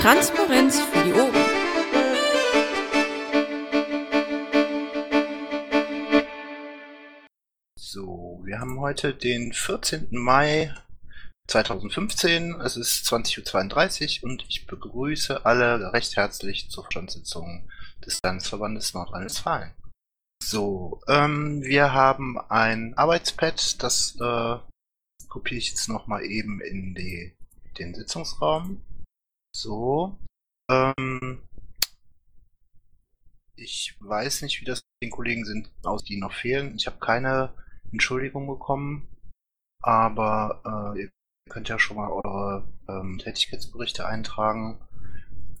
Transparenz für die Ohren. So, wir haben heute den 14. Mai 2015. Es ist 20.32 Uhr und ich begrüße alle recht herzlich zur Standsitzung des Landesverbandes Nordrhein-Westfalen. So, ähm, wir haben ein Arbeitspad, das äh, kopiere ich jetzt nochmal eben in die, den Sitzungsraum. So. Ähm, ich weiß nicht, wie das den Kollegen sind, aus die noch fehlen. Ich habe keine Entschuldigung bekommen, aber äh, ihr könnt ja schon mal eure ähm, Tätigkeitsberichte eintragen.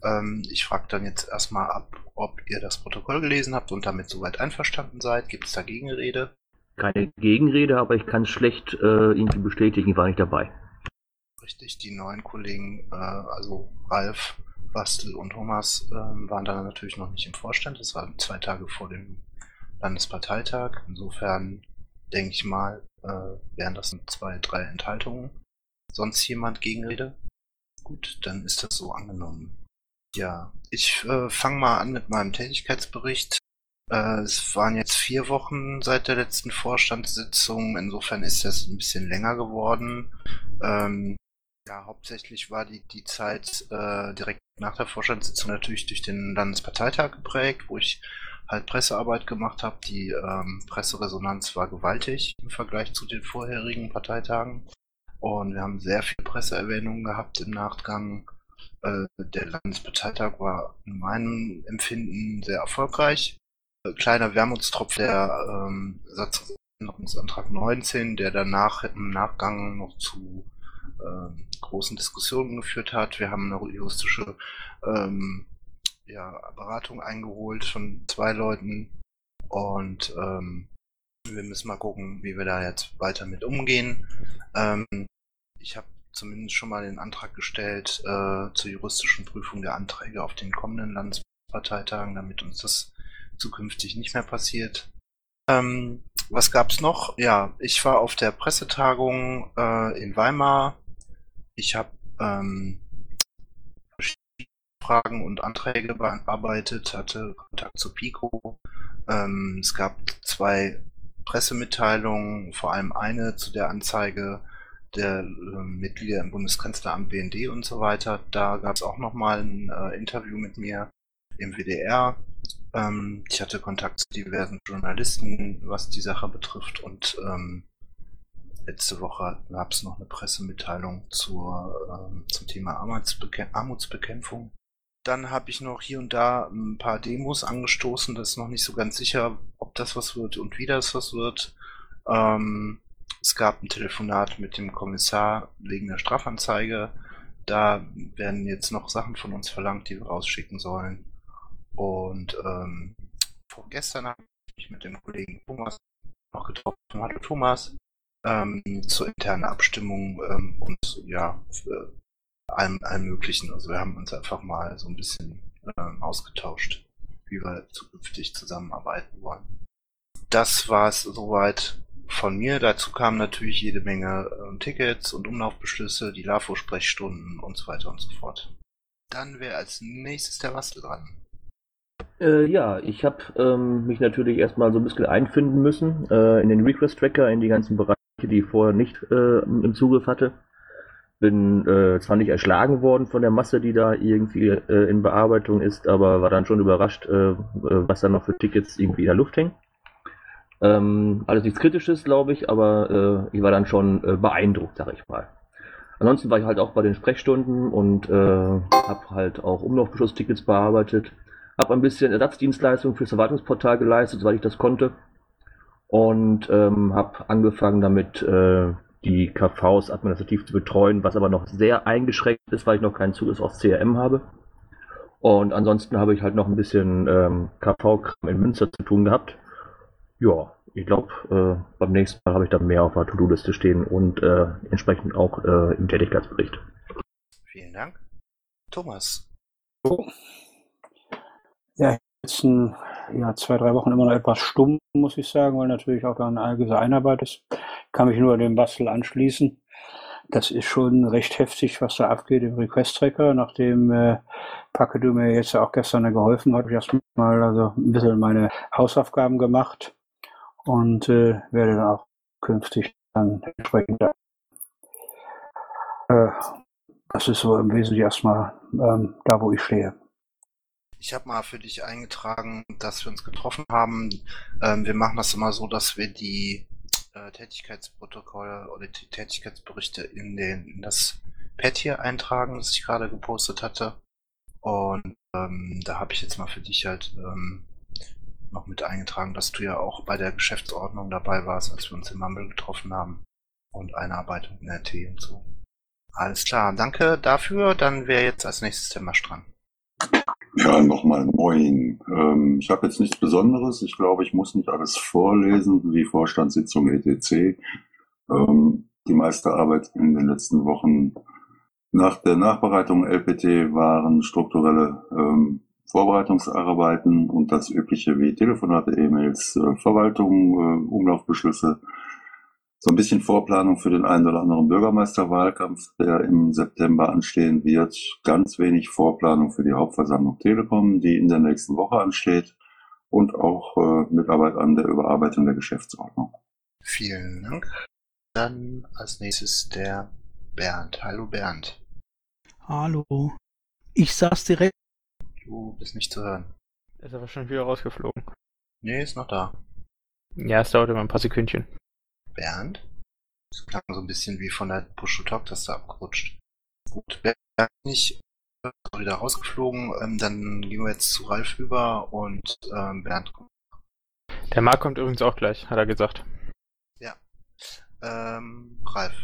Ähm, ich frage dann jetzt erstmal ab, ob ihr das Protokoll gelesen habt und damit soweit einverstanden seid. Gibt es da Gegenrede? Keine Gegenrede, aber ich kann es schlecht äh, irgendwie bestätigen, ich war nicht dabei. Richtig, die neuen Kollegen, äh, also Ralf, Bastel und Thomas, äh, waren dann natürlich noch nicht im Vorstand. Das war zwei Tage vor dem Landesparteitag. Insofern denke ich mal, äh, wären das zwei, drei Enthaltungen. Sonst jemand Gegenrede? Gut, dann ist das so angenommen. Ja, ich äh, fange mal an mit meinem Tätigkeitsbericht. Äh, es waren jetzt vier Wochen seit der letzten Vorstandssitzung. Insofern ist das ein bisschen länger geworden. Ähm, ja, hauptsächlich war die, die Zeit äh, direkt nach der Vorstandssitzung natürlich durch den Landesparteitag geprägt, wo ich halt Pressearbeit gemacht habe. Die ähm, Presseresonanz war gewaltig im Vergleich zu den vorherigen Parteitagen. Und wir haben sehr viele Presseerwähnungen gehabt im Nachgang. Äh, der Landesparteitag war in meinem Empfinden sehr erfolgreich. Äh, kleiner Wermutstropf der ähm, Satzänderungsantrag 19, der danach im Nachgang noch zu äh, großen Diskussionen geführt hat. Wir haben eine juristische ähm, ja, Beratung eingeholt von zwei Leuten und ähm, wir müssen mal gucken, wie wir da jetzt weiter mit umgehen. Ähm, ich habe zumindest schon mal den Antrag gestellt äh, zur juristischen Prüfung der Anträge auf den kommenden Landesparteitagen, damit uns das zukünftig nicht mehr passiert. Ähm, was gab's noch? Ja, ich war auf der Pressetagung äh, in Weimar. Ich habe ähm, Fragen und Anträge bearbeitet, hatte Kontakt zu Pico. Ähm, es gab zwei Pressemitteilungen, vor allem eine zu der Anzeige der äh, Mitglieder im Bundeskanzleramt BND und so weiter. Da gab es auch nochmal ein äh, Interview mit mir im WDR. Ähm, ich hatte Kontakt zu diversen Journalisten, was die Sache betrifft und ähm, letzte Woche gab es noch eine Pressemitteilung zur, ähm, zum Thema Armutsbeke Armutsbekämpfung. Dann habe ich noch hier und da ein paar Demos angestoßen. Das ist noch nicht so ganz sicher, ob das was wird und wie das was wird. Ähm, es gab ein Telefonat mit dem Kommissar wegen der Strafanzeige. Da werden jetzt noch Sachen von uns verlangt, die wir rausschicken sollen. Und ähm, vorgestern habe ich mich mit dem Kollegen Thomas noch getroffen. Hallo Thomas. Ähm, zur internen Abstimmung ähm, und ja, allem, allem Möglichen. Also wir haben uns einfach mal so ein bisschen ähm, ausgetauscht, wie wir zukünftig zusammenarbeiten wollen. Das war es soweit von mir. Dazu kamen natürlich jede Menge äh, Tickets und Umlaufbeschlüsse, die LAFO-Sprechstunden und so weiter und so fort. Dann wäre als nächstes der Bastel dran. Äh, ja, ich habe ähm, mich natürlich erstmal so ein bisschen einfinden müssen äh, in den Request-Tracker, in die ganzen Bereiche, die ich vorher nicht äh, im Zugriff hatte. Bin äh, zwar nicht erschlagen worden von der Masse, die da irgendwie äh, in Bearbeitung ist, aber war dann schon überrascht, äh, was da noch für Tickets irgendwie in der Luft hängen. Ähm, alles nichts Kritisches, glaube ich, aber äh, ich war dann schon äh, beeindruckt, sag ich mal. Ansonsten war ich halt auch bei den Sprechstunden und äh, habe halt auch Umlaufbeschlusstickets bearbeitet, habe ein bisschen Ersatzdienstleistung fürs Verwaltungsportal geleistet, soweit ich das konnte und ähm, habe angefangen damit äh, die KVs administrativ zu betreuen, was aber noch sehr eingeschränkt ist, weil ich noch keinen Zugriff auf CRM habe. Und ansonsten habe ich halt noch ein bisschen ähm, KV-Kram in Münster zu tun gehabt ja, ich glaube, äh, beim nächsten Mal habe ich dann mehr auf der To-Do-Liste stehen und äh, entsprechend auch äh, im Tätigkeitsbericht. Vielen Dank. Thomas. So. Ja, jetzt ein, ja, zwei, drei Wochen immer noch etwas stumm, muss ich sagen, weil natürlich auch da eine gewisse Einarbeit ist. Kann mich nur dem Bastel anschließen. das ist schon recht heftig, was da abgeht im Request-Tracker. Nachdem äh, Packe du mir jetzt auch gestern geholfen hat, habe ich erstmal also ein bisschen meine Hausaufgaben gemacht und äh, werde dann auch künftig dann entsprechend äh, das ist so im Wesentlichen erstmal ähm, da, wo ich stehe. Ich habe mal für dich eingetragen, dass wir uns getroffen haben. Ähm, wir machen das immer so, dass wir die äh, Tätigkeitsprotokolle oder die Tätigkeitsberichte in, den, in das Pad hier eintragen, das ich gerade gepostet hatte. Und ähm, da habe ich jetzt mal für dich halt ähm, noch mit eingetragen, dass du ja auch bei der Geschäftsordnung dabei warst, als wir uns im Mumble getroffen haben. Und Einarbeitung in RT und so. Alles klar, danke dafür. Dann wäre jetzt als nächstes der Masch dran. Ja, nochmal moin. Ähm, ich habe jetzt nichts Besonderes. Ich glaube, ich muss nicht alles vorlesen, wie Vorstandssitzung etc. Ähm, die meiste Arbeit in den letzten Wochen nach der Nachbereitung LPT waren strukturelle ähm, Vorbereitungsarbeiten und das übliche wie Telefonate, E-Mails, äh, Verwaltung, äh, Umlaufbeschlüsse, so ein bisschen Vorplanung für den einen oder anderen Bürgermeisterwahlkampf, der im September anstehen wird. Ganz wenig Vorplanung für die Hauptversammlung Telekom, die in der nächsten Woche ansteht. Und auch äh, Mitarbeit an der Überarbeitung der Geschäftsordnung. Vielen Dank. Dann als nächstes der Bernd. Hallo Bernd. Hallo. Ich saß direkt. Du bist nicht zu hören. Ist er wahrscheinlich wieder rausgeflogen. Nee, ist noch da. Ja, es dauert immer ein paar Sekündchen. Bernd? Das klang so ein bisschen wie von der Push-to-Talk-Taste abgerutscht. Gut, Bernd ist nicht wieder rausgeflogen. Ähm, dann gehen wir jetzt zu Ralf über und ähm, Bernd kommt. Der Marc kommt übrigens auch gleich, hat er gesagt. Ja. Ähm, Ralf.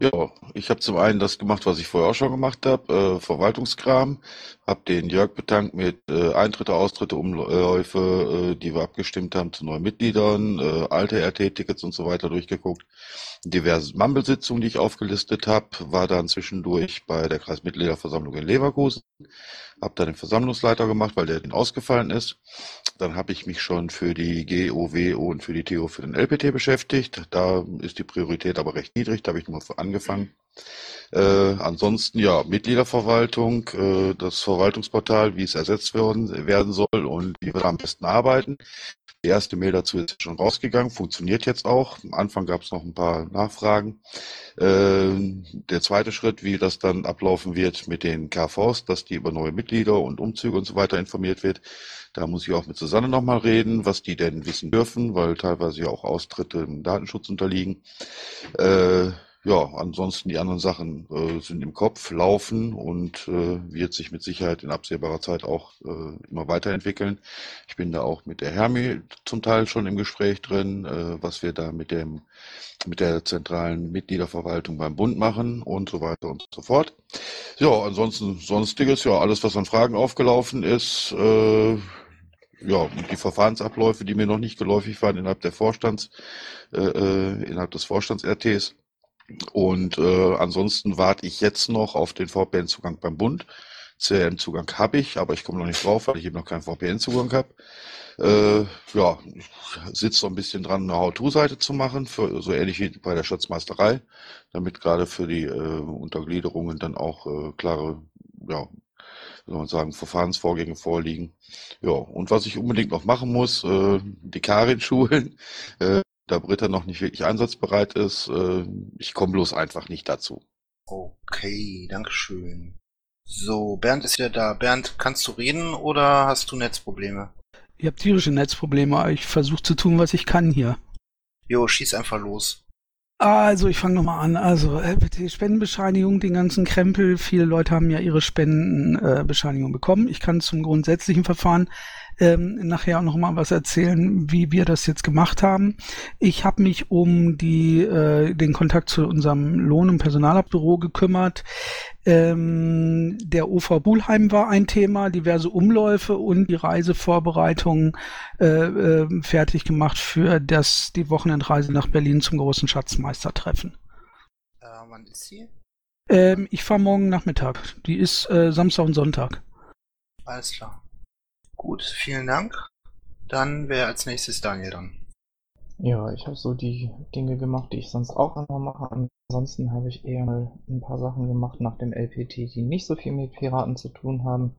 Ja, ich habe zum einen das gemacht, was ich vorher auch schon gemacht habe, äh, Verwaltungskram. Habe den Jörg bedankt mit äh, Eintritte, Austritte, Umläufe, äh, die wir abgestimmt haben zu neuen Mitgliedern, äh, alte RT-Tickets und so weiter durchgeguckt. Diverse Mumble-Sitzungen, die ich aufgelistet habe, war dann zwischendurch bei der Kreismitgliederversammlung in Leverkusen. Habe da den Versammlungsleiter gemacht, weil der den ausgefallen ist. Dann habe ich mich schon für die GOW und für die TO für den LPT beschäftigt. Da ist die Priorität aber recht niedrig, da habe ich nur angefangen. Äh, ansonsten ja, Mitgliederverwaltung, äh, das Verwaltungsportal, wie es ersetzt werden, werden soll und wie wir da am besten arbeiten. Die erste Mail dazu ist schon rausgegangen, funktioniert jetzt auch. Am Anfang gab es noch ein paar Nachfragen. Äh, der zweite Schritt, wie das dann ablaufen wird mit den KVs, dass die über neue Mitglieder und Umzüge und so weiter informiert wird. Da muss ich auch mit Susanne nochmal reden, was die denn wissen dürfen, weil teilweise ja auch Austritte im Datenschutz unterliegen. Äh, ja, ansonsten die anderen Sachen äh, sind im Kopf, laufen und äh, wird sich mit Sicherheit in absehbarer Zeit auch äh, immer weiterentwickeln. Ich bin da auch mit der Hermi zum Teil schon im Gespräch drin, äh, was wir da mit dem mit der zentralen Mitgliederverwaltung beim Bund machen und so weiter und so fort. Ja, ansonsten sonstiges, ja, alles was an Fragen aufgelaufen ist, äh, ja, die Verfahrensabläufe, die mir noch nicht geläufig waren innerhalb der Vorstands, äh, äh innerhalb des Vorstands-RTs, und äh, ansonsten warte ich jetzt noch auf den VPN-Zugang beim Bund. CRM-Zugang habe ich, aber ich komme noch nicht drauf, weil ich eben noch keinen VPN-Zugang habe. Äh, ja, ich sitze so ein bisschen dran, eine How-To-Seite zu machen, für, so ähnlich wie bei der Schatzmeisterei, damit gerade für die äh, Untergliederungen dann auch äh, klare, ja, soll man sagen, Verfahrensvorgänge vorliegen. Ja, und was ich unbedingt noch machen muss, äh, die Karin schulen. Äh, da Britta noch nicht wirklich einsatzbereit ist. Äh, ich komme bloß einfach nicht dazu. Okay, Dankeschön. So, Bernd ist ja da. Bernd, kannst du reden oder hast du Netzprobleme? Ich habe tierische Netzprobleme, aber ich versuche zu tun, was ich kann hier. Jo, schieß einfach los. Also, ich fange nochmal an. Also, LPT Spendenbescheinigung, den ganzen Krempel. Viele Leute haben ja ihre Spendenbescheinigung äh, bekommen. Ich kann zum grundsätzlichen Verfahren ähm, nachher auch noch mal was erzählen, wie wir das jetzt gemacht haben. Ich habe mich um die äh, den Kontakt zu unserem Lohn- und Personalabüro gekümmert. Ähm, der OV Bulheim war ein Thema, diverse Umläufe und die Reisevorbereitungen äh, äh, fertig gemacht für das die Wochenendreise nach Berlin zum großen Schatzmeistertreffen. Äh, wann ist sie? Ähm, ich fahre morgen Nachmittag. Die ist äh, Samstag und Sonntag. Alles klar. Gut, vielen Dank. Dann wäre als nächstes Daniel dann. Ja, ich habe so die Dinge gemacht, die ich sonst auch immer mache. Ansonsten habe ich eher mal ein paar Sachen gemacht nach dem LPT, die nicht so viel mit Piraten zu tun haben.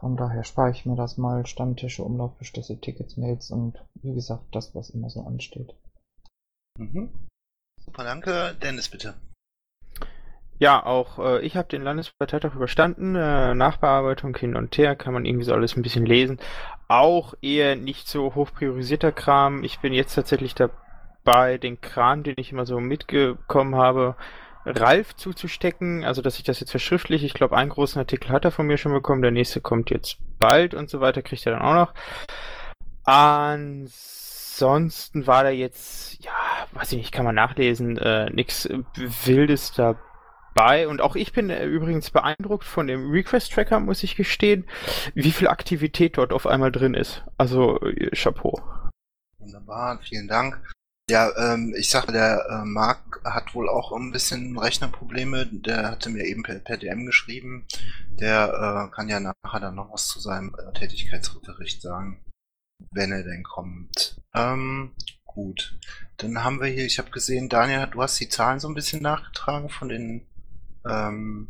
Von daher spare ich mir das mal. Stammtische, Umlaufbeschlüsse, Tickets, Mails und wie gesagt, das, was immer so ansteht. Mhm. Super, danke. Dennis, bitte. Ja, auch äh, ich habe den Landesparteitag überstanden. Äh, Nachbearbeitung hin und her kann man irgendwie so alles ein bisschen lesen. Auch eher nicht so hoch priorisierter Kram. Ich bin jetzt tatsächlich dabei, den Kram, den ich immer so mitgekommen habe, Ralf zuzustecken. Also, dass ich das jetzt verschriftlich. Ich glaube, einen großen Artikel hat er von mir schon bekommen. Der nächste kommt jetzt bald und so weiter. Kriegt er dann auch noch. Ansonsten war da jetzt, ja, weiß ich nicht, kann man nachlesen, äh, nichts Wildes dabei bei. Und auch ich bin äh, übrigens beeindruckt von dem Request-Tracker, muss ich gestehen, wie viel Aktivität dort auf einmal drin ist. Also äh, Chapeau. Wunderbar, vielen Dank. Ja, ähm, ich sage, der äh, Marc hat wohl auch ein bisschen Rechnerprobleme. Der hatte mir eben per, per DM geschrieben. Der äh, kann ja nachher dann noch was zu seinem äh, Tätigkeitsbericht sagen, wenn er denn kommt. Ähm, gut, dann haben wir hier, ich habe gesehen, Daniel, du hast die Zahlen so ein bisschen nachgetragen von den ähm,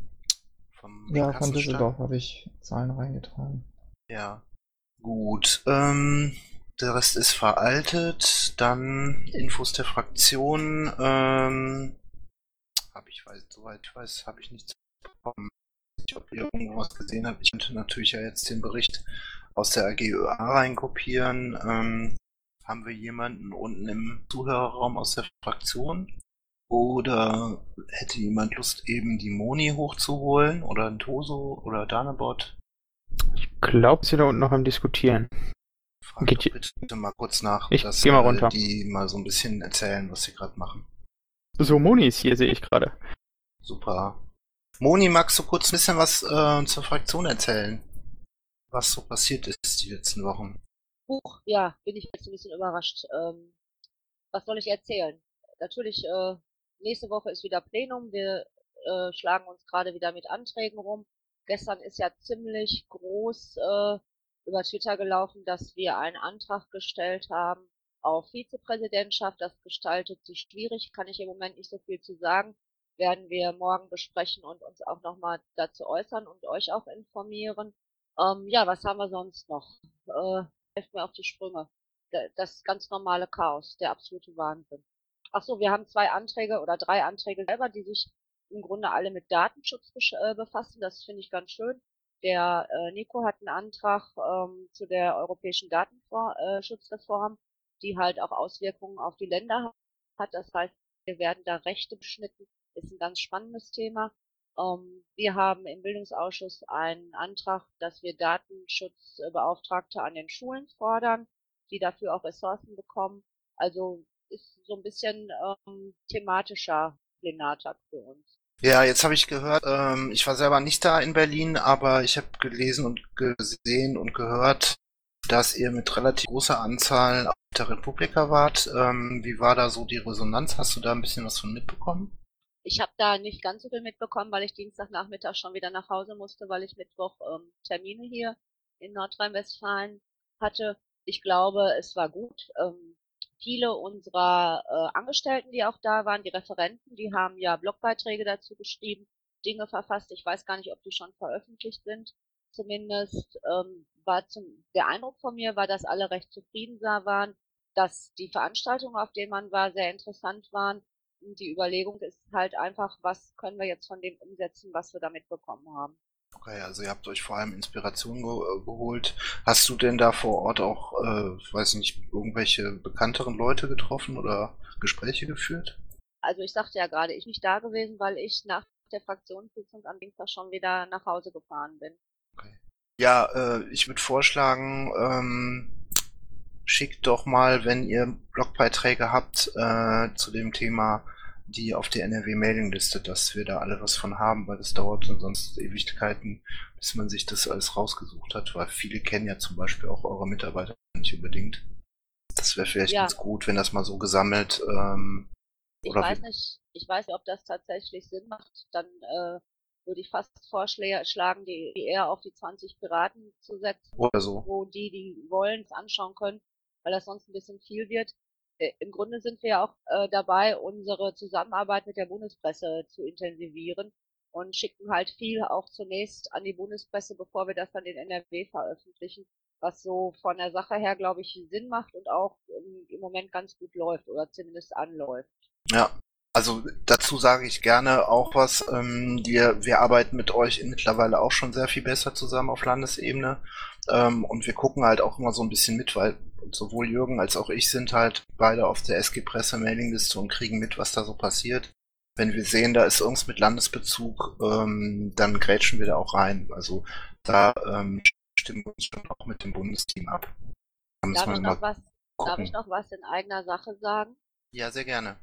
vom ja, von Düsseldorf habe ich Zahlen reingetragen. Ja. Gut. Ähm, der Rest ist veraltet. Dann Infos der Fraktion. Ähm, habe ich weiß, soweit ich weiß, habe ich nichts bekommen. Ich ob ihr irgendwas gesehen habt. Ich könnte natürlich ja jetzt den Bericht aus der AGÖA reinkopieren. Ähm, haben wir jemanden unten im Zuhörerraum aus der Fraktion? Oder hätte jemand Lust, eben die Moni hochzuholen? Oder ein Toso oder Danebot? Ich glaube, sie da unten noch am Diskutieren. Frag Geht bitte, bitte mal kurz nach, ich dass geh mal runter. die mal so ein bisschen erzählen, was sie gerade machen. So, Moni ist hier, sehe ich gerade. Super. Moni, magst du kurz ein bisschen was äh, zur Fraktion erzählen? Was so passiert ist die letzten Wochen? Huch, ja, bin ich jetzt ein bisschen überrascht. Ähm, was soll ich erzählen? Natürlich äh, Nächste Woche ist wieder Plenum. Wir äh, schlagen uns gerade wieder mit Anträgen rum. Gestern ist ja ziemlich groß äh, über Twitter gelaufen, dass wir einen Antrag gestellt haben auf Vizepräsidentschaft. Das gestaltet sich schwierig, kann ich im Moment nicht so viel zu sagen. Werden wir morgen besprechen und uns auch nochmal dazu äußern und euch auch informieren. Ähm, ja, was haben wir sonst noch? Äh, helft mir auf die Sprünge. Das ganz normale Chaos, der absolute Wahnsinn. Ach so, wir haben zwei Anträge oder drei Anträge selber, die sich im Grunde alle mit Datenschutz äh, befassen. Das finde ich ganz schön. Der äh, Nico hat einen Antrag ähm, zu der europäischen Datenschutzreform, die halt auch Auswirkungen auf die Länder hat. Das heißt, wir werden da Rechte beschnitten. Ist ein ganz spannendes Thema. Ähm, wir haben im Bildungsausschuss einen Antrag, dass wir Datenschutzbeauftragte an den Schulen fordern, die dafür auch Ressourcen bekommen. Also ist so ein bisschen ähm, thematischer Plenartag für uns. Ja, jetzt habe ich gehört, ähm, ich war selber nicht da in Berlin, aber ich habe gelesen und gesehen und gehört, dass ihr mit relativ großer Anzahl auf der Republika wart. Ähm, wie war da so die Resonanz? Hast du da ein bisschen was von mitbekommen? Ich habe da nicht ganz so viel mitbekommen, weil ich Dienstagnachmittag schon wieder nach Hause musste, weil ich Mittwoch ähm, Termine hier in Nordrhein-Westfalen hatte. Ich glaube, es war gut. Ähm, viele unserer äh, Angestellten, die auch da waren, die Referenten, die haben ja Blogbeiträge dazu geschrieben, Dinge verfasst. Ich weiß gar nicht, ob die schon veröffentlicht sind. Zumindest ähm, war zum, der Eindruck von mir war, dass alle recht zufrieden waren, dass die Veranstaltungen, auf denen man war, sehr interessant waren. Und die Überlegung ist halt einfach, was können wir jetzt von dem umsetzen, was wir damit bekommen haben. Okay, also ihr habt euch vor allem Inspiration ge äh, geholt. Hast du denn da vor Ort auch, äh, weiß nicht, irgendwelche bekannteren Leute getroffen oder Gespräche geführt? Also ich sagte ja gerade, ich nicht da gewesen, weil ich nach der Fraktionssitzung am Dienstag schon wieder nach Hause gefahren bin. Okay. Ja, äh, ich würde vorschlagen, ähm, schickt doch mal, wenn ihr Blogbeiträge habt äh, zu dem Thema, die auf die NRW-Mailingliste, dass wir da alle was von haben, weil das dauert sonst Ewigkeiten, bis man sich das alles rausgesucht hat, weil viele kennen ja zum Beispiel auch eure Mitarbeiter nicht unbedingt. Das wäre vielleicht ja. ganz gut, wenn das mal so gesammelt. Ähm, ich weiß nicht, ich weiß nicht, ob das tatsächlich Sinn macht. Dann äh, würde ich fast vorschlagen, die, die eher auf die 20 Piraten zu setzen, oder so. wo die, die wollen, es anschauen können, weil das sonst ein bisschen viel wird im Grunde sind wir ja auch äh, dabei, unsere Zusammenarbeit mit der Bundespresse zu intensivieren und schicken halt viel auch zunächst an die Bundespresse, bevor wir das dann in NRW veröffentlichen, was so von der Sache her, glaube ich, Sinn macht und auch im, im Moment ganz gut läuft oder zumindest anläuft. Ja, also dazu sage ich gerne auch was. Ähm, wir, wir arbeiten mit euch mittlerweile auch schon sehr viel besser zusammen auf Landesebene. Ähm, und wir gucken halt auch immer so ein bisschen mit, weil sowohl Jürgen als auch ich sind halt beide auf der SG Presse Mailingliste und kriegen mit, was da so passiert. Wenn wir sehen, da ist irgendwas mit Landesbezug, ähm, dann grätschen wir da auch rein. Also da ähm, stimmen wir uns schon auch mit dem Bundesteam ab. Darf ich, noch was, darf ich noch was in eigener Sache sagen? Ja, sehr gerne.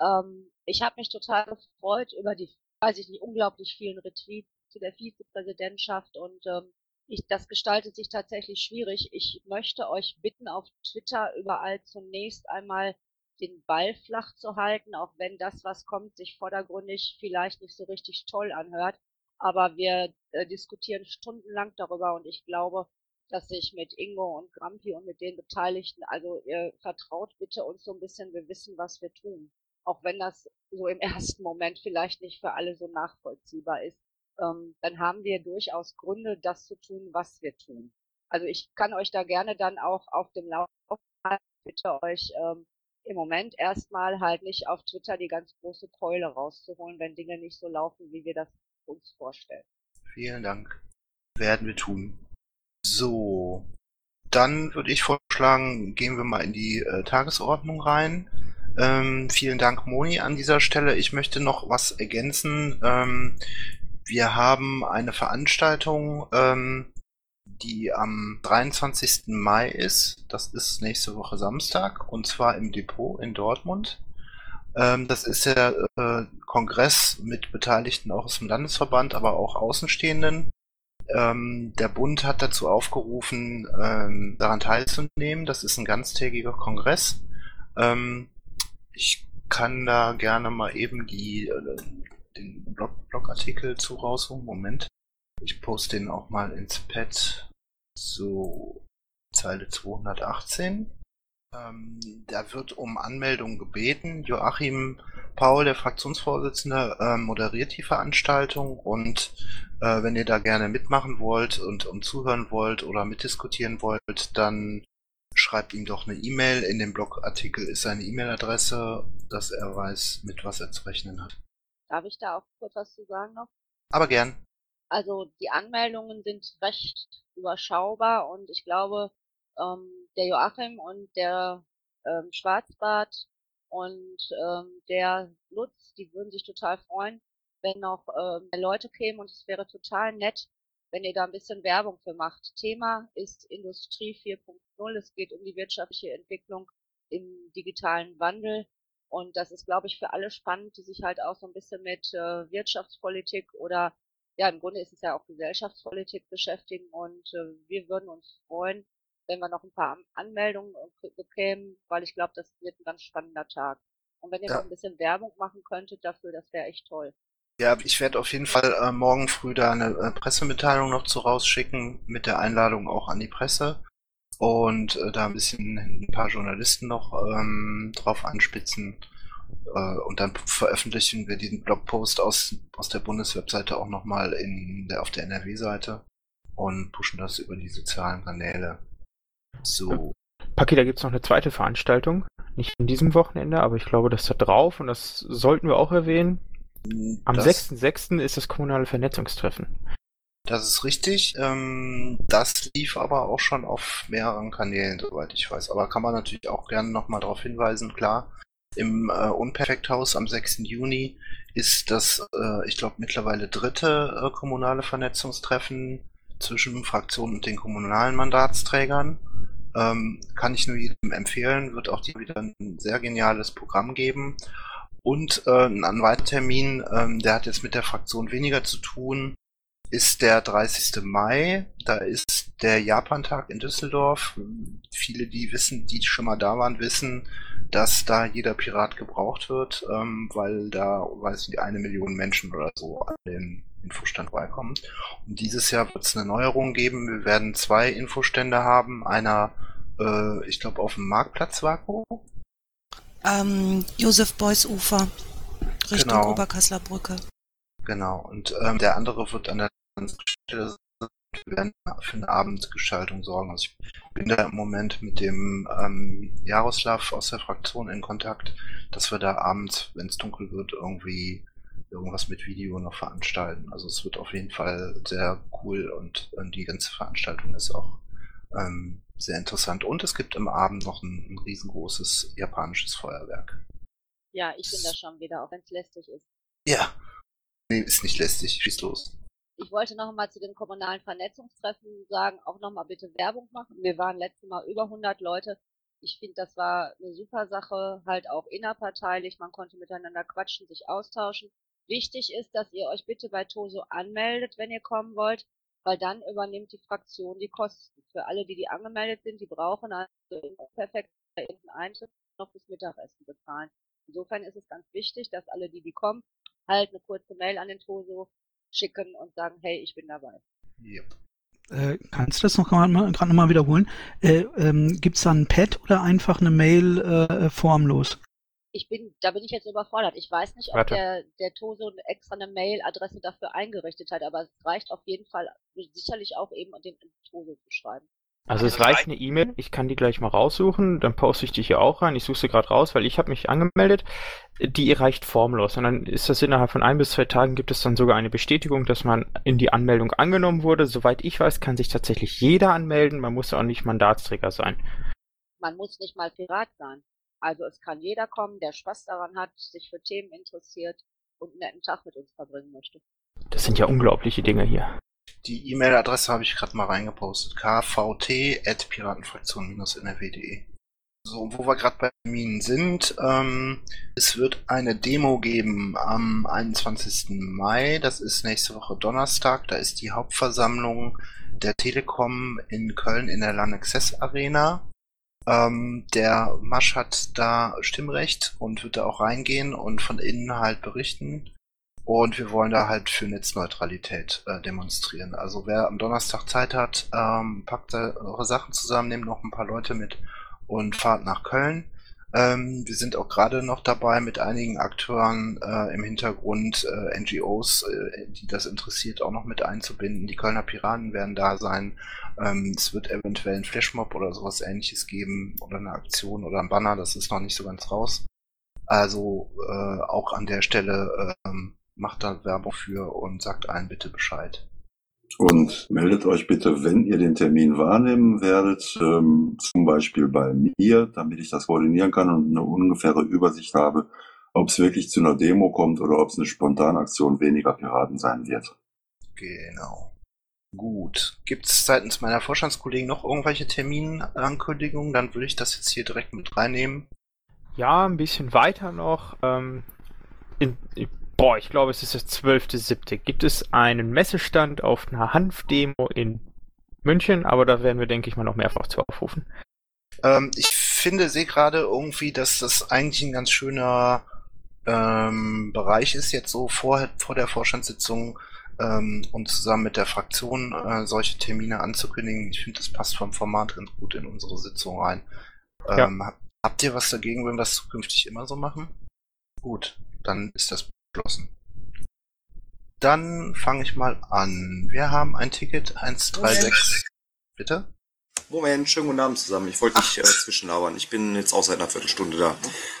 Ähm, ich habe mich total gefreut über die, weiß ich nicht, unglaublich vielen Retweets zu der Vizepräsidentschaft und ähm, ich, das gestaltet sich tatsächlich schwierig. Ich möchte euch bitten, auf Twitter überall zunächst einmal den Ball flach zu halten, auch wenn das, was kommt, sich vordergründig vielleicht nicht so richtig toll anhört. Aber wir äh, diskutieren stundenlang darüber und ich glaube, dass ich mit Ingo und Grampi und mit den Beteiligten, also ihr vertraut bitte uns so ein bisschen, wir wissen, was wir tun. Auch wenn das so im ersten Moment vielleicht nicht für alle so nachvollziehbar ist ähm, dann haben wir durchaus Gründe, das zu tun, was wir tun. Also ich kann euch da gerne dann auch auf dem Lauf bitte euch ähm, im Moment erstmal halt nicht auf Twitter die ganz große Keule rauszuholen, wenn Dinge nicht so laufen, wie wir das uns vorstellen. Vielen Dank. Werden wir tun. So, dann würde ich vorschlagen, gehen wir mal in die äh, Tagesordnung rein. Ähm, vielen Dank, Moni, an dieser Stelle. Ich möchte noch was ergänzen. Ähm, wir haben eine Veranstaltung, ähm, die am 23. Mai ist. Das ist nächste Woche Samstag und zwar im Depot in Dortmund. Ähm, das ist der äh, Kongress mit Beteiligten auch aus dem Landesverband, aber auch Außenstehenden. Ähm, der Bund hat dazu aufgerufen, ähm, daran teilzunehmen. Das ist ein ganztägiger Kongress. Ähm, ich kann da gerne mal eben die äh, den Blog Blogartikel zu rausholen. Moment. Ich poste den auch mal ins Pad. So, Zeile 218. Ähm, da wird um Anmeldung gebeten. Joachim Paul, der Fraktionsvorsitzende, äh, moderiert die Veranstaltung und äh, wenn ihr da gerne mitmachen wollt und, und zuhören wollt oder mitdiskutieren wollt, dann schreibt ihm doch eine E-Mail. In dem Blogartikel ist seine E-Mail-Adresse, dass er weiß, mit was er zu rechnen hat. Darf ich da auch kurz was zu sagen noch? Aber gern. Also die Anmeldungen sind recht überschaubar und ich glaube, ähm, der Joachim und der ähm, Schwarzbart und ähm, der Lutz, die würden sich total freuen, wenn noch ähm, Leute kämen und es wäre total nett, wenn ihr da ein bisschen Werbung für macht. Thema ist Industrie 4.0. Es geht um die wirtschaftliche Entwicklung im digitalen Wandel. Und das ist, glaube ich, für alle spannend, die sich halt auch so ein bisschen mit äh, Wirtschaftspolitik oder ja, im Grunde ist es ja auch Gesellschaftspolitik beschäftigen. Und äh, wir würden uns freuen, wenn wir noch ein paar Anmeldungen bekämen, weil ich glaube, das wird ein ganz spannender Tag. Und wenn ihr ja. noch ein bisschen Werbung machen könntet dafür, das wäre echt toll. Ja, ich werde auf jeden Fall äh, morgen früh da eine äh, Pressemitteilung noch zu rausschicken mit der Einladung auch an die Presse und äh, da ein bisschen ein paar Journalisten noch ähm, drauf anspitzen. Äh, und dann veröffentlichen wir diesen Blogpost aus, aus der Bundeswebseite auch nochmal in der, auf der NRW-Seite und pushen das über die sozialen Kanäle. So. Paki, da gibt's noch eine zweite Veranstaltung. Nicht in diesem Wochenende, aber ich glaube, das da drauf und das sollten wir auch erwähnen. Am 6.6. ist das kommunale Vernetzungstreffen. Das ist richtig. Ähm, das lief aber auch schon auf mehreren Kanälen, soweit ich weiß. Aber kann man natürlich auch gerne nochmal darauf hinweisen, klar. Im äh, Unperfekthaus am 6. Juni ist das, äh, ich glaube, mittlerweile dritte äh, kommunale Vernetzungstreffen zwischen Fraktionen und den kommunalen Mandatsträgern. Ähm, kann ich nur jedem empfehlen, wird auch wieder ein sehr geniales Programm geben. Und äh, ein weiterer Termin, ähm, der hat jetzt mit der Fraktion weniger zu tun, ist der 30. Mai. Da ist der Japantag in Düsseldorf. Viele, die wissen, die schon mal da waren, wissen, dass da jeder Pirat gebraucht wird, ähm, weil da, weiß ich, eine Million Menschen oder so an den Infostand beikommen. Und dieses Jahr wird es eine Neuerung geben. Wir werden zwei Infostände haben. Einer, äh, ich glaube, auf dem Marktplatz Vaku ähm, Josef Beuys Ufer Richtung Genau. Oberkassler Brücke. Genau. Und ähm, der andere wird an der Wir werden für eine Abendgestaltung sorgen. Also ich bin da im Moment mit dem ähm, Jaroslav aus der Fraktion in Kontakt, dass wir da abends, wenn es dunkel wird, irgendwie irgendwas mit Video noch veranstalten. Also es wird auf jeden Fall sehr cool und, und die ganze Veranstaltung ist auch ähm, sehr interessant. Und es gibt im Abend noch ein, ein riesengroßes japanisches Feuerwerk. Ja, ich bin da schon wieder, auch wenn es lästig ist. Ja. Nee, ist nicht lästig. Schieß los. Ich wollte noch mal zu den kommunalen Vernetzungstreffen sagen, auch noch mal bitte Werbung machen. Wir waren letztes Mal über 100 Leute. Ich finde, das war eine super Sache, halt auch innerparteilich. Man konnte miteinander quatschen, sich austauschen. Wichtig ist, dass ihr euch bitte bei Toso anmeldet, wenn ihr kommen wollt, weil dann übernimmt die Fraktion die Kosten. Für alle, die die angemeldet sind, die brauchen also perfekt irgendeinen Eintritt noch fürs Mittagessen bezahlen. Insofern ist es ganz wichtig, dass alle, die die kommen, halt eine kurze Mail an den Toso schicken und sagen, hey, ich bin dabei. Yep. Äh, kannst du das noch gerade noch mal wiederholen? Äh, ähm, Gibt es da ein Pad oder einfach eine Mail äh, formlos? Ich bin, da bin ich jetzt überfordert. Ich weiß nicht, ob Warte. der, der Toso extra eine Mailadresse dafür eingerichtet hat, aber es reicht auf jeden Fall sicherlich auch eben den Toso zu schreiben. Also es reicht eine E-Mail, ich kann die gleich mal raussuchen, dann poste ich die hier auch rein. Ich suche sie gerade raus, weil ich habe mich angemeldet. Die reicht formlos und dann ist das innerhalb von ein bis zwei Tagen gibt es dann sogar eine Bestätigung, dass man in die Anmeldung angenommen wurde. Soweit ich weiß, kann sich tatsächlich jeder anmelden. Man muss auch nicht Mandatsträger sein. Man muss nicht mal Pirat sein. Also es kann jeder kommen, der Spaß daran hat, sich für Themen interessiert und einen netten Tag mit uns verbringen möchte. Das sind ja unglaubliche Dinge hier. Die E-Mail-Adresse habe ich gerade mal reingepostet. kvt.piratenfraktion-nrw.de So, wo wir gerade bei Terminen sind, ähm, es wird eine Demo geben am 21. Mai. Das ist nächste Woche Donnerstag. Da ist die Hauptversammlung der Telekom in Köln in der Lanexess Arena. Ähm, der Masch hat da Stimmrecht und wird da auch reingehen und von innen halt berichten. Und wir wollen da halt für Netzneutralität äh, demonstrieren. Also wer am Donnerstag Zeit hat, ähm, packt eure Sachen zusammen, nehmt noch ein paar Leute mit und fahrt nach Köln. Ähm, wir sind auch gerade noch dabei, mit einigen Akteuren äh, im Hintergrund, äh, NGOs, äh, die das interessiert, auch noch mit einzubinden. Die Kölner Piraten werden da sein. Ähm, es wird eventuell einen Flashmob oder sowas ähnliches geben oder eine Aktion oder ein Banner, das ist noch nicht so ganz raus. Also äh, auch an der Stelle ähm, macht da Werbung für und sagt allen bitte Bescheid. Und meldet euch bitte, wenn ihr den Termin wahrnehmen werdet, ähm, zum Beispiel bei mir, damit ich das koordinieren kann und eine ungefähre Übersicht habe, ob es wirklich zu einer Demo kommt oder ob es eine Spontanaktion weniger Piraten sein wird. Genau. Gut. Gibt es seitens meiner Vorstandskollegen noch irgendwelche Terminankündigungen? Dann würde ich das jetzt hier direkt mit reinnehmen. Ja, ein bisschen weiter noch. Ähm, in, in, boah, ich glaube, es ist der 12.7. Gibt es einen Messestand auf einer Hanfdemo in München, aber da werden wir, denke ich mal, noch mehrfach zu aufrufen. Ähm, ich finde, sehe gerade irgendwie, dass das eigentlich ein ganz schöner ähm, Bereich ist, jetzt so vor, vor der Vorstandssitzung ähm, und zusammen mit der Fraktion äh, solche Termine anzukündigen. Ich finde, das passt vom Format ganz gut in unsere Sitzung rein. Ja. Ähm, hab- Habt ihr was dagegen, wenn wir das zukünftig immer so machen? Gut, dann ist das beschlossen. Dann fange ich mal an. Wir haben ein Ticket 136. Bitte? Moment, schönen guten Abend zusammen. Ich wollte nicht äh, zwischenlabern. Ich bin jetzt auch seit einer Viertelstunde da.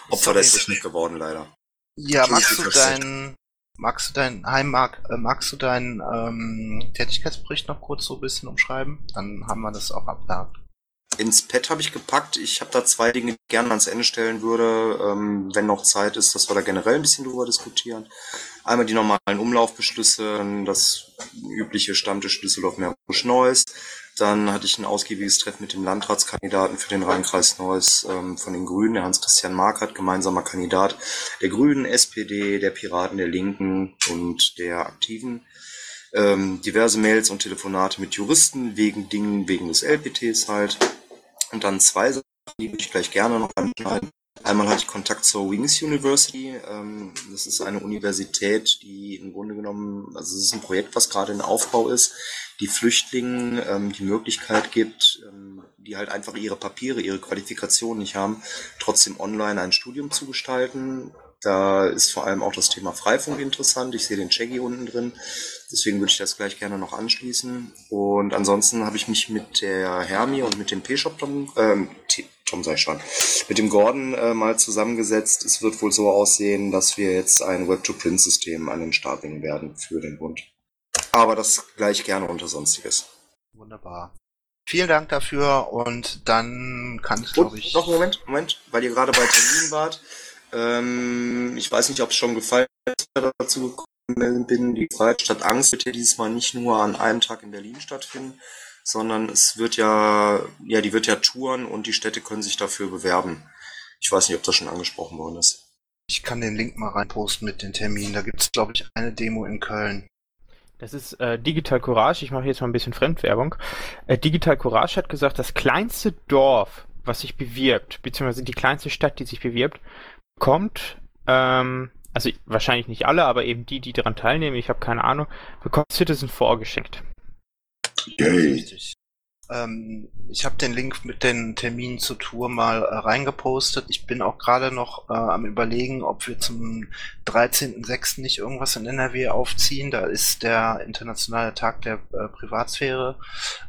Opfer der Technik geworden, leider. Ja, magst du deinen, magst du deinen, hi Marc, äh, magst du deinen ähm, Tätigkeitsbericht noch kurz so ein bisschen umschreiben? Dann haben wir das auch abgehakt. Ins Pad habe ich gepackt. Ich habe da zwei Dinge, die ich gerne ans Ende stellen würde, ähm, wenn noch Zeit ist, dass wir da generell ein bisschen drüber diskutieren. Einmal die normalen Umlaufbeschlüsse, das übliche Stammtisch Düsseldorf Meerbusch Neuss. Dann hatte ich ein ausgiebiges Treffen mit dem Landratskandidaten für den Rheinkreis Neuss ähm, von den Grünen, der Hans-Christian Markert, gemeinsamer Kandidat der Grünen, SPD, der Piraten, der Linken und der Aktiven. Ähm, diverse Mails und Telefonate mit Juristen wegen Dingen, wegen des LPTs halt. Und dann zwei Sachen, die würde ich gleich gerne noch anschneiden. Einmal hatte ich Kontakt zur Wings University. Ähm, das ist eine Universität, die im Grunde genommen, also es ist ein Projekt, was gerade in Aufbau ist, die Flüchtlingen ähm, die Möglichkeit gibt, ähm, die halt einfach ihre Papiere, ihre Qualifikation nicht haben, trotzdem online ein Studium zu gestalten. Da ist vor allem auch das Thema Freifunk interessant. Ich sehe den Cheggy unten drin. Deswegen würde ich das gleich gerne noch anschließen. Und ansonsten habe ich mich mit der Hermie und mit dem P-Shop Tom, ähm, Tom sei schon, mit dem Gordon äh, mal zusammengesetzt. Es wird wohl so aussehen, dass wir jetzt ein Web-to-Print-System an den Start bringen werden für den Bund. Aber das gleich gerne unter Sonstiges. Wunderbar. Vielen Dank dafür und dann kann ich, glaube ich. Noch einen Moment, Moment, weil ihr gerade bei Terminen wart. Ähm, ich weiß nicht, ob es schon gefallen ist, dass ich dazu gekommen bin. Die Freiheit statt Angst wird ja dieses Mal nicht nur an einem Tag in Berlin stattfinden, sondern es wird ja, ja, die wird ja touren und die Städte können sich dafür bewerben. Ich weiß nicht, ob das schon angesprochen worden ist. Ich kann den Link mal reinposten mit den Terminen. Da gibt es, glaube ich, eine Demo in Köln. Das ist äh, Digital Courage. Ich mache jetzt mal ein bisschen Fremdwerbung. Äh, Digital Courage hat gesagt, das kleinste Dorf, was sich bewirbt, beziehungsweise die kleinste Stadt, die sich bewirbt, bekommt, ähm, also wahrscheinlich nicht alle, aber eben die, die daran teilnehmen, ich habe keine Ahnung, bekommt Citizen vorgeschenkt. Yay. Ähm, ich habe den Link mit den Terminen zur Tour mal äh, reingepostet. Ich bin auch gerade noch äh, am überlegen, ob wir zum 13.06. nicht irgendwas in NRW aufziehen. Da ist der internationale Tag der äh, Privatsphäre.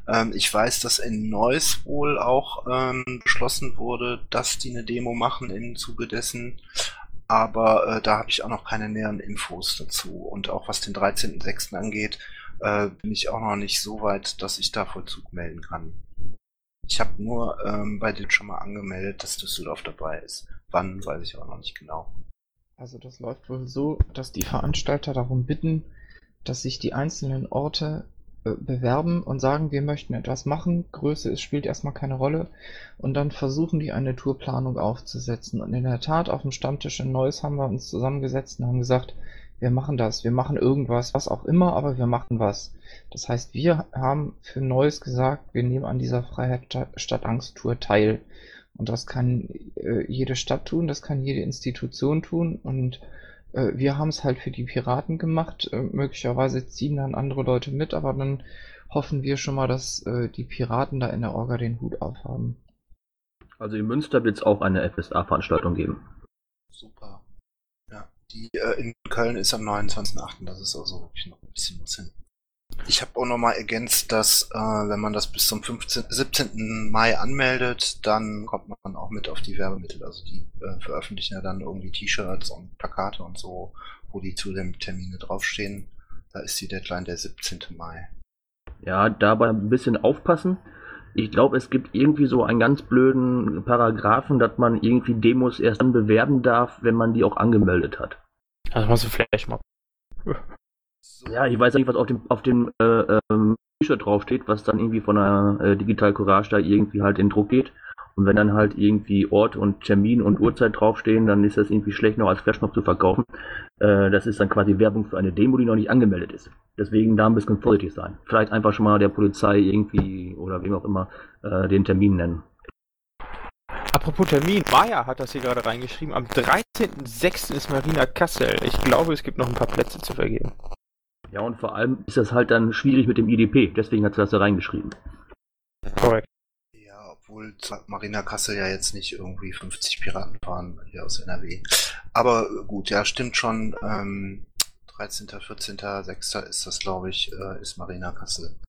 Ähm, ich weiß, dass in Neuss wohl auch ähm, beschlossen wurde, dass die eine Demo machen im Zuge dessen. Aber äh, da habe ich auch noch keine näheren Infos dazu. Und auch was den 13.06. angeht, äh, bin ich auch noch nicht so weit, dass ich da Vollzug melden kann. Ich habe nur ähm, bei denen schon mal angemeldet, dass Düsseldorf dabei ist. Wann, weiß ich auch noch nicht genau. Also das läuft wohl so, dass die Veranstalter darum bitten, dass sich die einzelnen Orte äh, bewerben und sagen, wir möchten etwas machen. Größe es spielt erstmal keine Rolle. Und dann versuchen die eine Tourplanung aufzusetzen. Und in der Tat, auf dem Stammtisch in Neuss haben wir uns zusammengesetzt und haben gesagt, wir machen das, wir machen irgendwas, was auch immer, aber wir machen was. Das heißt, wir haben für Neues gesagt, wir nehmen an dieser Freiheit statt Angst Tour teil. Und das kann äh, jede Stadt tun, das kann jede Institution tun. Und äh, wir haben es halt für die Piraten gemacht. Äh, möglicherweise ziehen dann andere Leute mit, aber dann hoffen wir schon mal, dass äh, die Piraten da in der Orga den Hut aufhaben. Also in Münster wird es auch eine FSA-Veranstaltung geben. Super. Die äh, in Köln ist am 29.08. Das ist also wirklich noch ein bisschen was hin. Ich habe auch nochmal ergänzt, dass äh, wenn man das bis zum 15, 17. Mai anmeldet, dann kommt man auch mit auf die Werbemittel. Also die äh, veröffentlichen ja dann irgendwie T-Shirts und Plakate und so, wo die zu den Termine draufstehen. Da ist die Deadline der 17. Mai. Ja, dabei ein bisschen aufpassen. Ich glaube, es gibt irgendwie so einen ganz blöden Paragraphen, dass man irgendwie Demos erst dann bewerben darf, wenn man die auch angemeldet hat. Also machst du Flashmob. Ja, ich weiß nicht, was auf dem, auf dem äh, ähm, T-Shirt draufsteht, was dann irgendwie von der äh, Digital Courage da irgendwie halt in Druck geht. Und wenn dann halt irgendwie Ort und Termin und Uhrzeit draufstehen, dann ist das irgendwie schlecht noch als Flashmob zu verkaufen. Äh, das ist dann quasi Werbung für eine Demo, die noch nicht angemeldet ist. Deswegen da ein bisschen vorsichtig sein. Vielleicht einfach schon mal der Polizei irgendwie oder wem auch immer äh, den Termin nennen. Apropos Termin, Maya hat das hier gerade reingeschrieben. Am 13.06. ist Marina Kassel. Ich glaube, es gibt noch ein paar Plätze zu vergeben. Ja, und vor allem ist das halt dann schwierig mit dem IDP. Deswegen hat sie das da reingeschrieben. Korrekt. Ja, obwohl Marina Kassel ja jetzt nicht irgendwie 50 Piraten fahren hier aus NRW. Aber gut, ja, stimmt schon. Ähm, 13., 14., 6. ist das, glaube ich, äh, ist Marina Kassel.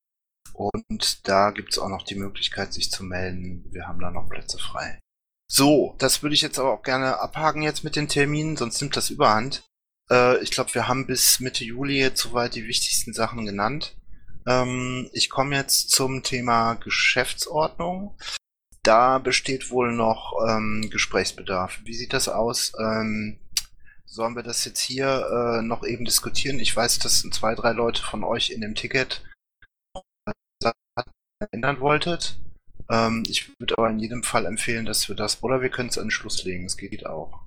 Und da gibt's auch noch die Möglichkeit, sich zu melden. Wir haben da noch Plätze frei. So, das würde ich jetzt aber auch gerne abhaken jetzt mit den Terminen, sonst nimmt das überhand. Äh, ich glaube, wir haben bis Mitte Juli jetzt soweit die wichtigsten Sachen genannt. Ähm, ich komme jetzt zum Thema Geschäftsordnung. Da besteht wohl noch ähm, Gesprächsbedarf. Wie sieht das aus? Ähm, sollen wir das jetzt hier äh, noch eben diskutieren? Ich weiß, das sind zwei, drei Leute von euch in dem Ticket ändern wolltet. Ähm, ich würde aber in jedem Fall empfehlen, dass wir das, oder wir können es an den Schluss legen, es geht auch.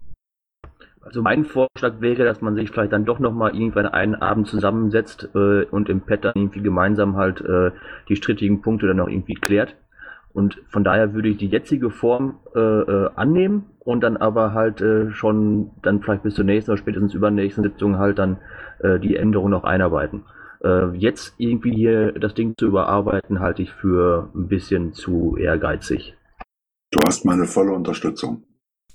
Also mein Vorschlag wäre, dass man sich vielleicht dann doch nochmal irgendwann einen Abend zusammensetzt äh, und im Pad dann irgendwie gemeinsam halt äh, die strittigen Punkte dann auch irgendwie klärt. Und von daher würde ich die jetzige Form äh, äh, annehmen und dann aber halt äh, schon dann vielleicht bis zur nächsten oder spätestens übernächsten Sitzung halt dann äh, die Änderung noch einarbeiten. Äh, jetzt irgendwie hier das Ding zu überarbeiten, halte ich für ein bisschen zu ehrgeizig. Du hast meine volle Unterstützung.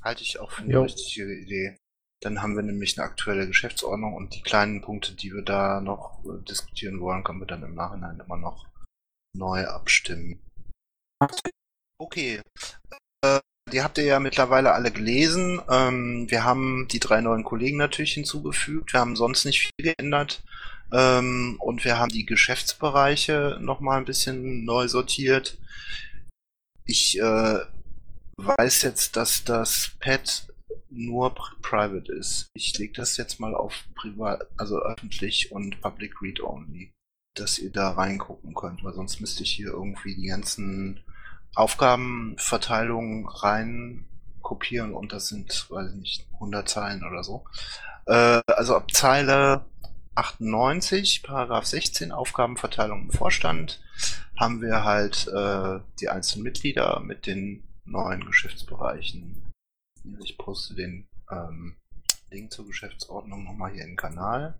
Halte ich auch für eine Jo. richtige Idee. Dann haben wir nämlich eine aktuelle Geschäftsordnung und die kleinen Punkte, die wir da noch äh, diskutieren wollen, können wir dann im Nachhinein immer noch neu abstimmen. Okay. Äh, die habt ihr ja mittlerweile alle gelesen. Ähm, wir haben die drei neuen Kollegen natürlich hinzugefügt. Wir haben sonst nicht viel geändert. Ähm, und wir haben die Geschäftsbereiche nochmal ein bisschen neu sortiert. Ich äh, weiß jetzt, dass das Pad nur pri- private ist. Ich lege das jetzt mal auf privat, also öffentlich und public read only, dass ihr da reingucken könnt, weil sonst müsste ich hier irgendwie die ganzen Aufgabenverteilungen rein kopieren und das sind, weiß ich nicht, 100 Zeilen oder so. Äh, also ab Zeile 98, Paragraph 16, Aufgabenverteilung im Vorstand, haben wir halt äh, die einzelnen Mitglieder mit den neuen Geschäftsbereichen. Ich poste den ähm, Link zur Geschäftsordnung nochmal hier in den Kanal.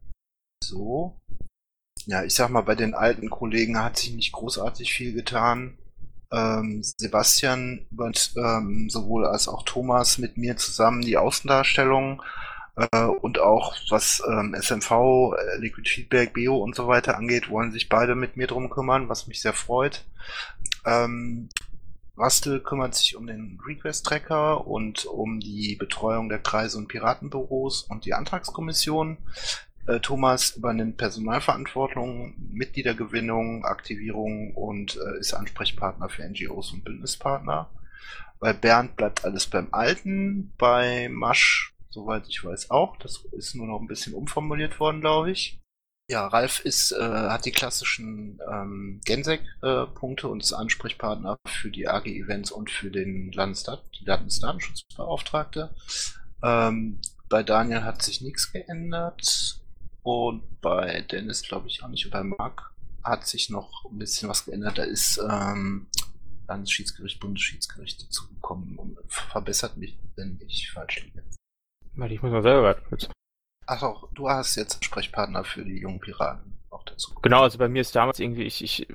So. Ja, ich sag mal, bei den alten Kollegen hat sich nicht großartig viel getan. Ähm, Sebastian und ähm, sowohl als auch Thomas mit mir zusammen die Außendarstellung äh, und auch was ähm, SMV, äh, Liquid Feedback, Bio und so weiter angeht, wollen sich beide mit mir drum kümmern, was mich sehr freut. Ähm, Rastel kümmert sich um den Request-Tracker und um die Betreuung der Kreise- und Piratenbüros und die Antragskommission. Äh, Thomas übernimmt Personalverantwortung, Mitgliedergewinnung, Aktivierung und äh, ist Ansprechpartner für NGOs und Bündnispartner. Bei Bernd bleibt alles beim Alten, bei Masch, soweit ich weiß, auch. Das ist nur noch ein bisschen umformuliert worden, glaube ich. Ja, Ralf ist, äh, hat die klassischen ähm, Gensec-Punkte und ist Ansprechpartner für die AG-Events und für den Landesdat die Landesdatenschutzbeauftragte. Ähm, bei Daniel hat sich nichts geändert und bei Dennis glaube ich auch nicht. Und bei Marc hat sich noch ein bisschen was geändert. Da ist ähm, Landesschiedsgericht, Bundesschiedsgericht dazugekommen und verbessert mich, wenn ich falsch liege. Warte, ich muss mal selber kurz. Ach auch, du hast jetzt Ansprechpartner für die jungen Piraten auch dazu. Genau, also bei mir ist damals irgendwie, ich, ich,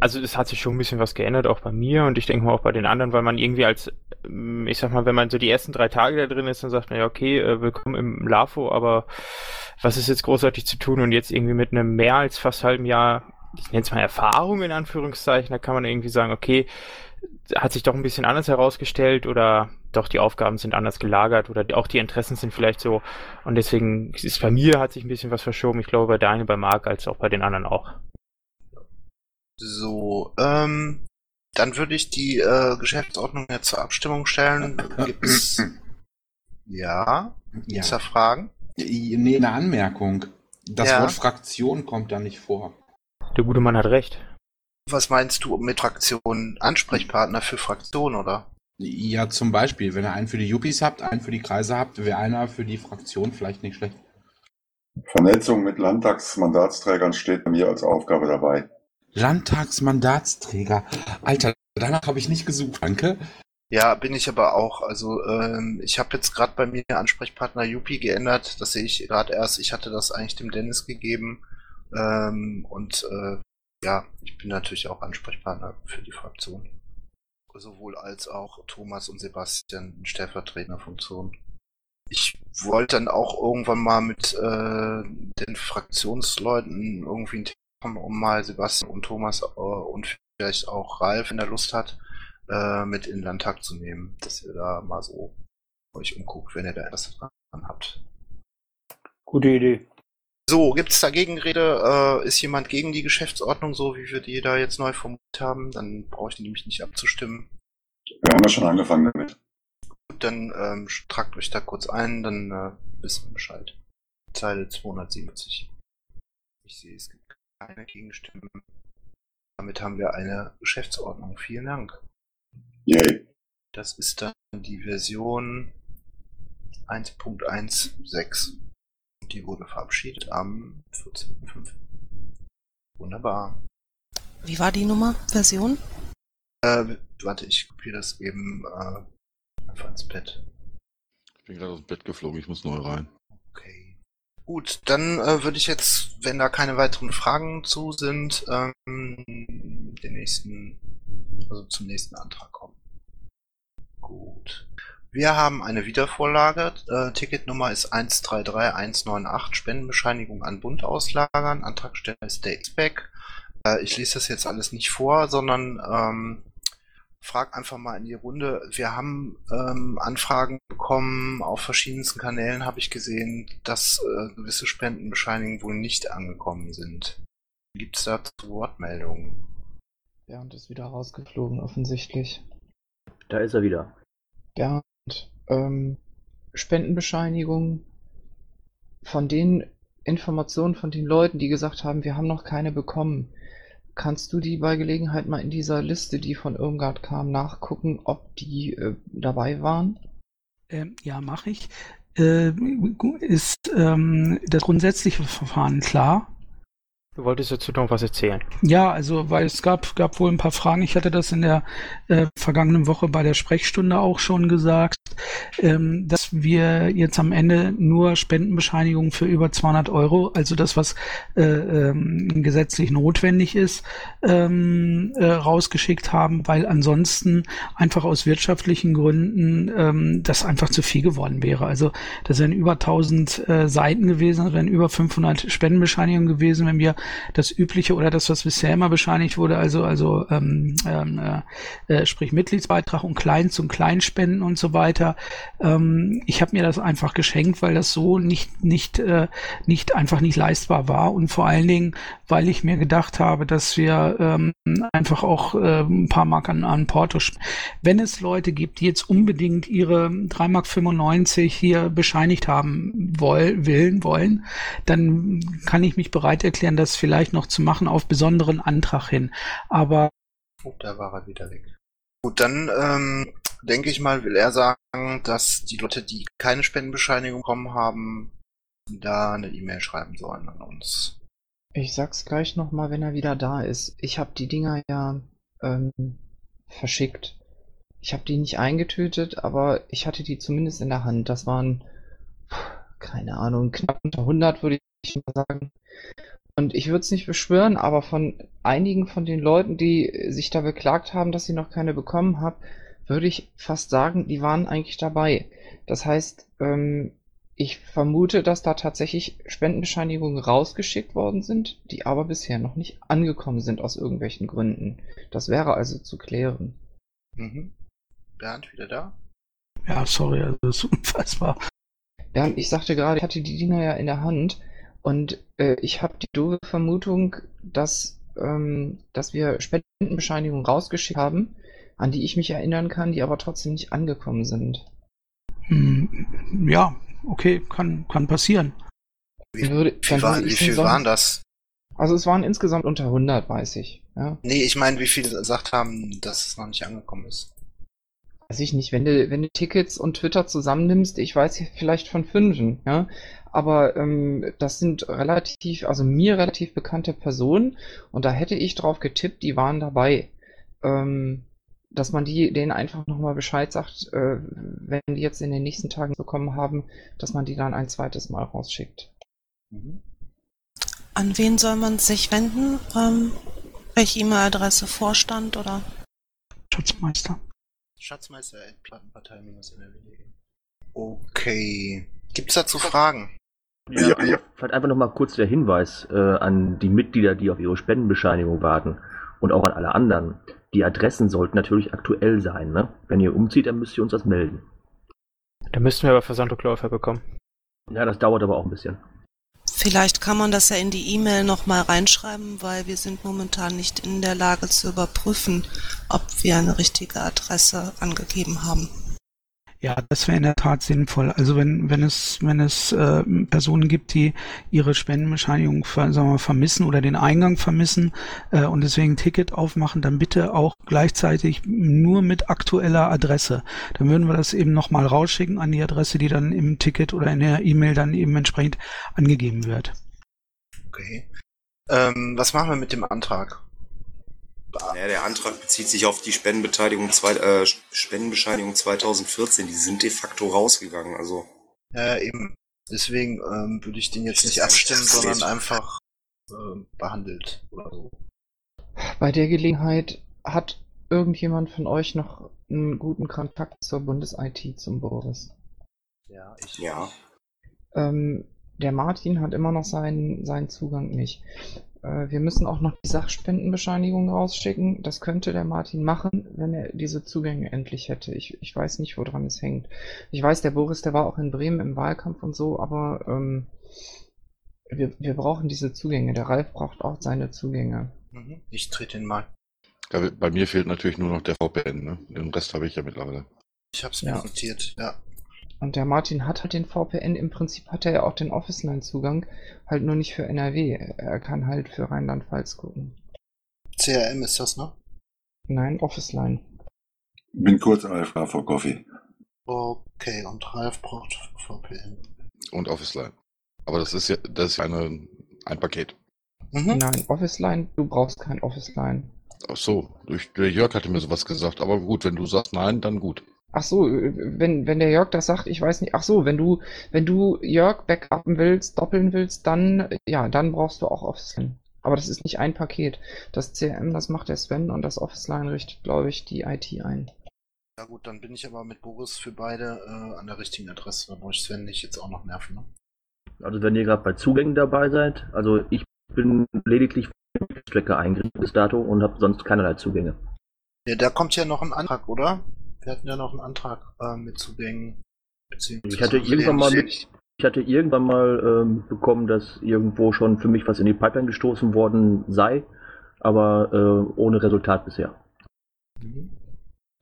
also es hat sich schon ein bisschen was geändert, auch bei mir und ich denke mal auch bei den anderen, weil man irgendwie als, ähm, ich sag mal, wenn man so die ersten drei Tage da drin ist, dann sagt man ja, okay, äh, willkommen im LAFO, aber was ist jetzt großartig zu tun und jetzt irgendwie mit einem mehr als fast halben Jahr, ich nenne es mal Erfahrung in Anführungszeichen, da kann man irgendwie sagen, okay, hat sich doch ein bisschen anders herausgestellt oder doch die Aufgaben sind anders gelagert oder auch die Interessen sind vielleicht so und deswegen ist bei mir hat sich ein bisschen was verschoben. Ich glaube bei Daniel, bei Marc als auch bei den anderen auch. So, ähm, dann würde ich die äh, Geschäftsordnung jetzt zur Abstimmung stellen. Gibt's ja, gibt's da Fragen? Nee, eine Anmerkung. Das Ja. Wort Fraktion kommt da nicht vor. Der gute Mann hat recht. Was meinst du mit Fraktion? Ansprechpartner für Fraktion, oder? Ja, zum Beispiel, wenn ihr einen für die Yuppies habt, einen für die Kreise habt, wäre einer für die Fraktion vielleicht nicht schlecht. Vernetzung mit Landtagsmandatsträgern steht bei mir als Aufgabe dabei. Landtagsmandatsträger. Alter, danach habe ich nicht gesucht, danke. Ja, bin ich aber auch. Also ähm, ich habe jetzt gerade bei mir Ansprechpartner Yuppie geändert. Das sehe ich gerade erst. Ich hatte das eigentlich dem Dennis gegeben. Ähm, und äh, ja, ich bin natürlich auch Ansprechpartner für die Fraktion. Sowohl als auch Thomas und Sebastian in Stellvertreterfunktion. Ich wollte dann auch irgendwann mal mit äh, den Fraktionsleuten irgendwie ein Thema machen, um mal Sebastian und Thomas äh, und vielleicht auch Ralf, wenn er Lust hat, äh, mit in den Landtag zu nehmen, dass ihr da mal so euch umguckt, wenn ihr da Interesse dran habt. Gute Idee. So, gibt's da Gegenrede? Äh, ist jemand gegen die Geschäftsordnung, so wie wir die da jetzt neu formuliert haben? Dann brauche ich die nämlich nicht abzustimmen. Wir haben ja schon angefangen damit. Gut, dann ähm, tragt euch da kurz ein, dann äh, wissen wir Bescheid. Zeile 270. Ich sehe, es gibt keine Gegenstimmen. Damit haben wir eine Geschäftsordnung. Vielen Dank. Yay. Das ist dann die Version 1.16. Die wurde verabschiedet am 14.05. Wunderbar. Wie war die Nummer? Version? Äh, warte, ich kopiere das eben äh, einfach ins Bett. Ich bin gerade aus dem Bett geflogen, ich muss neu rein. Okay. Gut, dann äh, würde ich jetzt, wenn da keine weiteren Fragen zu sind, ähm, den nächsten, also zum nächsten Antrag kommen. Gut. Wir haben eine Wiedervorlage. Äh, Ticketnummer ist 133198, Spendenbescheinigung an Bund auslagern. Antragsteller ist der X-Back. Äh, ich lese das jetzt alles nicht vor, sondern ähm, frag einfach mal in die Runde. Wir haben ähm, Anfragen bekommen auf verschiedensten Kanälen, habe ich gesehen, dass äh, gewisse Spendenbescheinigungen wohl nicht angekommen sind. Gibt es dazu Wortmeldungen? Bernd ist wieder rausgeflogen, offensichtlich. Da ist er wieder. Bernd, ähm, Spendenbescheinigung von den Informationen von den Leuten, die gesagt haben, wir haben noch keine bekommen. Kannst du die bei Gelegenheit mal in dieser Liste, die von Irmgard kam, nachgucken, ob die äh, dabei waren? Ähm, ja, mache ich. Äh, ist ähm, das grundsätzliche Verfahren klar? Du wolltest dazu noch was erzählen. Ja, also weil es gab, gab wohl ein paar Fragen. Ich hatte das in der äh, vergangenen Woche bei der Sprechstunde auch schon gesagt, ähm, dass wir jetzt am Ende nur Spendenbescheinigungen für über 200 Euro, also das, was äh, ähm, gesetzlich notwendig ist, ähm, äh, rausgeschickt haben, weil ansonsten einfach aus wirtschaftlichen Gründen ähm, das einfach zu viel geworden wäre. Also das wären über 1000 äh, Seiten gewesen, wären über 500 Spendenbescheinigungen gewesen, wenn wir das übliche oder das, was bisher immer bescheinigt wurde, also also ähm, ähm, äh, äh, sprich Mitgliedsbeitrag und Kleins- und Kleinspenden und so weiter. Ähm, ich habe mir das einfach geschenkt, weil das so nicht nicht äh, nicht einfach nicht leistbar war und vor allen Dingen, weil ich mir gedacht habe, dass wir ähm, einfach auch äh, ein paar Mark an, an Porto. Wenn es Leute gibt, die jetzt unbedingt ihre 3,95 Mark hier bescheinigt haben wollen, willen wollen, dann kann ich mich bereit erklären, das vielleicht noch zu machen auf besonderen Antrag hin. Aber Oh, da war er wieder weg. Gut, dann ähm, denke ich mal, will er sagen, dass die Leute, die keine Spendenbescheinigung bekommen haben, da eine E-Mail schreiben sollen an uns. Ich sag's gleich nochmal, wenn er wieder da ist. Ich habe die Dinger ja ähm, verschickt. Ich habe die nicht eingetötet, aber ich hatte die zumindest in der Hand. Das waren, keine Ahnung, knapp unter 100 würde ich mal sagen. Und ich würde es nicht beschwören, aber von einigen von den Leuten, die sich da beklagt haben, dass sie noch keine bekommen haben, würde ich fast sagen, die waren eigentlich dabei. Das heißt, ähm, ich vermute, dass da tatsächlich Spendenbescheinigungen rausgeschickt worden sind, die aber bisher noch nicht angekommen sind aus irgendwelchen Gründen. Das wäre also zu klären. Mhm. Bernd, wieder da? ja, sorry, also das ist unfassbar. Bernd, ich sagte gerade, ich hatte die Dinger ja in der Hand und äh, ich habe die doofe Vermutung, dass, ähm, dass wir Spendenbescheinigungen rausgeschickt haben, an die ich mich erinnern kann, die aber trotzdem nicht angekommen sind. Hm, ja, okay, kann, kann passieren. Wie, Würde- wie, war, wie viel sagen- waren das? Also es waren insgesamt unter 100, weiß ich. Ja. Nee, ich meine, wie viele gesagt haben, dass es noch nicht angekommen ist. Weiß ich nicht, wenn du, wenn du Tickets und Twitter zusammennimmst, ich weiß hier vielleicht von fünfen, ja. Aber ähm, das sind relativ, also mir relativ bekannte Personen und da hätte ich drauf getippt, die waren dabei. Ähm, dass man die denen einfach nochmal Bescheid sagt, äh, wenn die jetzt in den nächsten Tagen bekommen haben, dass man die dann ein zweites Mal rausschickt. Mhm. An wen soll man sich wenden? Ähm, welche E-Mail-Adresse? Vorstand oder? Schatzmeister. Schatzmeister at plattenpartei-nrw.de. Okay. Gibt's dazu Fragen? Ja, Vielleicht einfach nochmal kurz der Hinweis äh, an die Mitglieder, die auf ihre Spendenbescheinigung warten und auch an alle anderen. Die Adressen sollten natürlich aktuell sein. Ne? Wenn ihr umzieht, dann müsst ihr uns das melden. Da müssten wir aber Versandrückläufer bekommen. Ja, das dauert aber auch ein bisschen. Vielleicht kann man das ja in die E-Mail nochmal reinschreiben, weil wir sind momentan nicht in der Lage zu überprüfen, ob wir eine richtige Adresse angegeben haben. Ja, das wäre in der Tat sinnvoll. Also wenn, wenn es, wenn es äh, Personen gibt, die ihre Spendenbescheinigung sagen wir, vermissen oder den Eingang vermissen äh, und deswegen ein Ticket aufmachen, dann bitte auch gleichzeitig nur mit aktueller Adresse. Dann würden wir das eben nochmal rausschicken an die Adresse, die dann im Ticket oder in der E-Mail dann eben entsprechend angegeben wird. Okay. Ähm, was machen wir mit dem Antrag? Ja, der Antrag bezieht sich auf die Spendenbeteiligung, zwei, äh, Spendenbescheinigung 2014. Die sind de facto rausgegangen. Also Äh, eben. Deswegen ähm, würde ich den jetzt nicht abstimmen, sondern einfach äh, behandelt oder so. Bei der Gelegenheit hat irgendjemand von euch noch einen guten Kontakt zur Bundes-IT zum Boris? Ja, ich. Ja. Ähm, der Martin hat immer noch seinen, seinen Zugang nicht. Äh, wir müssen auch noch die Sachspendenbescheinigung rausschicken. Das könnte der Martin machen, wenn er diese Zugänge endlich hätte. Ich, ich weiß nicht, woran es hängt. Ich weiß, der Boris, der war auch in Bremen im Wahlkampf und so, aber ähm, wir, wir brauchen diese Zugänge. Der Ralf braucht auch seine Zugänge. Mhm. Ich trete ihn mal. Bei mir fehlt natürlich nur noch der VPN, ne? Den Rest habe ich ja mittlerweile. Ich hab's mir Ja. notiert, ja. Und der Martin hat halt den VPN, im Prinzip hat er ja auch den Office-Line-Zugang, halt nur nicht für NRW. Er kann halt für Rheinland-Pfalz gucken. CRM ist das, ne? Nein, Office-Line. Bin kurz AFK for Coffee. Okay, und Ralf braucht VPN. Und Office Line. Aber das ist ja, das ist ja eine, ein Paket. Mhm. Nein, Office-Line, du brauchst kein Office-Line. Ach so, durch, der Jörg hatte mir sowas gesagt. Aber gut, wenn du sagst nein, dann gut. Ach so, äh, wenn, wenn der Jörg das sagt, ich weiß nicht. Ach so, wenn du, wenn du Jörg backuppen willst, doppeln willst, dann, ja, dann brauchst du auch Office-Line. Aber das ist nicht ein Paket. Das CRM, das macht der Sven und das Office-Line richtet, glaube ich, die IT ein. Ja gut, dann bin ich aber mit Boris für beide äh, an der richtigen Adresse. Da brauche ich Sven nicht jetzt auch noch nerven, ne? Also wenn ihr gerade bei Zugängen dabei seid, also ich bin lediglich Tracker eingerichtet bis dato und habe sonst keinerlei Zugänge. Ja, da kommt ja noch ein Antrag, oder? Wir hatten ja noch einen Antrag äh, mit Zugängen. beziehungsweise- Ich hatte irgendwann mal mit, ich hatte irgendwann mal ähm, bekommen, dass irgendwo schon für mich was in die Pipeline gestoßen worden sei, aber äh, ohne Resultat bisher.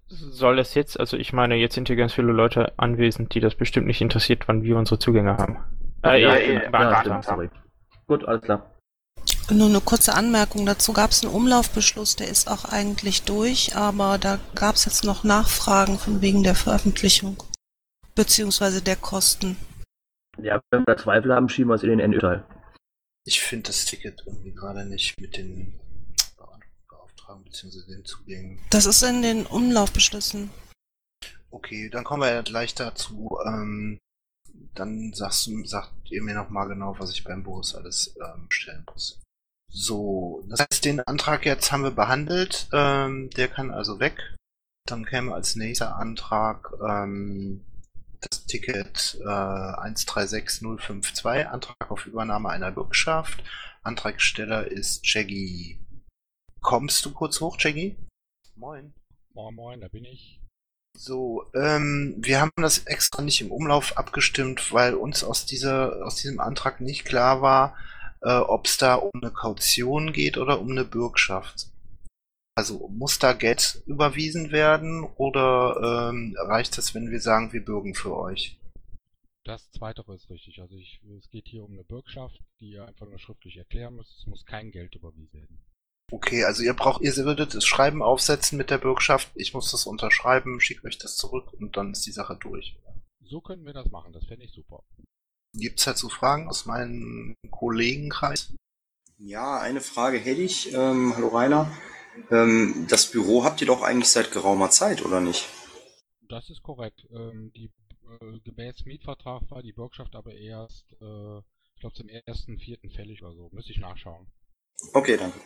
Soll das jetzt, also ich meine, jetzt sind hier ganz viele Leute anwesend, die das bestimmt nicht interessiert, wann wir unsere Zugänge haben. Äh, ja, ja, ja, ja, beantragt stimmt, sorry. Gut, alles klar. Nur eine kurze Anmerkung dazu gab es einen Umlaufbeschluss, der ist auch eigentlich durch, aber da gab es jetzt noch Nachfragen von wegen der Veröffentlichung beziehungsweise der Kosten. Ja, wenn wir da Zweifel haben, schieben wir es in den NÖ-Teil. Ich finde das Ticket irgendwie gerade nicht mit den Beauftragten bzw. den Zugängen. Das ist in den Umlaufbeschlüssen. Okay, dann kommen wir ja gleich dazu. Ähm, dann sagst, du- sagt ihr mir nochmal genau, was ich beim Boris alles ähm, stellen muss. So, das heißt, den Antrag jetzt haben wir behandelt. Ähm, der kann also weg. Dann käme als nächster Antrag ähm, das Ticket äh, 136052, Antrag auf Übernahme einer Bürgschaft. Antragsteller ist Jaggy. Kommst du kurz hoch, Jaggy? Moin. Moin, moin, da bin ich. So, ähm, wir haben das extra nicht im Umlauf abgestimmt, weil uns aus dieser, aus diesem Antrag nicht klar war, äh, ob es da um eine Kaution geht oder um eine Bürgschaft. Also muss da Geld überwiesen werden oder ähm, reicht es, wenn wir sagen, wir bürgen für euch? Das zweite ist richtig. Also ich, es geht hier um eine Bürgschaft, die ihr einfach nur schriftlich erklären müsst. Es muss kein Geld überwiesen werden. Okay, also ihr braucht, ihr würdet das Schreiben aufsetzen mit der Bürgschaft, ich muss das unterschreiben, schicke euch das zurück und dann ist die Sache durch. So können wir das machen, das fände ich super. Gibt's dazu Fragen aus meinem Kollegenkreis? Ja, eine Frage hätte ich. Ähm, hallo Rainer. Ähm, das Büro habt ihr doch eigentlich seit geraumer Zeit, oder nicht? Das ist korrekt. Ähm, die, äh, gemäß Mietvertrag war die Bürgschaft aber erst, äh, ich glaube zum ersten, vierten fällig oder so. Müsste ich nachschauen. Okay, danke.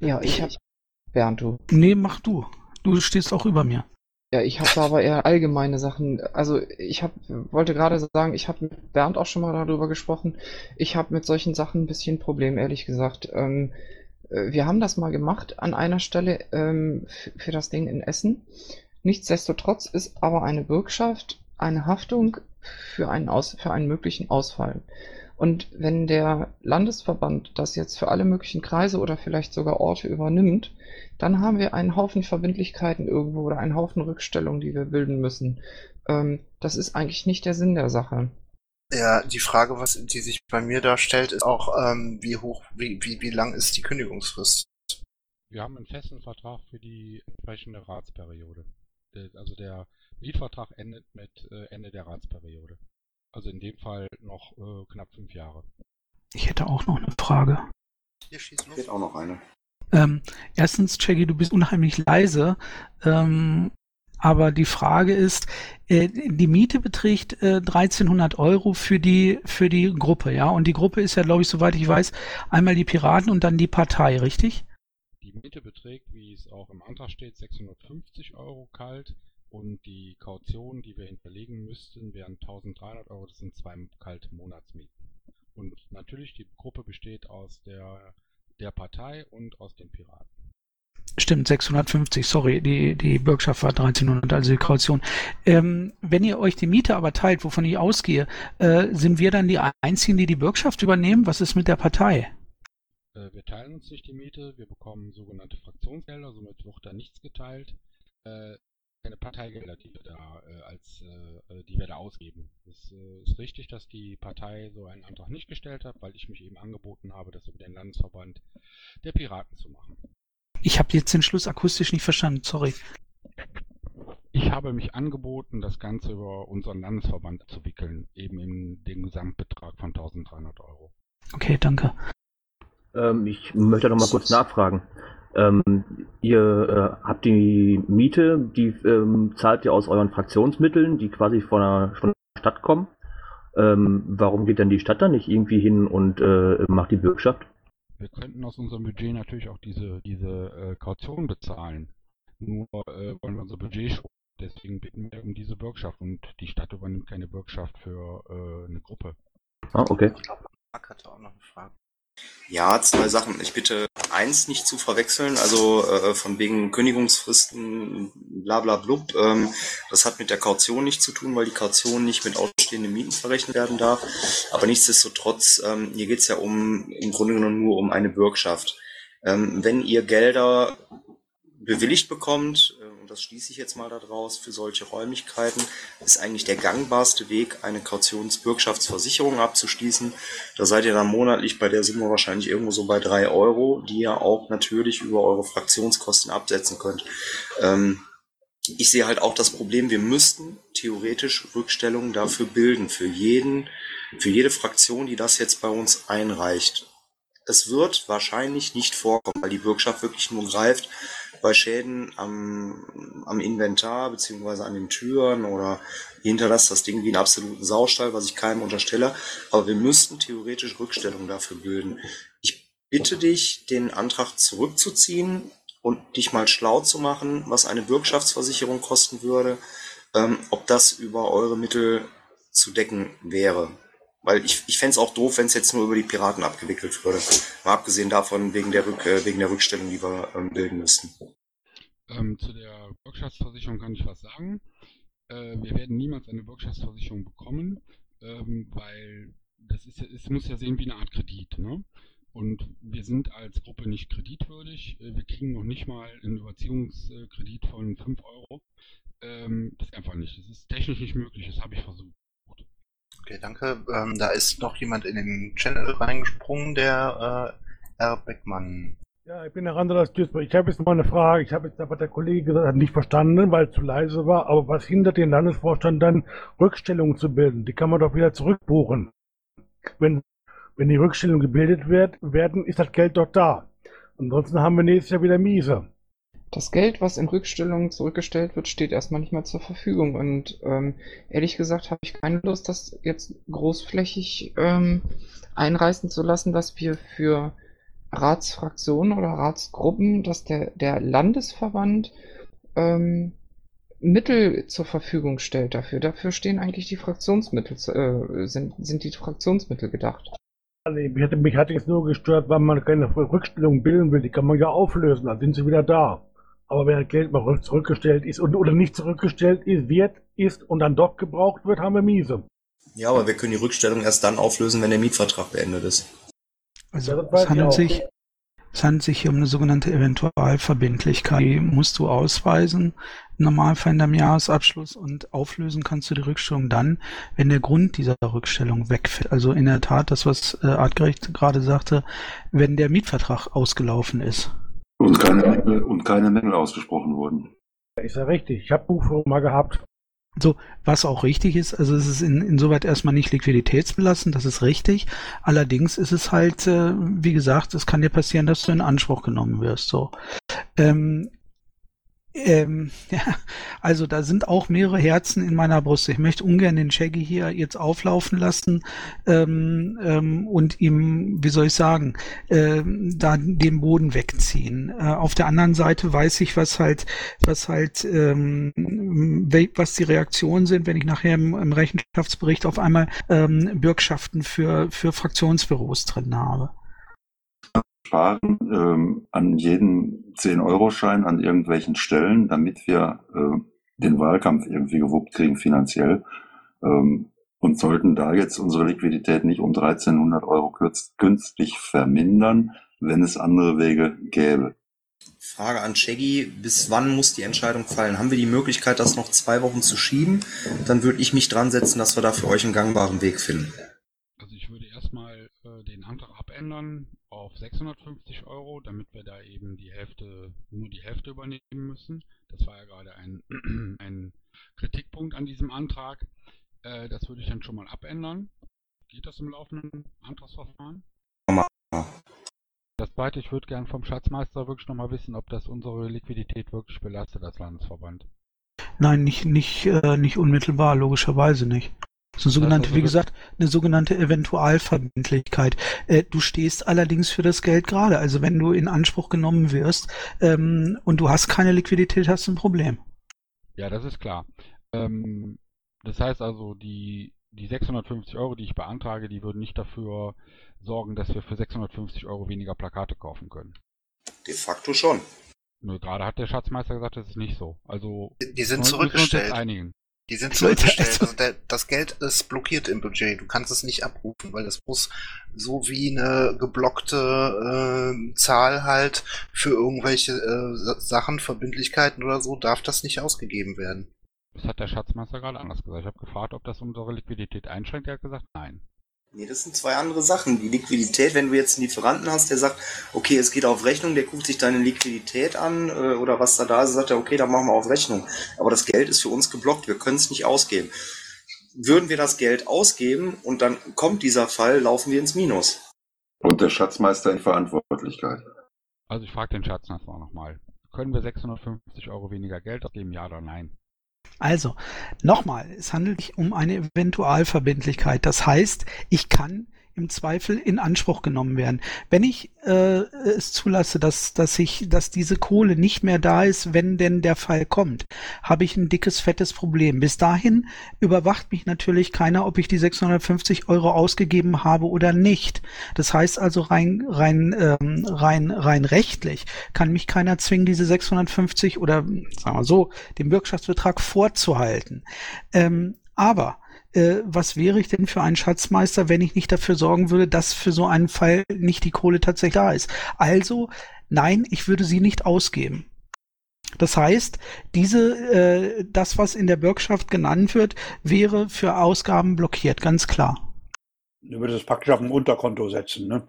Ja, ich hab. Bernd, du. Nee, mach du. Du stehst auch über mir. Ja, ich habe aber eher allgemeine Sachen. Also ich hab, wollte gerade sagen, ich habe mit Bernd auch schon mal darüber gesprochen. Ich habe mit solchen Sachen ein bisschen Problem, ehrlich gesagt. Ähm, äh, wir haben das mal gemacht an einer Stelle ähm, für das Ding in Essen. Nichtsdestotrotz ist aber eine Bürgschaft eine Haftung für einen, Aus für einen möglichen Ausfall. Und wenn der Landesverband das jetzt für alle möglichen Kreise oder vielleicht sogar Orte übernimmt, dann haben wir einen Haufen Verbindlichkeiten irgendwo oder einen Haufen Rückstellungen, die wir bilden müssen. Ähm, das ist eigentlich nicht der Sinn der Sache. Ja, die Frage, was die sich bei mir darstellt, ist auch, ähm, wie hoch, wie, wie, wie lang ist die Kündigungsfrist? Wir haben einen festen Vertrag für die entsprechende Ratsperiode. Also der Mietvertrag endet mit äh, Ende der Ratsperiode. Also in dem Fall noch äh, knapp fünf Jahre. Ich hätte auch noch eine Frage. Ich hätte auch noch eine. Ähm, erstens, Chaggy, du bist unheimlich leise. Ähm, Aber die Frage ist, äh, die Miete beträgt äh, 1300 Euro für die für die Gruppe, ja. Und die Gruppe ist ja, glaube ich, soweit ich weiß, einmal die Piraten und dann die Partei, richtig? Die Miete beträgt, wie es auch im Antrag steht, 650 Euro kalt und die Kaution, die wir hinterlegen müssten, wären 1300 Euro. Das sind zwei kalte Monatsmieten. Und natürlich, die Gruppe besteht aus der, der Partei und aus den Piraten. Stimmt, 650, sorry, die, die Bürgschaft war 1300, also die Kaution. Ähm, wenn ihr euch die Miete aber teilt, wovon ich ausgehe, äh, sind wir dann die Einzigen, die die Bürgschaft übernehmen? Was ist mit der Partei? Äh, wir teilen uns nicht die Miete, wir bekommen sogenannte Fraktionsgelder, somit wird da nichts geteilt. Äh, keine Parteigelder, die wir da äh, als äh, äh, die wir da ausgeben. Es äh, ist richtig, dass die Partei so einen Antrag nicht gestellt hat, weil ich mich eben angeboten habe, das über den Landesverband der Piraten zu machen. Ich habe jetzt den Schluss akustisch nicht verstanden, sorry. Ich habe mich angeboten, das Ganze über unseren Landesverband zu wickeln, eben in den Gesamtbetrag von 1300 Euro. Okay, danke. Ähm, ich möchte noch mal kurz nachfragen. Ähm, ihr äh, habt die Miete, die ähm, zahlt ihr aus euren Fraktionsmitteln, die quasi von der, von der Stadt kommen. Ähm, warum geht denn die Stadt da nicht irgendwie hin und äh, macht die Bürgschaft? Wir könnten aus unserem Budget natürlich auch diese, diese äh, Kaution bezahlen. Nur äh, wollen wir unser Budget schonen. Deswegen bitten wir um diese Bürgschaft und die Stadt übernimmt keine Bürgschaft für äh, eine Gruppe. Ah, okay. Ich glaube, Marc hatte auch noch eine Frage. Ja, zwei Sachen. Ich bitte eins nicht zu verwechseln, also äh, von wegen Kündigungsfristen, bla bla blub. Ähm, das hat mit der Kaution nichts zu tun, weil die Kaution nicht mit ausstehenden Mieten verrechnet werden darf. Aber nichtsdestotrotz, ähm, hier geht's ja um im Grunde genommen nur um eine Bürgschaft. Ähm, wenn ihr Gelder bewilligt bekommt, das schließe ich jetzt mal daraus, für solche Räumlichkeiten ist eigentlich der gangbarste Weg, eine Kautionsbürgschaftsversicherung abzuschließen. Da seid ihr dann monatlich bei der Summe wahrscheinlich irgendwo so bei drei Euro, die ihr auch natürlich über eure Fraktionskosten absetzen könnt. Ähm, ich sehe halt auch das Problem, wir müssten theoretisch Rückstellungen dafür bilden, für jeden, für jede Fraktion, die das jetzt bei uns einreicht. Es wird wahrscheinlich nicht vorkommen, weil die Bürgschaft wirklich nur greift bei Schäden am, am Inventar beziehungsweise an den Türen oder hinterlasst das Ding wie einen absoluten Saustall, was ich keinem unterstelle. Aber wir müssten theoretisch Rückstellungen dafür bilden. Ich bitte dich, den Antrag zurückzuziehen und dich mal schlau zu machen, was eine Bürgschaftsversicherung kosten würde, ähm, ob das über eure Mittel zu decken wäre. Weil ich, ich fände es auch doof, wenn es jetzt nur über die Piraten abgewickelt würde. Mal abgesehen davon, wegen der, Rück, äh, wegen der Rückstellung, die wir ähm, bilden müssten. Ähm, zu der Bürgschaftsversicherung kann ich was sagen. Äh, wir werden niemals eine Bürgschaftsversicherung bekommen, ähm, weil das ist, es muss ja sehen wie eine Art Kredit. Ne? Und wir sind als Gruppe nicht kreditwürdig. Äh, wir kriegen noch nicht mal einen Überziehungskredit von 5 Euro. Ähm, das ist einfach nicht. Das ist technisch nicht möglich. Das habe ich versucht. Okay, danke. Ähm, da ist noch jemand in den Channel reingesprungen, der äh, R. Beckmann. Ja, ich bin der Randall Duisburg. Ich habe jetzt mal eine Frage. Ich habe jetzt aber der Kollege gesagt, hat nicht verstanden, weil es zu leise war. Aber was hindert den Landesvorstand dann, Rückstellungen zu bilden? Die kann man doch wieder zurückbuchen. Wenn, wenn die Rückstellungen gebildet wird, werden, ist das Geld doch da. Ansonsten haben wir nächstes Jahr wieder miese. Das Geld, was in Rückstellungen zurückgestellt wird, steht erstmal nicht mehr zur Verfügung. Und ähm, ehrlich gesagt habe ich keine Lust, das jetzt großflächig ähm, einreißen zu lassen, dass wir für Ratsfraktionen oder Ratsgruppen, dass der, der Landesverband ähm, Mittel zur Verfügung stellt dafür. Dafür stehen eigentlich die Fraktionsmittel, äh, sind, sind die Fraktionsmittel gedacht. Also mich, hatte, mich hatte jetzt nur gestört, weil man keine Rückstellung bilden will. Die kann man ja auflösen, dann sind sie wieder da. Aber wenn das Geld mal zurückgestellt ist und, oder nicht zurückgestellt ist, wird, ist und dann doch gebraucht wird, haben wir miese. Ja, aber wir können die Rückstellung erst dann auflösen, wenn der Mietvertrag beendet ist. Also es handelt, sich, es handelt sich hier um eine sogenannte Eventualverbindlichkeit. Die musst du ausweisen, im Normalfall in deinem Jahresabschluss und auflösen kannst du die Rückstellung dann, wenn der Grund dieser Rückstellung wegfällt. Also in der Tat, das was äh, Artgerecht gerade sagte, wenn der Mietvertrag ausgelaufen ist. Und keine, Mängel, und keine Mängel ausgesprochen wurden. Ist ja richtig. Ich habe Buchführung mal gehabt. So, was auch richtig ist, also es ist in, insoweit erstmal nicht liquiditätsbelastend, das ist richtig. Allerdings ist es halt, äh, wie gesagt, es kann dir passieren, dass du in Anspruch genommen wirst. So. Ähm, Ähm, ja, also da sind auch mehrere Herzen in meiner Brust. Ich möchte ungern den Shaggy hier jetzt auflaufen lassen ähm, ähm, und ihm, wie soll ich sagen, ähm, da den Boden wegziehen. Äh, auf der anderen Seite weiß ich, was halt, was halt, ähm, was die Reaktionen sind, wenn ich nachher im, im Rechenschaftsbericht auf einmal ähm, Bürgschaften für für Fraktionsbüros drin habe sparen ähm, an jeden 10-Euro-Schein an irgendwelchen Stellen, damit wir äh, den Wahlkampf irgendwie gewuppt kriegen finanziell. Ähm, und sollten da jetzt unsere Liquidität nicht um 1300 Euro künstlich vermindern, wenn es andere Wege gäbe. Frage an Shaggy, bis wann muss die Entscheidung fallen? Haben wir die Möglichkeit, das noch zwei Wochen zu schieben? Dann würde ich mich dran setzen, dass wir da für euch einen gangbaren Weg finden. Also ich würde erstmal äh, den Antrag abändern, auf 650 Euro, damit wir da eben die Hälfte, nur die Hälfte übernehmen müssen. Das war ja gerade ein, ein Kritikpunkt an diesem Antrag. Äh, das würde ich dann schon mal abändern. Geht das im laufenden Antragsverfahren? Das zweite, ich würde gern vom Schatzmeister wirklich nochmal wissen, ob das unsere Liquidität wirklich belastet als Landesverband. Nein, nicht, nicht, äh, nicht unmittelbar, logischerweise nicht. So eine sogenannte, wie gesagt, eine sogenannte Eventualverbindlichkeit. Äh, du stehst allerdings für das Geld gerade. Also wenn du in Anspruch genommen wirst ähm, und du hast keine Liquidität, hast du ein Problem. Ja, das ist klar. Ähm, das heißt also, die, die 650 Euro, die ich beantrage, die würden nicht dafür sorgen, dass wir für 650 Euro weniger Plakate kaufen können. De facto schon. Nur gerade hat der Schatzmeister gesagt, das ist nicht so. Also die sind zurückgestellt. einigen. Die sind zurückgestellt. Also der, das Geld ist blockiert im Budget. Du kannst es nicht abrufen, weil das muss so wie eine geblockte äh, Zahl halt für irgendwelche äh, Sachen, Verbindlichkeiten oder so, darf das nicht ausgegeben werden. Das hat der Schatzmeister gerade anders gesagt. Ich habe gefragt, ob das unsere Liquidität einschränkt. Er hat gesagt, nein. Nee, das sind zwei andere Sachen. Die Liquidität, wenn du jetzt einen Lieferanten hast, der sagt, okay, es geht auf Rechnung, der guckt sich deine Liquidität an äh, oder was da da ist, sagt er, okay, dann machen wir auf Rechnung. Aber das Geld ist für uns geblockt, wir können es nicht ausgeben. Würden wir das Geld ausgeben und dann kommt dieser Fall, laufen wir ins Minus. Und der Schatzmeister in Verantwortlichkeit. Also ich frage den Schatzmeister nochmal. Können wir 650 Euro weniger Geld ausgeben, ja oder nein? Also, nochmal, es handelt sich um eine Eventualverbindlichkeit. Das heißt, ich kann im Zweifel in Anspruch genommen werden. Wenn ich äh, es zulasse, dass, dass ich, dass diese Kohle nicht mehr da ist, wenn denn der Fall kommt, habe ich ein dickes, fettes Problem. Bis dahin überwacht mich natürlich keiner, ob ich die 650 Euro ausgegeben habe oder nicht. Das heißt also rein, rein, ähm, rein, rein rechtlich kann mich keiner zwingen, diese 650 oder sagen wir so, den Bürgschaftsbetrag vorzuhalten. Ähm, aber äh, was wäre ich denn für ein Schatzmeister, wenn ich nicht dafür sorgen würde, dass für so einen Fall nicht die Kohle tatsächlich da ist. Also, nein, ich würde sie nicht ausgeben. Das heißt, diese, äh, das, was in der Bürgschaft genannt wird, wäre für Ausgaben blockiert, ganz klar. Du würdest es praktisch auf ein Unterkonto setzen, ne?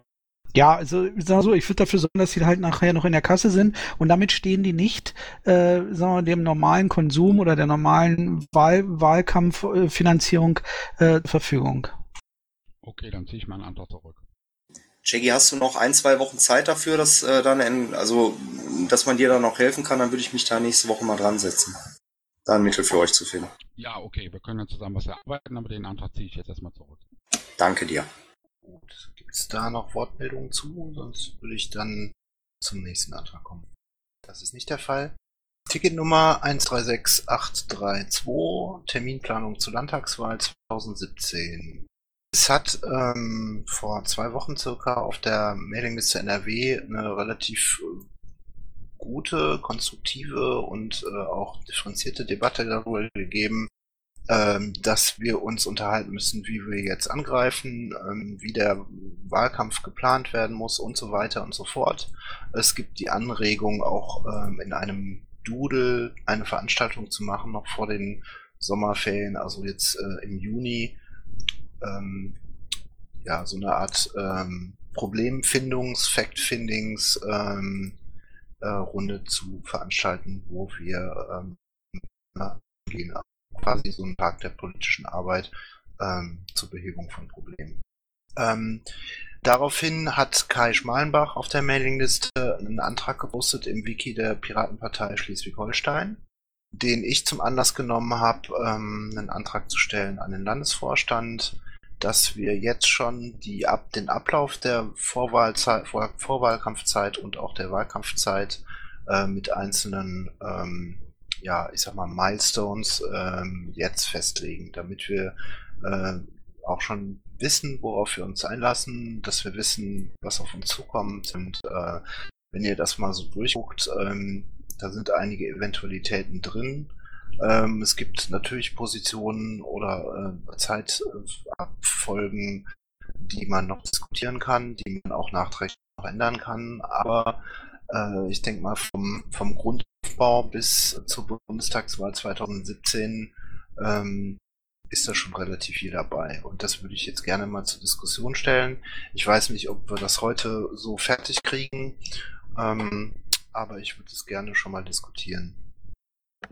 Ja, also sag so, ich würde dafür sorgen, dass sie halt nachher noch in der Kasse sind und damit stehen die nicht, äh, sagen wir, dem normalen Konsum oder der normalen Wahl Wahlkampffinanzierung äh, zur Verfügung. Okay, dann ziehe ich meinen Antrag zurück. Jackie, hast du noch ein, zwei Wochen Zeit dafür, dass äh, dann, in, also, dass man dir da noch helfen kann, dann würde ich mich da nächste Woche mal dran setzen, da ein Mittel für euch zu finden. Ja, okay, wir können dann zusammen was erarbeiten, aber den Antrag ziehe ich jetzt erstmal zurück. Danke dir. Gut, gibt es da noch Wortmeldungen zu? Sonst würde ich dann zum nächsten Antrag kommen. Das ist nicht der Fall. Ticketnummer 136832, Terminplanung zur Landtagswahl 2017. Es hat ähm, vor zwei Wochen circa auf der Mailingliste NRW eine relativ äh, gute, konstruktive und äh, auch differenzierte Debatte darüber gegeben, ähm, dass wir uns unterhalten müssen, wie wir jetzt angreifen, ähm, wie der Wahlkampf geplant werden muss und so weiter und so fort. Es gibt die Anregung, auch ähm, in einem Doodle eine Veranstaltung zu machen, noch vor den Sommerferien, also jetzt äh, im Juni. Ähm, ja, so eine Art ähm, Problemfindungs-, Fact-Findings- ähm, äh, zu veranstalten, wo wir ähm, gehen quasi so ein Tag der politischen Arbeit ähm, zur Behebung von Problemen. Ähm, daraufhin hat Kai Schmalenbach auf der Mailingliste einen Antrag gepostet im Wiki der Piratenpartei Schleswig-Holstein, den ich zum Anlass genommen habe, ähm, einen Antrag zu stellen an den Landesvorstand, dass wir jetzt schon die, ab, den Ablauf der Vorwahlzeit, Vor, Vorwahlkampfzeit und auch der Wahlkampfzeit äh, mit einzelnen, ähm, ja, ich sag mal, Milestones ähm, jetzt festlegen, damit wir äh, auch schon wissen, worauf wir uns einlassen, dass wir wissen, was auf uns zukommt. Und äh, wenn ihr das mal so durchguckt, ähm, da sind einige Eventualitäten drin. Ähm, es gibt natürlich Positionen oder äh, Zeitabfolgen, die man noch diskutieren kann, die man auch nachträglich noch ändern kann. Aber äh, ich denke mal vom, vom Grundaufbau bis zur Bundestagswahl 2017 ähm, ist da schon relativ viel dabei. Und das würde ich jetzt gerne mal zur Diskussion stellen. Ich weiß nicht, ob wir das heute so fertig kriegen, ähm, aber ich würde es gerne schon mal diskutieren.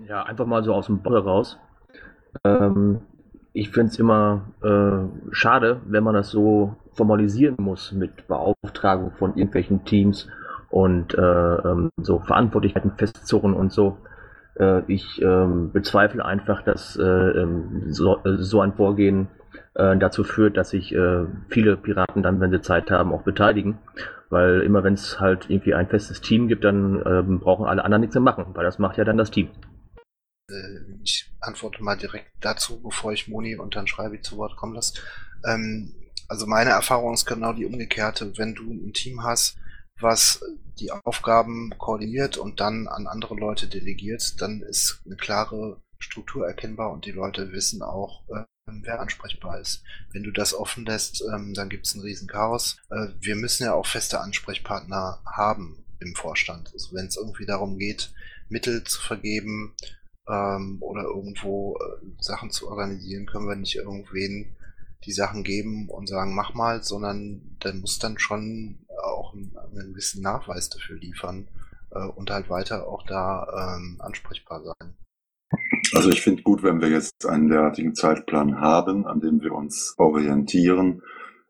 Ja, einfach mal so aus dem Ball raus. Ähm, ich finde es immer äh, schade, wenn man das so formalisieren muss mit Beauftragung von irgendwelchen Teams und äh, ähm, so Verantwortlichkeiten festzurren und so. Äh, ich ähm, bezweifle einfach, dass äh, ähm, so, äh, so ein Vorgehen äh, dazu führt, dass sich äh, viele Piraten dann, wenn sie Zeit haben, auch beteiligen. Weil immer wenn es halt irgendwie ein festes Team gibt, dann ähm, brauchen alle anderen nichts mehr machen, weil das macht ja dann das Team. Äh, ich antworte mal direkt dazu, bevor ich Moni und dann Schreibi zu Wort kommen lasse. Ähm, also meine Erfahrung ist genau die umgekehrte. Wenn du ein Team hast, was die Aufgaben koordiniert und dann an andere Leute delegiert, dann ist eine klare Struktur erkennbar und die Leute wissen auch, äh, wer ansprechbar ist. Wenn du das offen lässt, ähm, dann gibt es ein Riesenchaos. Äh, wir müssen ja auch feste Ansprechpartner haben im Vorstand. Also wenn es irgendwie darum geht, Mittel zu vergeben ähm, oder irgendwo äh, Sachen zu organisieren, können wir nicht irgendwen die Sachen geben und sagen, mach mal, sondern der muss dann schon auch einen, gewissen Nachweis dafür liefern äh, und halt weiter auch da ähm, ansprechbar sein. Also ich finde gut, wenn wir jetzt einen derartigen Zeitplan haben, an dem wir uns orientieren.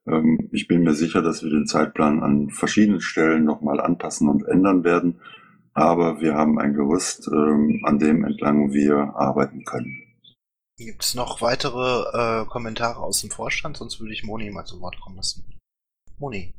Ähm, ich bin mir sicher, dass wir den Zeitplan an verschiedenen Stellen nochmal anpassen und ändern werden. Aber wir haben ein Gerüst, ähm, an dem entlang wir arbeiten können. Gibt es noch weitere äh, Kommentare aus dem Vorstand? Sonst würde ich Moni mal zu Wort kommen lassen. Moni.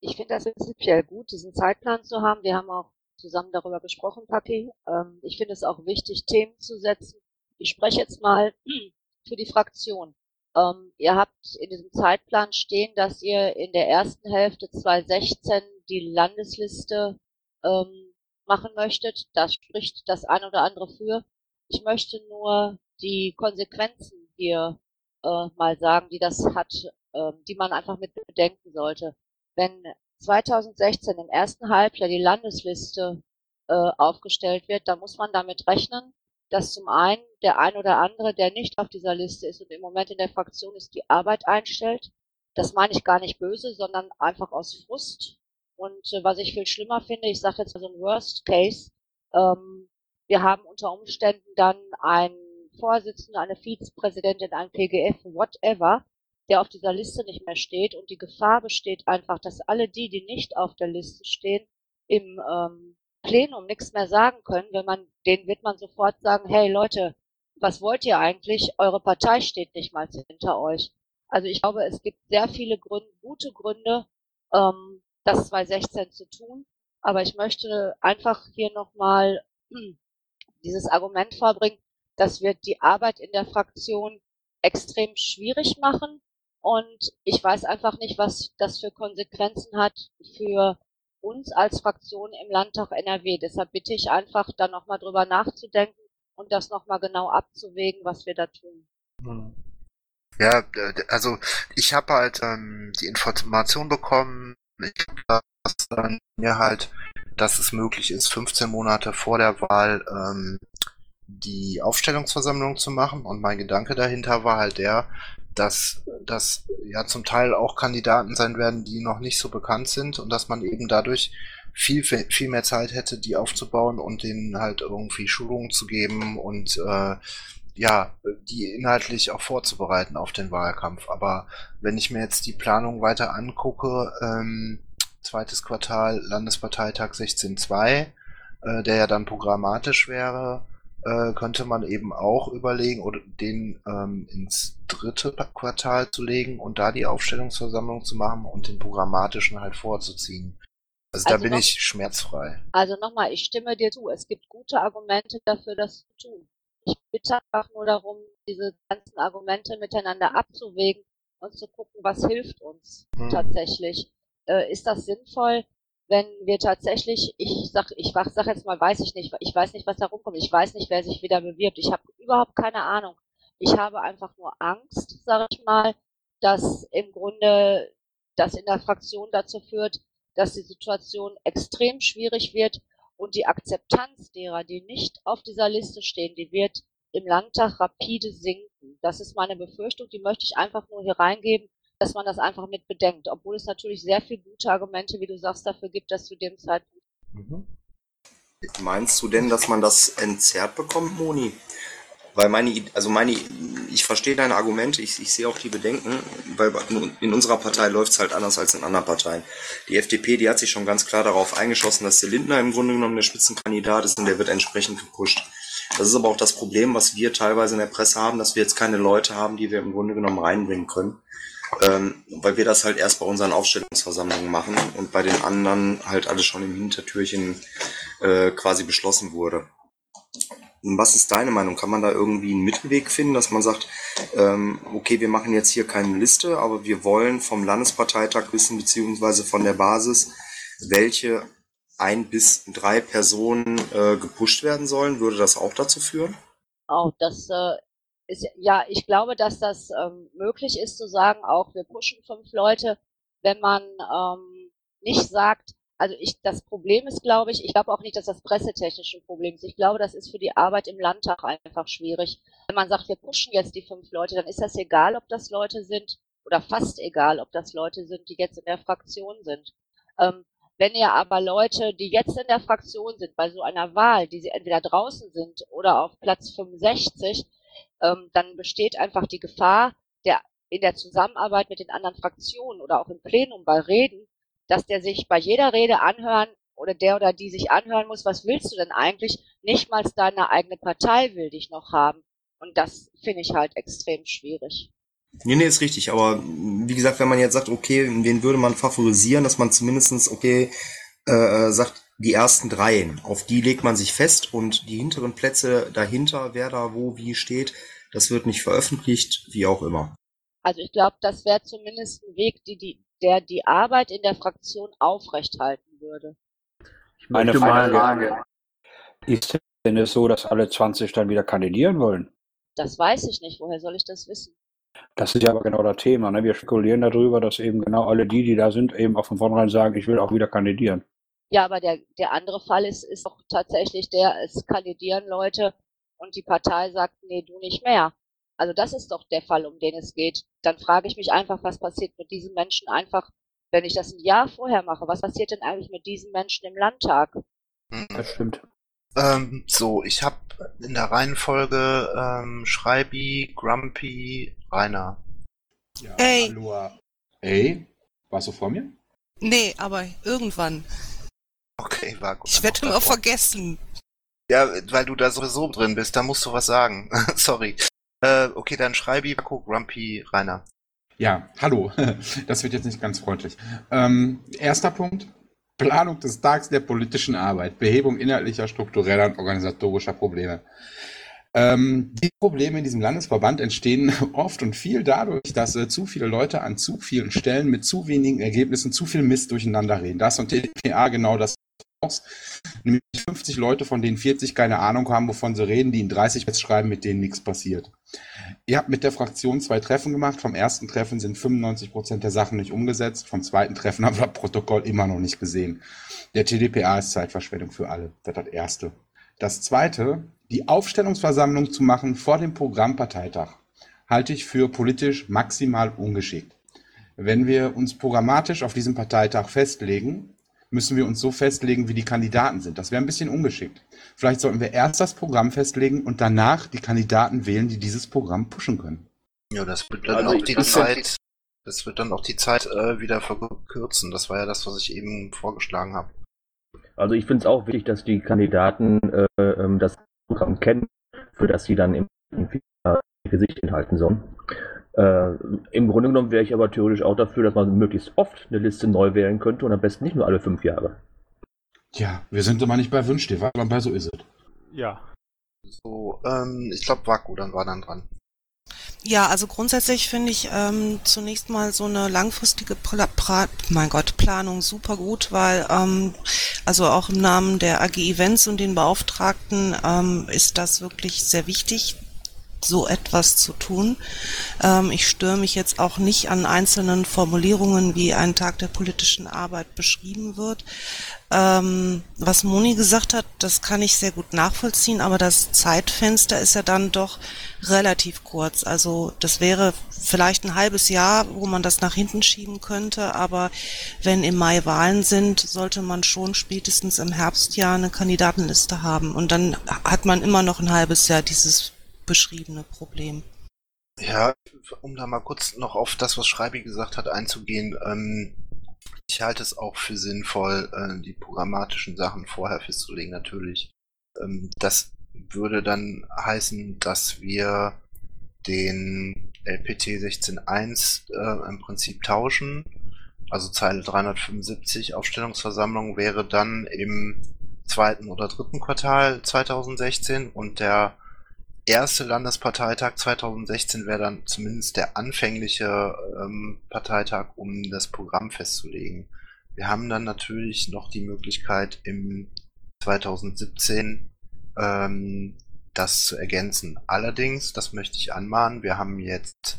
Ich finde das prinzipiell gut, diesen Zeitplan zu haben. Wir haben auch zusammen darüber gesprochen, Papi. Ähm, ich finde es auch wichtig, Themen zu setzen. Ich spreche jetzt mal für die Fraktion. Ähm, ihr habt in diesem Zeitplan stehen, dass ihr in der ersten Hälfte 2016 die Landesliste ähm, machen möchtet. Das spricht das ein oder andere für. Ich möchte nur die Konsequenzen hier äh, mal sagen, die das hat, äh, die man einfach mit bedenken sollte wenn 2016 im ersten Halbjahr die Landesliste äh, aufgestellt wird, dann muss man damit rechnen, dass zum einen der ein oder andere, der nicht auf dieser Liste ist und im Moment in der Fraktion ist, die Arbeit einstellt. Das meine ich gar nicht böse, sondern einfach aus Frust. Und äh, was ich viel schlimmer finde, ich sage jetzt also ein Worst Case, ähm, wir haben unter Umständen dann einen Vorsitzenden, eine Vizepräsidentin, ein PGF, whatever, der auf dieser Liste nicht mehr steht. Und die Gefahr besteht einfach, dass alle die, die nicht auf der Liste stehen, im ähm, Plenum nichts mehr sagen können. Wenn man, denen wird man sofort sagen, hey Leute, was wollt ihr eigentlich? Eure Partei steht nicht mal hinter euch. Also ich glaube, es gibt sehr viele Gründe, gute Gründe, ähm, das 2016 zu tun. Aber ich möchte einfach hier nochmal hm, dieses Argument vorbringen, dass wir die Arbeit in der Fraktion extrem schwierig machen und ich weiß einfach nicht, was das für Konsequenzen hat für uns als Fraktion im Landtag NRW. Deshalb bitte ich einfach, da nochmal drüber nachzudenken und das nochmal genau abzuwägen, was wir da tun. Hm. Ja, also ich habe halt ähm, die Information bekommen, ich dann mir halt, dass es möglich ist, 15 Monate vor der Wahl ähm, die Aufstellungsversammlung zu machen. Und mein Gedanke dahinter war halt der, dass das ja zum Teil auch Kandidaten sein werden, die noch nicht so bekannt sind und dass man eben dadurch viel, viel mehr Zeit hätte, die aufzubauen und denen halt irgendwie Schulungen zu geben und äh, ja, die inhaltlich auch vorzubereiten auf den Wahlkampf. Aber wenn ich mir jetzt die Planung weiter angucke, ähm, zweites Quartal Landesparteitag 16.2, äh, der ja dann programmatisch wäre, äh, könnte man eben auch überlegen, oder den ähm, ins dritte Quartal zu legen und da die Aufstellungsversammlung zu machen und den programmatischen halt vorzuziehen. Also, also da bin noch, ich schmerzfrei. Also nochmal, ich stimme dir zu. Es gibt gute Argumente dafür, das zu tun. Ich bitte einfach nur darum, diese ganzen Argumente miteinander abzuwägen und zu gucken, was hilft uns hm. tatsächlich. Äh, ist das sinnvoll, wenn wir tatsächlich, ich sag, ich sag jetzt mal, weiß ich nicht, ich weiß nicht, was da rumkommt, ich weiß nicht, wer sich wieder bewirbt, ich habe überhaupt keine Ahnung. Ich habe einfach nur Angst, sage ich mal, dass im Grunde das in der Fraktion dazu führt, dass die Situation extrem schwierig wird und die Akzeptanz derer, die nicht auf dieser Liste stehen, die wird im Landtag rapide sinken. Das ist meine Befürchtung, die möchte ich einfach nur hier reingeben, dass man das einfach mit bedenkt, obwohl es natürlich sehr viele gute Argumente, wie du sagst, dafür gibt, dass zu dem Zeitpunkt. Mhm. Meinst du denn, dass man das entzerrt bekommt, Moni? Weil meine, also meine, ich verstehe deine Argumente, ich, ich sehe auch die Bedenken, weil in unserer Partei läuft es halt anders als in anderen Parteien. Die FDP, die hat sich schon ganz klar darauf eingeschossen, dass der Lindner im Grunde genommen der Spitzenkandidat ist und der wird entsprechend gepusht. Das ist aber auch das Problem, was wir teilweise in der Presse haben, dass wir jetzt keine Leute haben, die wir im Grunde genommen reinbringen können. Ähm, weil wir das halt erst bei unseren Aufstellungsversammlungen machen und bei den anderen halt alles schon im Hintertürchen äh, quasi beschlossen wurde. Was ist deine Meinung? Kann man da irgendwie einen Mittelweg finden, dass man sagt, ähm, okay, wir machen jetzt hier keine Liste, aber wir wollen vom Landesparteitag wissen, beziehungsweise von der Basis, welche ein bis drei Personen äh, gepusht werden sollen? Würde das auch dazu führen? Auch das äh, ist, ja, ich glaube, dass das ähm, möglich ist zu sagen, auch wir pushen fünf Leute, wenn man ähm, nicht sagt, also ich, das Problem ist, glaube ich, ich glaube auch nicht, dass das pressetechnisch ein Problem ist. Ich glaube, das ist für die Arbeit im Landtag einfach schwierig. Wenn man sagt, wir pushen jetzt die fünf Leute, dann ist das egal, ob das Leute sind, oder fast egal, ob das Leute sind, die jetzt in der Fraktion sind. Ähm, wenn ihr aber Leute, die jetzt in der Fraktion sind, bei so einer Wahl, die sie entweder draußen sind oder auf Platz 65, ähm, dann besteht einfach die Gefahr, der in der Zusammenarbeit mit den anderen Fraktionen oder auch im Plenum bei Reden, dass der sich bei jeder Rede anhören oder der oder die sich anhören muss, was willst du denn eigentlich? Nicht mal deine eigene Partei will dich noch haben. Und das finde ich halt extrem schwierig. Nee, nee, ist richtig. Aber wie gesagt, wenn man jetzt sagt, okay, wen würde man favorisieren, dass man zumindestens okay, äh, äh, sagt, die ersten dreien, auf die legt man sich fest und die hinteren Plätze dahinter, wer da wo wie steht, das wird nicht veröffentlicht, wie auch immer. Also ich glaube, das wäre zumindest ein Weg, die, die, der die Arbeit in der Fraktion aufrechthalten würde. Meine Frage. Ist denn es so, dass alle 20 dann wieder kandidieren wollen? Das weiß ich nicht. Woher soll ich das wissen? Das ist ja aber genau das Thema. Ne? Wir spekulieren darüber, dass eben genau alle die, die da sind, eben auch von vornherein sagen, ich will auch wieder kandidieren. Ja, aber der, der andere Fall ist, ist doch tatsächlich der, es kandidieren Leute und die Partei sagt, nee, du nicht mehr. Also das ist doch der Fall, um den es geht. Dann frage ich mich einfach, was passiert mit diesen Menschen einfach, wenn ich das ein Jahr vorher mache? Was passiert denn eigentlich mit diesen Menschen im Landtag? Das stimmt. Ähm, so, ich habe in der Reihenfolge ähm, Schreibi, Grumpy, Rainer. Ja, Ey. Hallo. Ey, warst du vor mir? Nee, aber irgendwann. Okay, war gut. Ich werde immer vergessen. Ja, weil du da sowieso drin bist, da musst du was sagen. Sorry. Äh, okay, dann Schreibi, Marco, Grumpy, Rainer. Ja, hallo. Das wird jetzt nicht ganz freundlich. Ähm, erster Punkt. Planung des Tags der politischen Arbeit. Behebung inhaltlicher, struktureller und organisatorischer Probleme. Ähm, die Probleme in diesem Landesverband entstehen oft und viel dadurch, dass äh, zu viele Leute an zu vielen Stellen mit zu wenigen Ergebnissen zu viel Mist durcheinander reden. Das und TDPA genau das. Nämlich 50 Leute, von denen 40 keine Ahnung haben, wovon sie reden, die in 30 Pets schreiben, mit denen nichts passiert. Ihr habt mit der Fraktion zwei Treffen gemacht. Vom ersten Treffen sind 95 Prozent der Sachen nicht umgesetzt. Vom zweiten Treffen haben wir das Protokoll immer noch nicht gesehen. Der TDPA ist Zeitverschwendung für alle. Das ist das Erste. Das Zweite, die Aufstellungsversammlung zu machen vor dem Programmparteitag, halte ich für politisch maximal ungeschickt. Wenn wir uns programmatisch auf diesem Parteitag festlegen, müssen wir uns so festlegen, wie die Kandidaten sind. Das wäre ein bisschen ungeschickt. Vielleicht sollten wir erst das Programm festlegen und danach die Kandidaten wählen, die dieses Programm pushen können. Ja, das wird dann Also auch ich- die Zeit, das wird dann auch die Zeit äh, wieder verkürzen. Das war ja das, was ich eben vorgeschlagen habe. Also ich finde es auch wichtig, dass die Kandidaten äh, ähm, das Programm kennen, für das sie dann im im Gesicht enthalten sollen. Äh, Im Grunde genommen wäre ich aber theoretisch auch dafür, dass man möglichst oft eine Liste neu wählen könnte und am besten nicht nur alle fünf Jahre. Ja, wir sind immer nicht bei Wünsch dir, aber bei so ist es. Ja. So, ähm, ich glaube, Vaku dann war dann dran. Ja, also grundsätzlich finde ich ähm, zunächst mal so eine langfristige Pla pra mein Gott, Planung super gut, weil ähm, also auch im Namen der AG Events und den Beauftragten ähm, ist das wirklich sehr wichtig, so etwas zu tun. Ähm, ich störe mich jetzt auch nicht an einzelnen Formulierungen, wie ein Tag der politischen Arbeit beschrieben wird. Ähm, was Moni gesagt hat, das kann ich sehr gut nachvollziehen, aber das Zeitfenster ist ja dann doch relativ kurz. Also das wäre vielleicht ein halbes Jahr, wo man das nach hinten schieben könnte, aber wenn im Mai Wahlen sind, sollte man schon spätestens im Herbstjahr eine Kandidatenliste haben. Und dann hat man immer noch ein halbes Jahr dieses beschriebene Problem. Ja, um da mal kurz noch auf das, was Schreibi gesagt hat, einzugehen. Ähm, ich halte es auch für sinnvoll, äh, die programmatischen Sachen vorher festzulegen, natürlich. Ähm, das würde dann heißen, dass wir den LPT 16.1 äh, im Prinzip tauschen. Also Zeile 375 Aufstellungsversammlung wäre dann im zweiten oder dritten Quartal 2016 und der erste Landesparteitag 2016 wäre dann zumindest der anfängliche ähm, Parteitag, um das Programm festzulegen. Wir haben dann natürlich noch die Möglichkeit im 2017 ähm, das zu ergänzen. Allerdings, das möchte ich anmahnen, wir haben jetzt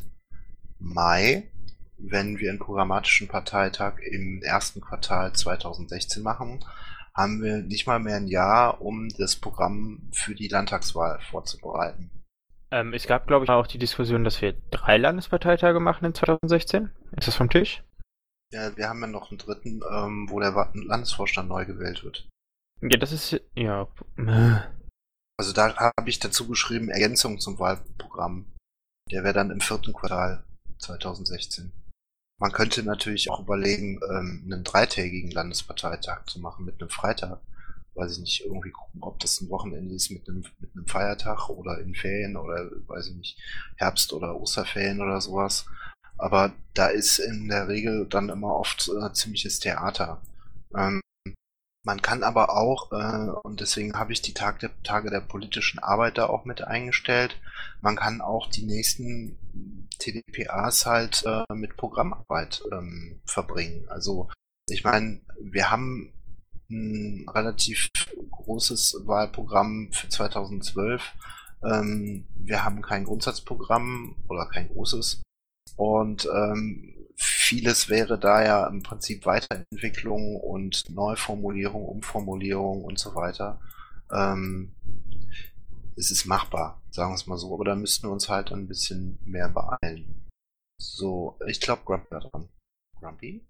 Mai, wenn wir einen programmatischen Parteitag im ersten Quartal 2016 machen, haben wir nicht mal mehr ein Jahr, um das Programm für die Landtagswahl vorzubereiten. Ähm, es gab, glaube ich, auch die Diskussion, dass wir drei Landesparteitage machen in 2016. Ist das vom Tisch? Ja, wir haben ja noch einen dritten, ähm, wo der Landesvorstand neu gewählt wird. Ja, das ist, ja. Also da habe ich dazu geschrieben, Ergänzung zum Wahlprogramm. Der wäre dann im vierten Quartal 2016. Man könnte natürlich auch überlegen, ähm, einen dreitägigen Landesparteitag zu machen mit einem Freitag. Weiß ich nicht, irgendwie gucken, ob das ein Wochenende ist mit einem, mit einem Feiertag oder in Ferien oder weiß ich nicht, Herbst- oder Osterferien oder sowas. Aber da ist in der Regel dann immer oft äh, ziemliches Theater. Ähm, man kann aber auch, äh, und deswegen habe ich die Tag der, Tage der politischen Arbeit da auch mit eingestellt, man kann auch die nächsten TDPAs halt äh, mit Programmarbeit ähm, verbringen. Also ich meine, wir haben ein relativ großes Wahlprogramm für 2012. Ähm, wir haben kein Grundsatzprogramm oder kein großes. Und ähm, vieles wäre da ja im Prinzip Weiterentwicklung und Neuformulierung, Umformulierung und so weiter. Ähm, es ist machbar, sagen wir es mal so, aber da müssten wir uns halt ein bisschen mehr beeilen. So, ich glaube, Grumpy war dran. Grumpy?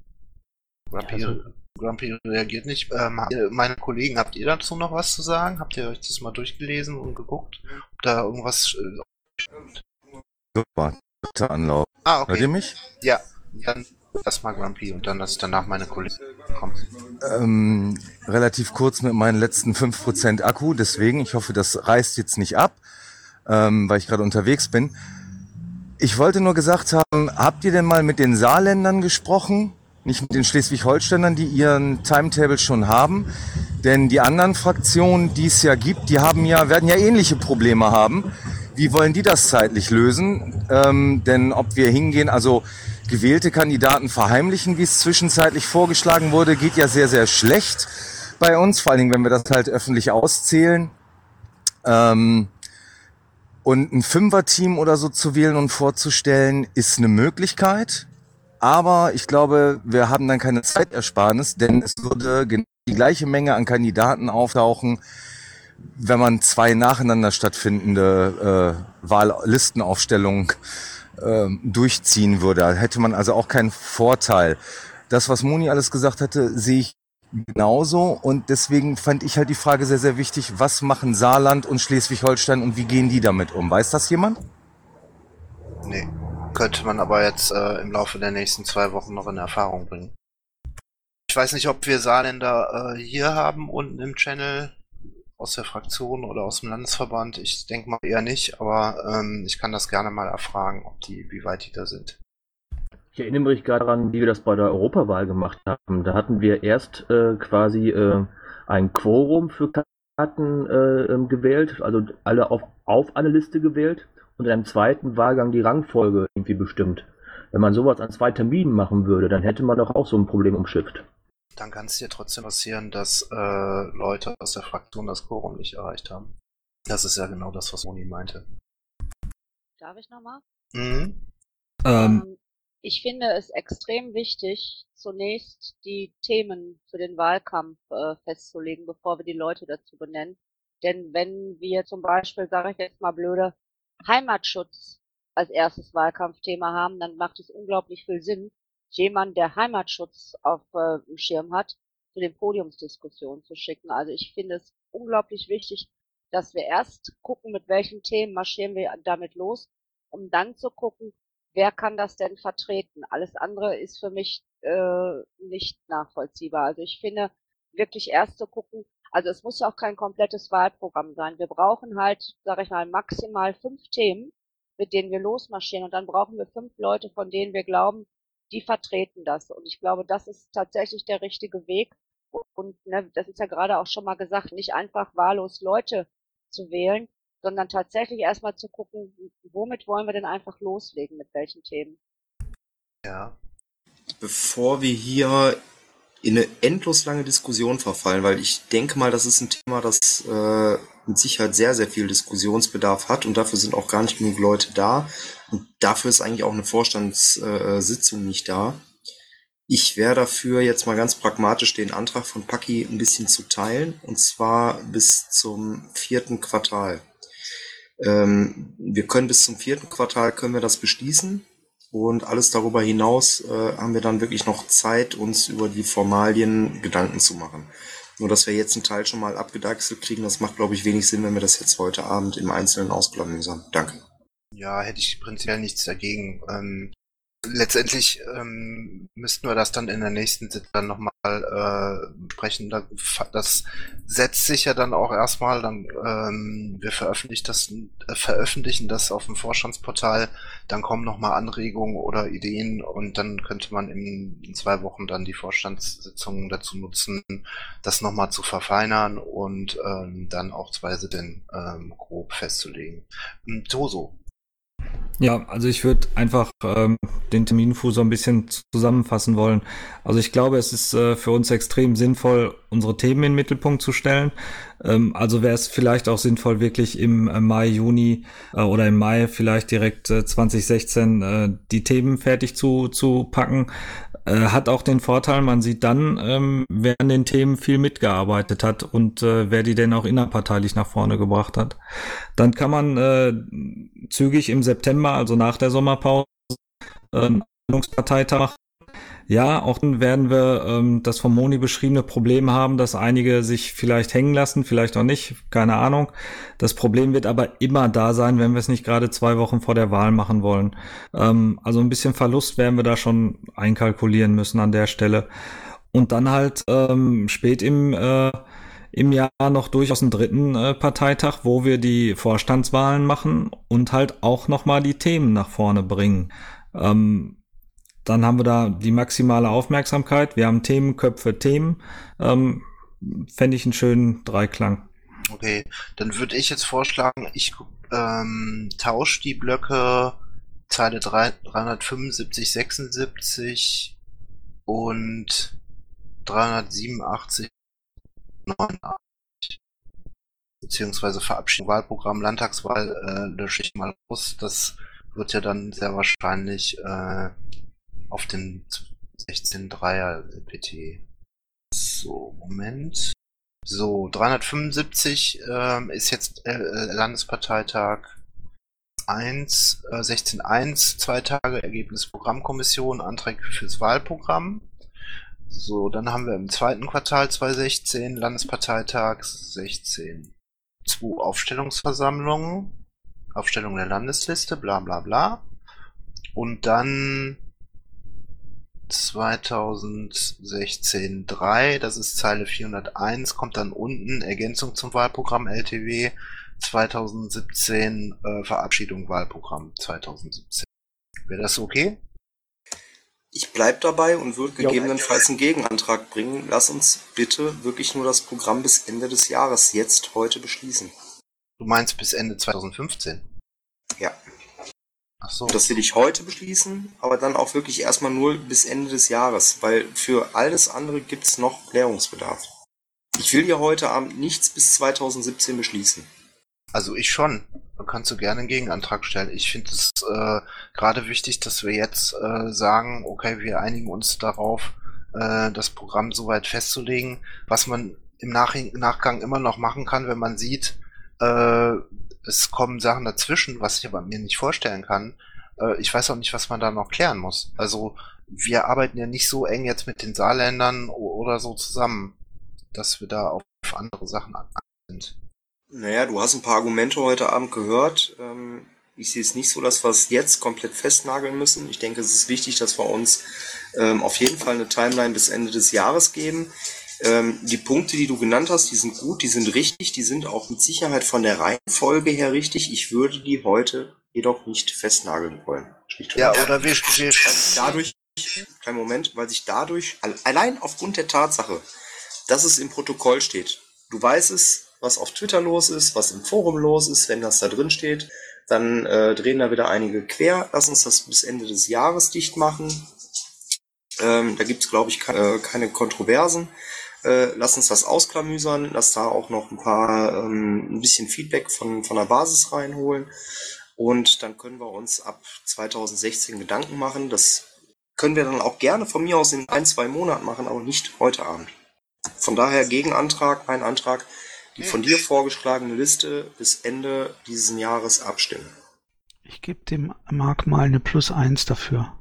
Grumpy, Also- Grumpy reagiert nicht. Ähm, meine Kollegen, habt ihr dazu noch was zu sagen? Habt ihr euch das mal durchgelesen und geguckt, ob da irgendwas äh, Super, dritter Anlauf. Ah, okay. Hört ihr mich? Ja, dann erstmal Grumpy und dann ich danach meine Kollegen kommen. Ähm, relativ kurz mit meinen letzten 5% Akku, deswegen, ich hoffe, das reißt jetzt nicht ab, ähm, weil ich gerade unterwegs bin. Ich wollte nur gesagt haben, habt ihr denn mal mit den Saarländern gesprochen? Nicht mit den Schleswig-Holsteinern, die ihren Timetable schon haben? Denn die anderen Fraktionen, die es ja gibt, die haben ja, werden ja ähnliche Probleme haben. Wie wollen die das zeitlich lösen? Ähm, denn ob wir hingehen, also gewählte Kandidaten verheimlichen, wie es zwischenzeitlich vorgeschlagen wurde, geht ja sehr, sehr schlecht bei uns, vor allen Dingen, wenn wir das halt öffentlich auszählen. Ähm, und ein Fünfer-Team oder so zu wählen und vorzustellen, ist eine Möglichkeit. Aber ich glaube, wir haben dann keine Zeitersparnis, denn es würde die gleiche Menge an Kandidaten auftauchen, wenn man zwei nacheinander stattfindende äh, Wahllistenaufstellungen äh, durchziehen würde. Da hätte man also auch keinen Vorteil. Das, was Moni alles gesagt hatte, sehe ich genauso. Und deswegen fand ich halt die Frage sehr, sehr wichtig, was machen Saarland und Schleswig-Holstein und wie gehen die damit um? Weiß das jemand? Nee. Könnte man aber jetzt äh, im Laufe der nächsten zwei Wochen noch in Erfahrung bringen. Ich weiß nicht, ob wir Saarländer äh, hier haben unten im Channel aus der Fraktion oder aus dem Landesverband. Ich denke mal eher nicht, aber ähm, ich kann das gerne mal erfragen, ob die, wie weit die da sind. Ich erinnere mich gerade daran, wie wir das bei der Europawahl gemacht haben. Da hatten wir erst äh, quasi äh, ein Quorum für Karten äh, ähm, gewählt, also alle auf, auf eine Liste gewählt und in einem zweiten Wahlgang die Rangfolge irgendwie bestimmt. Wenn man sowas an zwei Terminen machen würde, dann hätte man doch auch so ein Problem umschifft. Dann kann es dir trotzdem passieren, dass äh, Leute aus der Fraktion das Quorum nicht erreicht haben. Das ist ja genau das, was Moni meinte. Darf ich nochmal? Mhm. Ähm, ich finde es extrem wichtig, zunächst die Themen für den Wahlkampf äh, festzulegen, bevor wir die Leute dazu benennen. Denn wenn wir zum Beispiel, sage ich jetzt mal blöde, Heimatschutz als erstes Wahlkampfthema haben, dann macht es unglaublich viel Sinn, jemanden, der Heimatschutz auf äh, dem Schirm hat, zu den Podiumsdiskussionen zu schicken. Also ich finde es unglaublich wichtig, dass wir erst gucken, mit welchen Themen marschieren wir damit los, um dann zu gucken, wer kann das denn vertreten. Alles andere ist für mich äh, nicht nachvollziehbar. Also ich finde wirklich erst zu gucken, also es muss ja auch kein komplettes Wahlprogramm sein. Wir brauchen halt, sage ich mal, maximal fünf Themen, mit denen wir losmarschieren. Und dann brauchen wir fünf Leute, von denen wir glauben, die vertreten das. Und ich glaube, das ist tatsächlich der richtige Weg. Und ne, das ist ja gerade auch schon mal gesagt, nicht einfach wahllos Leute zu wählen, sondern tatsächlich erstmal zu gucken, womit wollen wir denn einfach loslegen, mit welchen Themen. Ja. Bevor wir hier in eine endlos lange Diskussion verfallen, weil ich denke mal, das ist ein Thema, das äh, mit Sicherheit sehr, sehr viel Diskussionsbedarf hat und dafür sind auch gar nicht genug Leute da und dafür ist eigentlich auch eine Vorstandssitzung nicht da. Ich wäre dafür, jetzt mal ganz pragmatisch den Antrag von Paki ein bisschen zu teilen und zwar bis zum vierten Quartal. Ähm, wir können bis zum vierten Quartal können wir das beschließen und alles darüber hinaus äh, haben wir dann wirklich noch Zeit, uns über die Formalien Gedanken zu machen. Nur, dass wir jetzt einen Teil schon mal abgedeichselt kriegen, das macht, glaube ich, wenig Sinn, wenn wir das jetzt heute Abend im Einzelnen ausklamüsern. Danke. Ja, hätte ich prinzipiell nichts dagegen. Ähm, letztendlich ähm, müssten wir das dann in der nächsten Sitzung nochmal äh, besprechen. Das setzt sich ja dann auch erstmal, dann ähm, wir veröffentlichen das, äh, veröffentlichen das auf dem Vorstandsportal, dann kommen nochmal Anregungen oder Ideen und dann könnte man in, in zwei Wochen dann die Vorstandssitzungen dazu nutzen, das nochmal zu verfeinern und ähm, dann auch zwei Sitten ähm, grob festzulegen. Hm, Toso, ja, also ich würde einfach ähm, den Terminfu so ein bisschen zusammenfassen wollen. Also ich glaube, es ist äh, für uns extrem sinnvoll, unsere Themen in den Mittelpunkt zu stellen. Ähm, also wäre es vielleicht auch sinnvoll, wirklich im äh, Mai, Juni äh, oder im Mai vielleicht direkt äh, 2016 äh, die Themen fertig zu, zu packen. Äh, hat auch den Vorteil, man sieht dann, ähm, wer an den Themen viel mitgearbeitet hat und äh, wer die denn auch innerparteilich nach vorne gebracht hat. Dann kann man zügig im September, also nach der Sommerpause, äh, Parteitag ja, auch dann werden wir ähm, das vom Moni beschriebene Problem haben, dass einige sich vielleicht hängen lassen, vielleicht auch nicht, keine Ahnung. Das Problem wird aber immer da sein, wenn wir es nicht gerade zwei Wochen vor der Wahl machen wollen. Ähm, also ein bisschen Verlust werden wir da schon einkalkulieren müssen an der Stelle. Und dann halt ähm, spät im äh, im Jahr noch durchaus einen dritten äh, Parteitag, wo wir die Vorstandswahlen machen und halt auch nochmal die Themen nach vorne bringen. Ähm, dann haben wir da die maximale Aufmerksamkeit. Wir haben Themen, Köpfe, Themen. Ähm, Fände ich einen schönen Dreiklang. Okay, dann würde ich jetzt vorschlagen, ich ähm, tausche die Blöcke Zeile 3, 375, 76 und 387, 89 beziehungsweise Verabschiedung Wahlprogramm Landtagswahl äh, lösche ich mal aus. Das wird ja dann sehr wahrscheinlich äh, auf den 16.3er PT. So, Moment. So, 375 ähm, ist jetzt äh, äh Landesparteitag 1, äh, 16.1, zwei Tage Ergebnis Programmkommission, Anträge fürs Wahlprogramm. So, dann haben wir im zweiten Quartal 2016 Landesparteitag 16 zwei Aufstellungsversammlungen, Aufstellung der Landesliste, bla bla bla. Und dann 2016 3, das ist Zeile 401, kommt dann unten Ergänzung zum Wahlprogramm LTW 2017 äh, Verabschiedung Wahlprogramm 2017. Wäre das okay? Ich bleib dabei und würde gegebenenfalls einen Gegenantrag bringen. Lass uns bitte wirklich nur das Programm bis Ende des Jahres jetzt heute beschließen. Du meinst bis Ende 2015? Ja. Ach so. Das will ich heute beschließen, aber dann auch wirklich erstmal nur bis Ende des Jahres, weil für alles andere gibt's noch Klärungsbedarf. Ich will ja heute Abend nichts bis 2017 beschließen. Also ich schon. Da kannst du gerne einen Gegenantrag stellen. Ich finde es äh, gerade wichtig, dass wir jetzt äh, sagen, okay, wir einigen uns darauf, äh, das Programm soweit festzulegen, was man im Nach Nachgang immer noch machen kann, wenn man sieht, äh, es kommen Sachen dazwischen, was ich aber mir nicht vorstellen kann. Äh, ich weiß auch nicht, was man da noch klären muss. Also wir arbeiten ja nicht so eng jetzt mit den Saarländern oder so zusammen, dass wir da auf andere Sachen sind. Naja, du hast ein paar Argumente heute Abend gehört. Ähm, ich sehe es nicht so, dass wir es jetzt komplett festnageln müssen. Ich denke, es ist wichtig, dass wir uns ähm, auf jeden Fall eine Timeline bis Ende des Jahres geben. Ähm, die Punkte, die du genannt hast, die sind gut, die sind richtig, die sind auch mit Sicherheit von der Reihenfolge her richtig. Ich würde die heute jedoch nicht festnageln wollen. Ja, oder wir, wir dadurch, kleinen Moment, weil sich dadurch, allein aufgrund der Tatsache, dass es im Protokoll steht, du weißt es, was auf Twitter los ist, was im Forum los ist, wenn das da drin steht, dann äh, drehen da wieder einige quer. Lass uns das bis Ende des Jahres dicht machen. Ähm, da gibt es, glaube ich, ke äh, keine Kontroversen. Äh, lass uns das ausklamüsern, lass da auch noch ein paar, ähm, ein bisschen Feedback von, von der Basis reinholen. Und dann können wir uns ab 2016 Gedanken machen. Das können wir dann auch gerne von mir aus in ein, zwei Monaten machen, aber nicht heute Abend. Von daher Gegenantrag, mein Antrag, die von dir vorgeschlagene Liste bis Ende dieses Jahres abstimmen. Ich gebe dem Marc mal eine Plus eins dafür.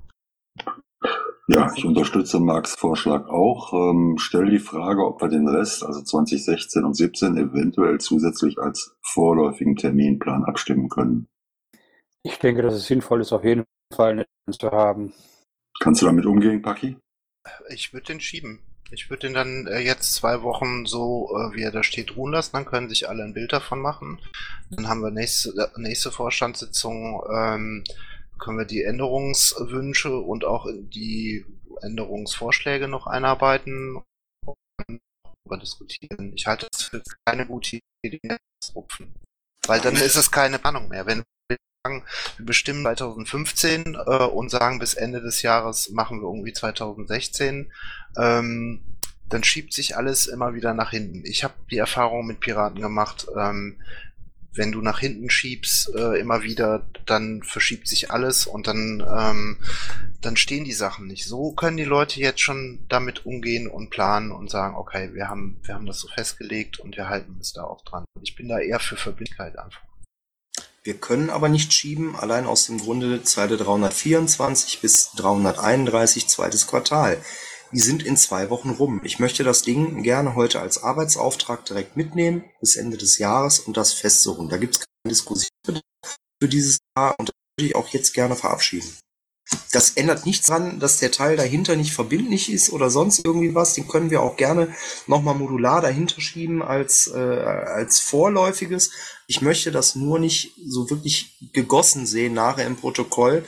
Ja, ich unterstütze Marks Vorschlag auch. Ähm, stell die Frage, ob wir den Rest, also 2016 und 17, eventuell zusätzlich als vorläufigen Terminplan abstimmen können. Ich denke, dass es sinnvoll ist, auf jeden Fall einen zu haben. Kannst du damit umgehen, Paki? Ich würde den schieben. Ich würde den dann äh, jetzt zwei Wochen so, äh, wie er da steht, ruhen lassen. Dann können sich alle ein Bild davon machen. Dann haben wir nächste, äh, nächste Vorstandssitzung, ähm, können wir die Änderungswünsche und auch die Änderungsvorschläge noch einarbeiten und darüber diskutieren. Ich halte es für keine gute Idee, zu rupfen. Weil dann ist es keine Planung mehr. Wenn wir sagen, wir bestimmen 2015 äh, und sagen, bis Ende des Jahres machen wir irgendwie 2016, ähm, dann schiebt sich alles immer wieder nach hinten. Ich habe die Erfahrung mit Piraten gemacht, ähm, wenn du nach hinten schiebst, äh, immer wieder, dann verschiebt sich alles und dann, ähm, dann stehen die Sachen nicht. So können die Leute jetzt schon damit umgehen und planen und sagen, okay, wir haben, wir haben das so festgelegt und wir halten uns da auch dran. Ich bin da eher für Verbindlichkeit einfach. Wir können aber nicht schieben, allein aus dem Grunde Zeile 324 bis 331, zweites Quartal. Die sind in zwei Wochen rum. Ich möchte das Ding gerne heute als Arbeitsauftrag direkt mitnehmen bis Ende des Jahres und das festsuchen. Da gibt es keine Diskussion für dieses Jahr und das würde ich auch jetzt gerne verabschieden. Das ändert nichts daran, dass der Teil dahinter nicht verbindlich ist oder sonst irgendwie was. Den können wir auch gerne nochmal modular dahinter schieben als, äh, als vorläufiges. Ich möchte das nur nicht so wirklich gegossen sehen nachher im Protokoll,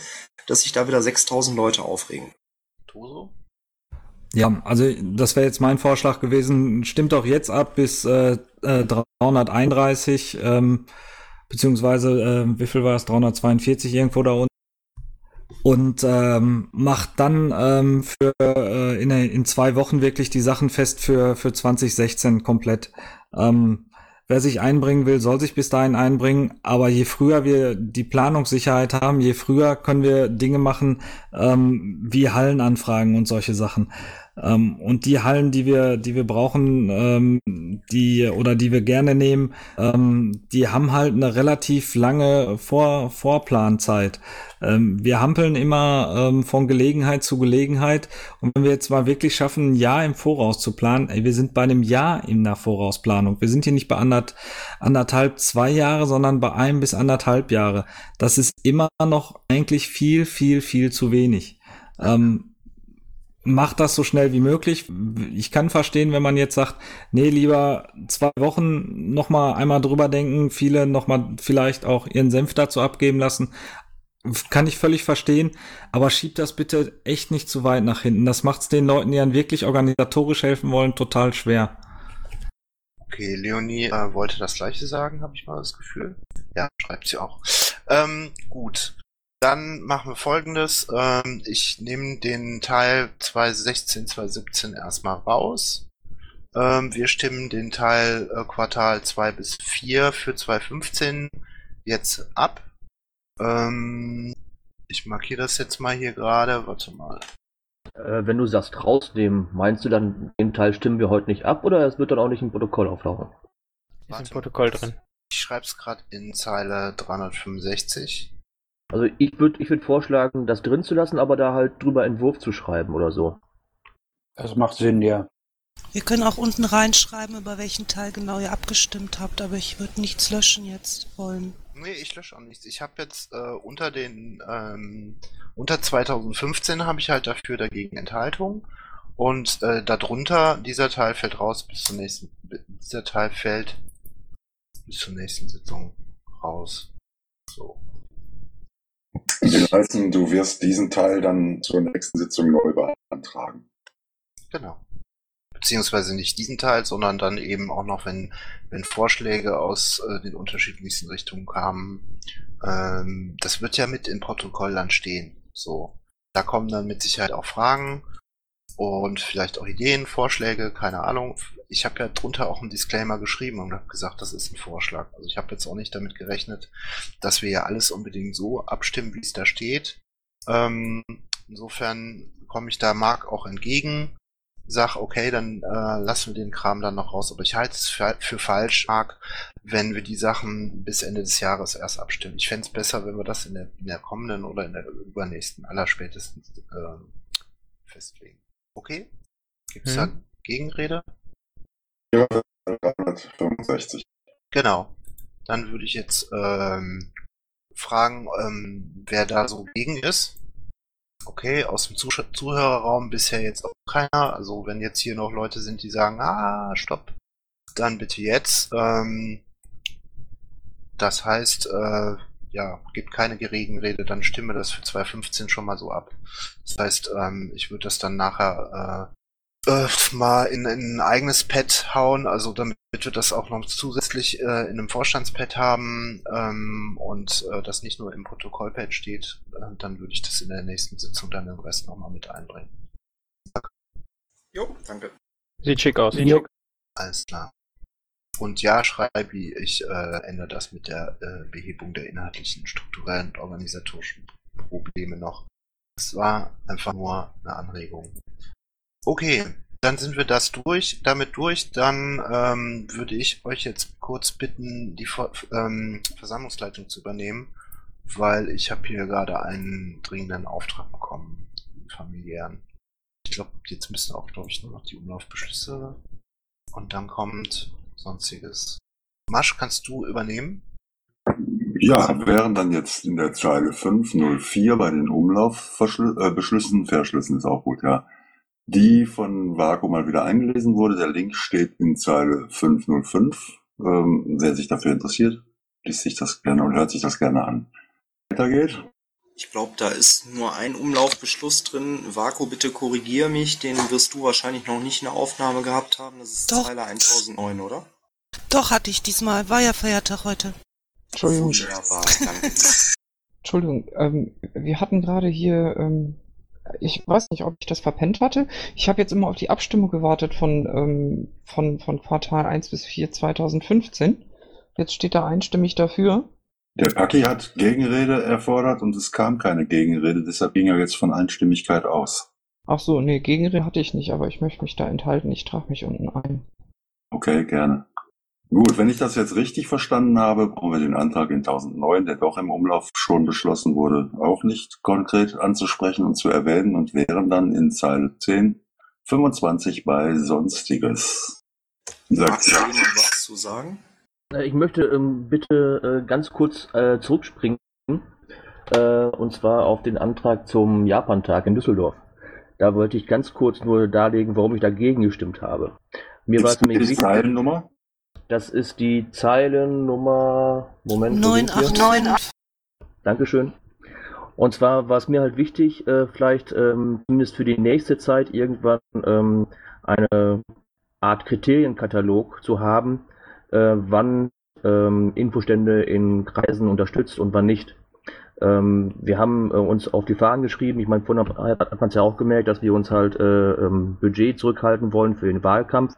dass sich da wieder 6000 Leute aufregen. Toso? Ja, also das wäre jetzt mein Vorschlag gewesen. Stimmt auch jetzt ab bis äh, 331, äh, ähm, beziehungsweise äh, wie viel war es? 342 irgendwo da unten. Und ähm, macht dann ähm, für äh, in, in zwei Wochen wirklich die Sachen fest für für 2016 komplett. Ähm, Wer sich einbringen will, soll sich bis dahin einbringen. Aber je früher wir die Planungssicherheit haben, je früher können wir Dinge machen ähm, wie Hallenanfragen und solche Sachen. Ähm, und die Hallen, die wir, die wir brauchen, ähm, die oder die wir gerne nehmen, ähm, die haben halt eine relativ lange Vor Vorplanzeit. Ähm, wir hampeln immer ähm, von Gelegenheit zu Gelegenheit. Und wenn wir jetzt mal wirklich schaffen, ein Jahr im Voraus zu planen, ey, wir sind bei einem Jahr in der Vorausplanung. Wir sind hier nicht bei andert, anderthalb, zwei Jahre, sondern bei einem bis anderthalb Jahre. Das ist immer noch eigentlich viel, viel, viel zu wenig. Ähm, macht das so schnell wie möglich. Ich kann verstehen, wenn man jetzt sagt, nee, lieber zwei Wochen noch mal einmal drüber denken, viele noch mal vielleicht auch ihren Senf dazu abgeben lassen. Kann ich völlig verstehen, aber schiebt das bitte echt nicht zu weit nach hinten. Das macht es den Leuten, die dann wirklich organisatorisch helfen wollen, total schwer. Okay, Leonie äh, wollte das gleiche sagen, habe ich mal das Gefühl. Ja, schreibt sie auch. Ähm, gut. Dann machen wir folgendes. Ähm, ich nehme den Teil 2016, 2017 erstmal raus. Ähm, wir stimmen den Teil äh, Quartal 2 bis 4 für 2015 jetzt ab. Ähm, ich markiere das jetzt mal hier gerade. Warte mal. Äh, wenn du sagst rausnehmen, meinst du dann, den Teil stimmen wir heute nicht ab oder es wird dann auch nicht im Protokoll auftauchen? Ist im Protokoll drin. Ich schreibe es gerade in Zeile 365. Also ich würde ich würd vorschlagen, das drin zu lassen, aber da halt drüber Entwurf zu schreiben oder so. Das macht Sinn, ja. Wir können auch unten reinschreiben, über welchen Teil genau ihr abgestimmt habt, aber ich würde nichts löschen jetzt wollen. Nee, ich lösche auch nichts. Ich habe jetzt äh, unter den ähm, unter 2015 habe ich halt dafür dagegen Enthaltung und äh, darunter dieser Teil fällt raus bis zur nächsten dieser Teil fällt bis zur nächsten Sitzung raus. So. Den heißen, du wirst diesen Teil dann zur nächsten Sitzung neu beantragen. Genau. Beziehungsweise nicht diesen Teil, sondern dann eben auch noch, wenn, wenn Vorschläge aus äh, den unterschiedlichsten Richtungen kamen. Ähm, das wird ja mit im Protokoll dann stehen. So. Da kommen dann mit Sicherheit auch Fragen und vielleicht auch Ideen, Vorschläge, keine Ahnung. Ich habe ja drunter auch einen Disclaimer geschrieben und habe gesagt, das ist ein Vorschlag. Also ich habe jetzt auch nicht damit gerechnet, dass wir ja alles unbedingt so abstimmen, wie es da steht. Ähm, insofern komme ich da Marc auch entgegen, sag, okay, dann äh, lassen wir den Kram dann noch raus. Aber ich halte es für, für falsch, Marc, wenn wir die Sachen bis Ende des Jahres erst abstimmen. Ich fände es besser, wenn wir das in der, in der kommenden oder in der übernächsten, allerspätestens äh, festlegen. Okay? Gibt es Hm. da Gegenrede? Ja, 365. Genau. Dann würde ich jetzt ähm, fragen, ähm, wer da so gegen ist. Okay, aus dem Zusch Zuhörerraum bisher jetzt auch keiner. Also wenn jetzt hier noch Leute sind, die sagen, ah, stopp, dann bitte jetzt. Ähm, das heißt, äh, ja, gibt keine Gegenrede, dann stimme das für 2015 schon mal so ab. Das heißt, ähm, ich würde das dann nachher äh, äh, mal in, in ein eigenes Pad hauen, also damit wir das auch noch zusätzlich äh, in einem Vorstandspad haben ähm, und äh, das nicht nur im Protokollpad steht, äh, dann würde ich das in der nächsten Sitzung dann den Rest nochmal mit einbringen. Jo, danke. Sieht schick aus. Jo. Alles klar. Und ja, schreibe ich, äh, ändere das mit der äh, Behebung der inhaltlichen, strukturellen und organisatorischen Probleme noch. Das war einfach nur eine Anregung. Okay, dann sind wir das durch, damit durch. Dann ähm, würde ich euch jetzt kurz bitten, die Ver ähm, Versammlungsleitung zu übernehmen, weil ich habe hier gerade einen dringenden Auftrag bekommen, familiären. Ich glaube, jetzt müssen auch, glaube ich, nur noch die Umlaufbeschlüsse und dann kommt sonstiges. Masch, kannst du übernehmen? Ja, wären dann jetzt in der Zeile 504 bei den Umlaufbeschlüssen, Verschlüssen ist auch gut, ja, die von Vaku mal wieder eingelesen wurde. Der Link steht in Zeile 505. Ähm, wer sich dafür interessiert, liest sich das gerne und hört sich das gerne an. Weitergeht. Ich glaube, da ist nur ein Umlaufbeschluss drin. Vaku, bitte korrigier mich. Den wirst du wahrscheinlich noch nicht in der Aufnahme gehabt haben. Das ist Doch. Zeile 1009, oder? Doch, hatte ich diesmal. War ja Feiertag heute. Entschuldigung. Wunderbar, danke. Entschuldigung, ähm, wir hatten gerade hier, ähm, ich weiß nicht, ob ich das verpennt hatte. Ich habe jetzt immer auf die Abstimmung gewartet von, ähm, von, von Quartal 1 bis 4 2015. Jetzt steht da einstimmig dafür. Der Paki hat Gegenrede erfordert und es kam keine Gegenrede, deshalb ging er jetzt von Einstimmigkeit aus. Ach so, nee, Gegenrede hatte ich nicht, aber ich möchte mich da enthalten. Ich trage mich unten ein. Okay, gerne. Gut, wenn ich das jetzt richtig verstanden habe, brauchen wir den Antrag in 1009, der doch im Umlauf schon beschlossen wurde, auch nicht konkret anzusprechen und zu erwähnen und wären dann in Zeile 10, 25 bei Sonstiges. Sagt du jemand was zu sagen? Äh, Ich möchte ähm, bitte äh, ganz kurz äh, zurückspringen, äh, und zwar auf den Antrag zum Japantag in Düsseldorf. Da wollte ich ganz kurz nur darlegen, warum ich dagegen gestimmt habe. Mir war es nämlich die wichtig, Zeilennummer? das ist die Zeilennummer, Moment, wo sind wir? 989. Dankeschön. Und zwar war es mir halt wichtig, äh, vielleicht ähm, zumindest für die nächste Zeit irgendwann ähm, eine Art Kriterienkatalog zu haben, äh, wann ähm, Infostände in Kreisen unterstützt und wann nicht. Ähm, wir haben äh, uns auf die Fahnen geschrieben, ich meine, vorhin hat, man es ja auch gemerkt, dass wir uns halt äh, ähm, Budget zurückhalten wollen für den Wahlkampf.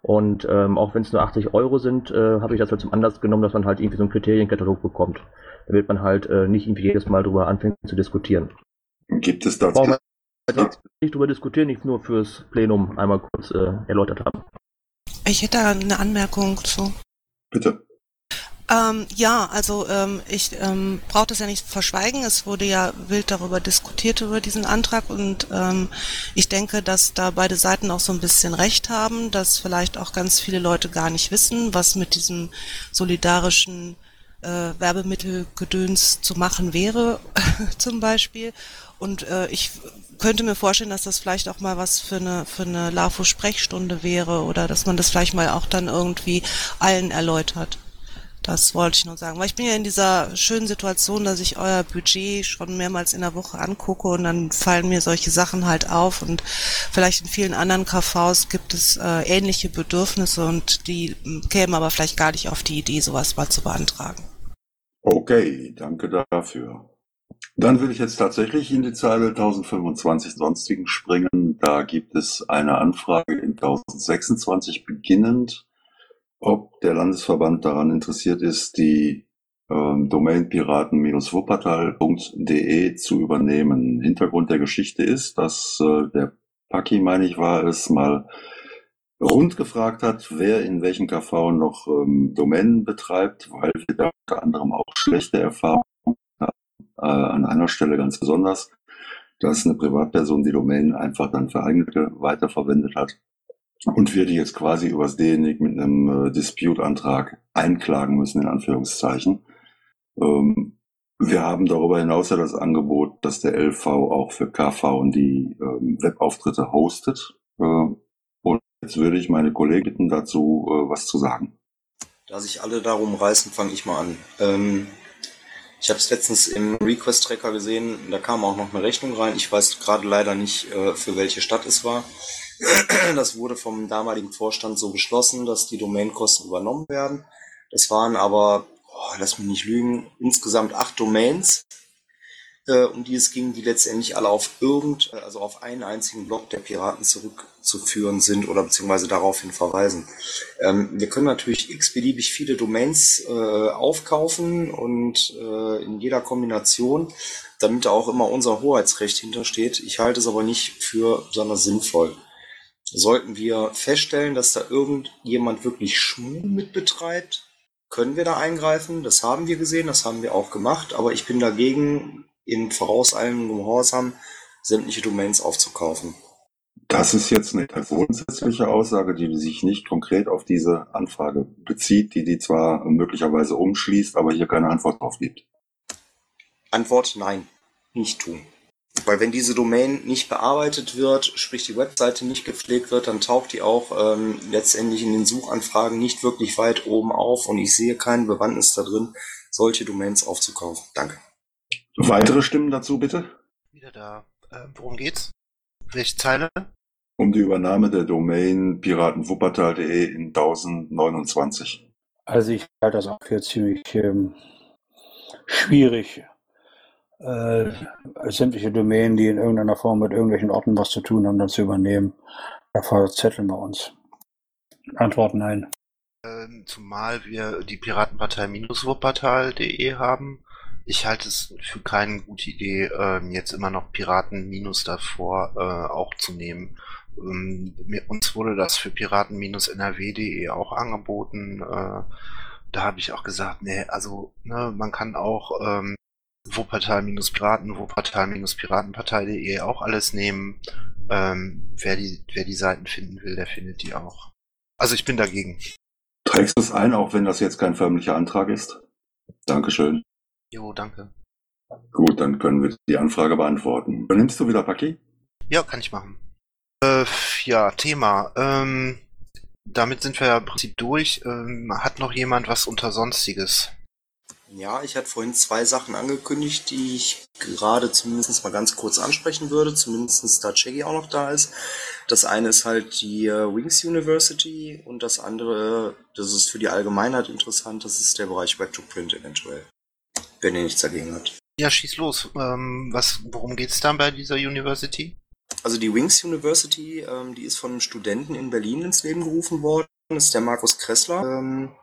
Und ähm, auch wenn es nur 80 Euro sind, äh, habe ich das halt zum Anlass genommen, dass man halt irgendwie so einen Kriterienkatalog bekommt. Damit man halt äh, nicht irgendwie jedes Mal drüber anfängt zu diskutieren. Gibt es dazu? Brauchen wir nicht drüber diskutieren, nicht nur fürs Plenum einmal kurz äh, erläutert haben. Ich hätte eine Anmerkung zu. Bitte. Ähm, ja, also ähm, ich ähm, brauche das ja nicht verschweigen. Es wurde ja wild darüber diskutiert über diesen Antrag und ähm, ich denke, dass da beide Seiten auch so ein bisschen recht haben, dass vielleicht auch ganz viele Leute gar nicht wissen, was mit diesem solidarischen äh, Werbemittelgedöns zu machen wäre, zum Beispiel. Und äh, ich könnte mir vorstellen, dass das vielleicht auch mal was für eine für eine LAFO-Sprechstunde wäre oder dass man das vielleicht mal auch dann irgendwie allen erläutert. Das wollte ich nur sagen. Weil ich bin ja in dieser schönen Situation, dass ich euer Budget schon mehrmals in der Woche angucke und dann fallen mir solche Sachen halt auf und vielleicht in vielen anderen KVs gibt es äh, ähnliche Bedürfnisse und die kämen aber vielleicht gar nicht auf die Idee, sowas mal zu beantragen. Okay, danke dafür. Dann will ich jetzt tatsächlich in die Zeile 1025 Sonstigen springen. Da gibt es eine Anfrage in 1026 beginnend, ob der Landesverband daran interessiert ist, die ähm, Domain piraten-wuppertal.de zu übernehmen. Hintergrund der Geschichte ist, dass äh, der Paki, meine ich, war es, mal rund gefragt hat, wer in welchem KV noch ähm, Domänen betreibt, weil wir da unter anderem auch schlechte Erfahrungen äh, an einer Stelle ganz besonders, dass eine Privatperson die Domänen einfach dann für eigene weiterverwendet hat und wir die jetzt quasi übers DNIG mit einem äh, Dispute-Antrag einklagen müssen, in Anführungszeichen. Ähm, wir haben darüber hinaus ja das Angebot, dass der LV auch für KV die ähm, Webauftritte hostet. Äh, und jetzt würde ich meine Kollegen dazu äh, was zu sagen. Da sich alle darum reißen, fange ich mal an. Ähm, ich habe es letztens im Request-Tracker gesehen, da kam auch noch eine Rechnung rein. Ich weiß gerade leider nicht, äh, für welche Stadt es war. Das wurde vom damaligen Vorstand so beschlossen, dass die Domainkosten übernommen werden. Das waren aber, oh, lass mich nicht lügen, insgesamt acht Domains, äh, um die es ging, die letztendlich alle auf irgend, also auf einen einzigen Blog der Piraten zurückzuführen sind oder beziehungsweise daraufhin verweisen. Ähm, wir können natürlich x-beliebig viele Domains äh, aufkaufen und äh, in jeder Kombination, damit da auch immer unser Hoheitsrecht hintersteht. Ich halte es aber nicht für besonders sinnvoll. Sollten wir feststellen, dass da irgendjemand wirklich Schmuh mit betreibt, können wir da eingreifen. Das haben wir gesehen, das haben wir auch gemacht, aber ich bin dagegen, in vorauseilendem Gehorsam sämtliche Domains aufzukaufen. Das ist jetzt eine grundsätzliche Aussage, die sich nicht konkret auf diese Anfrage bezieht, die die zwar möglicherweise umschließt, aber hier keine Antwort drauf gibt. Antwort nein, nicht tun. Weil wenn diese Domain nicht bearbeitet wird, sprich die Webseite nicht gepflegt wird, dann taucht die auch ähm, letztendlich in den Suchanfragen nicht wirklich weit oben auf und ich sehe keinen Bewandtnis da drin, solche Domains aufzukaufen. Danke. Weitere Stimmen dazu bitte? Wieder da. Äh, worum geht's? Welche Zeile? Um die Übernahme der Domain piratenwuppertal.de in 1029. Also ich halte das auch für ziemlich ähm, schwierig, äh, sämtliche Domänen, die in irgendeiner Form mit irgendwelchen Orten was zu tun haben, dann zu übernehmen. Da verzetteln wir uns. Antwort nein. Ähm, zumal wir die Piratenpartei-wuppertal.de haben, Ich halte es für keine gute Idee, ähm, jetzt immer noch Piraten Minus davor äh, auch zu nehmen. Ähm, uns wurde das für Piraten-NRW.de auch angeboten. Äh, da habe ich auch gesagt, nee, also ne, man kann auch ähm, Wuppertal-Piraten, Wuppertal-Piratenpartei.de auch alles nehmen. Ähm, wer, die, wer die Seiten finden will, der findet die auch. Also ich bin dagegen. Trägst du es ein, auch wenn das jetzt kein förmlicher Antrag ist? Dankeschön. Jo, danke. Gut, dann können wir die Anfrage beantworten. Übernimmst du wieder Paki? Ja, kann ich machen. Äh, ja, Thema. Ähm, damit sind wir ja im Prinzip durch. Ähm, hat noch jemand was unter Sonstiges? Ja, ich hatte vorhin zwei Sachen angekündigt, die ich gerade zumindest mal ganz kurz ansprechen würde, zumindest da Cheggy auch noch da ist. Das eine ist halt die äh, Wings University und das andere, das ist für die Allgemeinheit interessant, das ist der Bereich Web to Print eventuell. Wenn ihr nichts dagegen habt. Ja, schieß los. Ähm, was, worum geht's da bei dieser University? Also die Wings University, ähm, die ist von einem Studenten in Berlin ins Leben gerufen worden. Das ist der Markus Kressler. Ähm,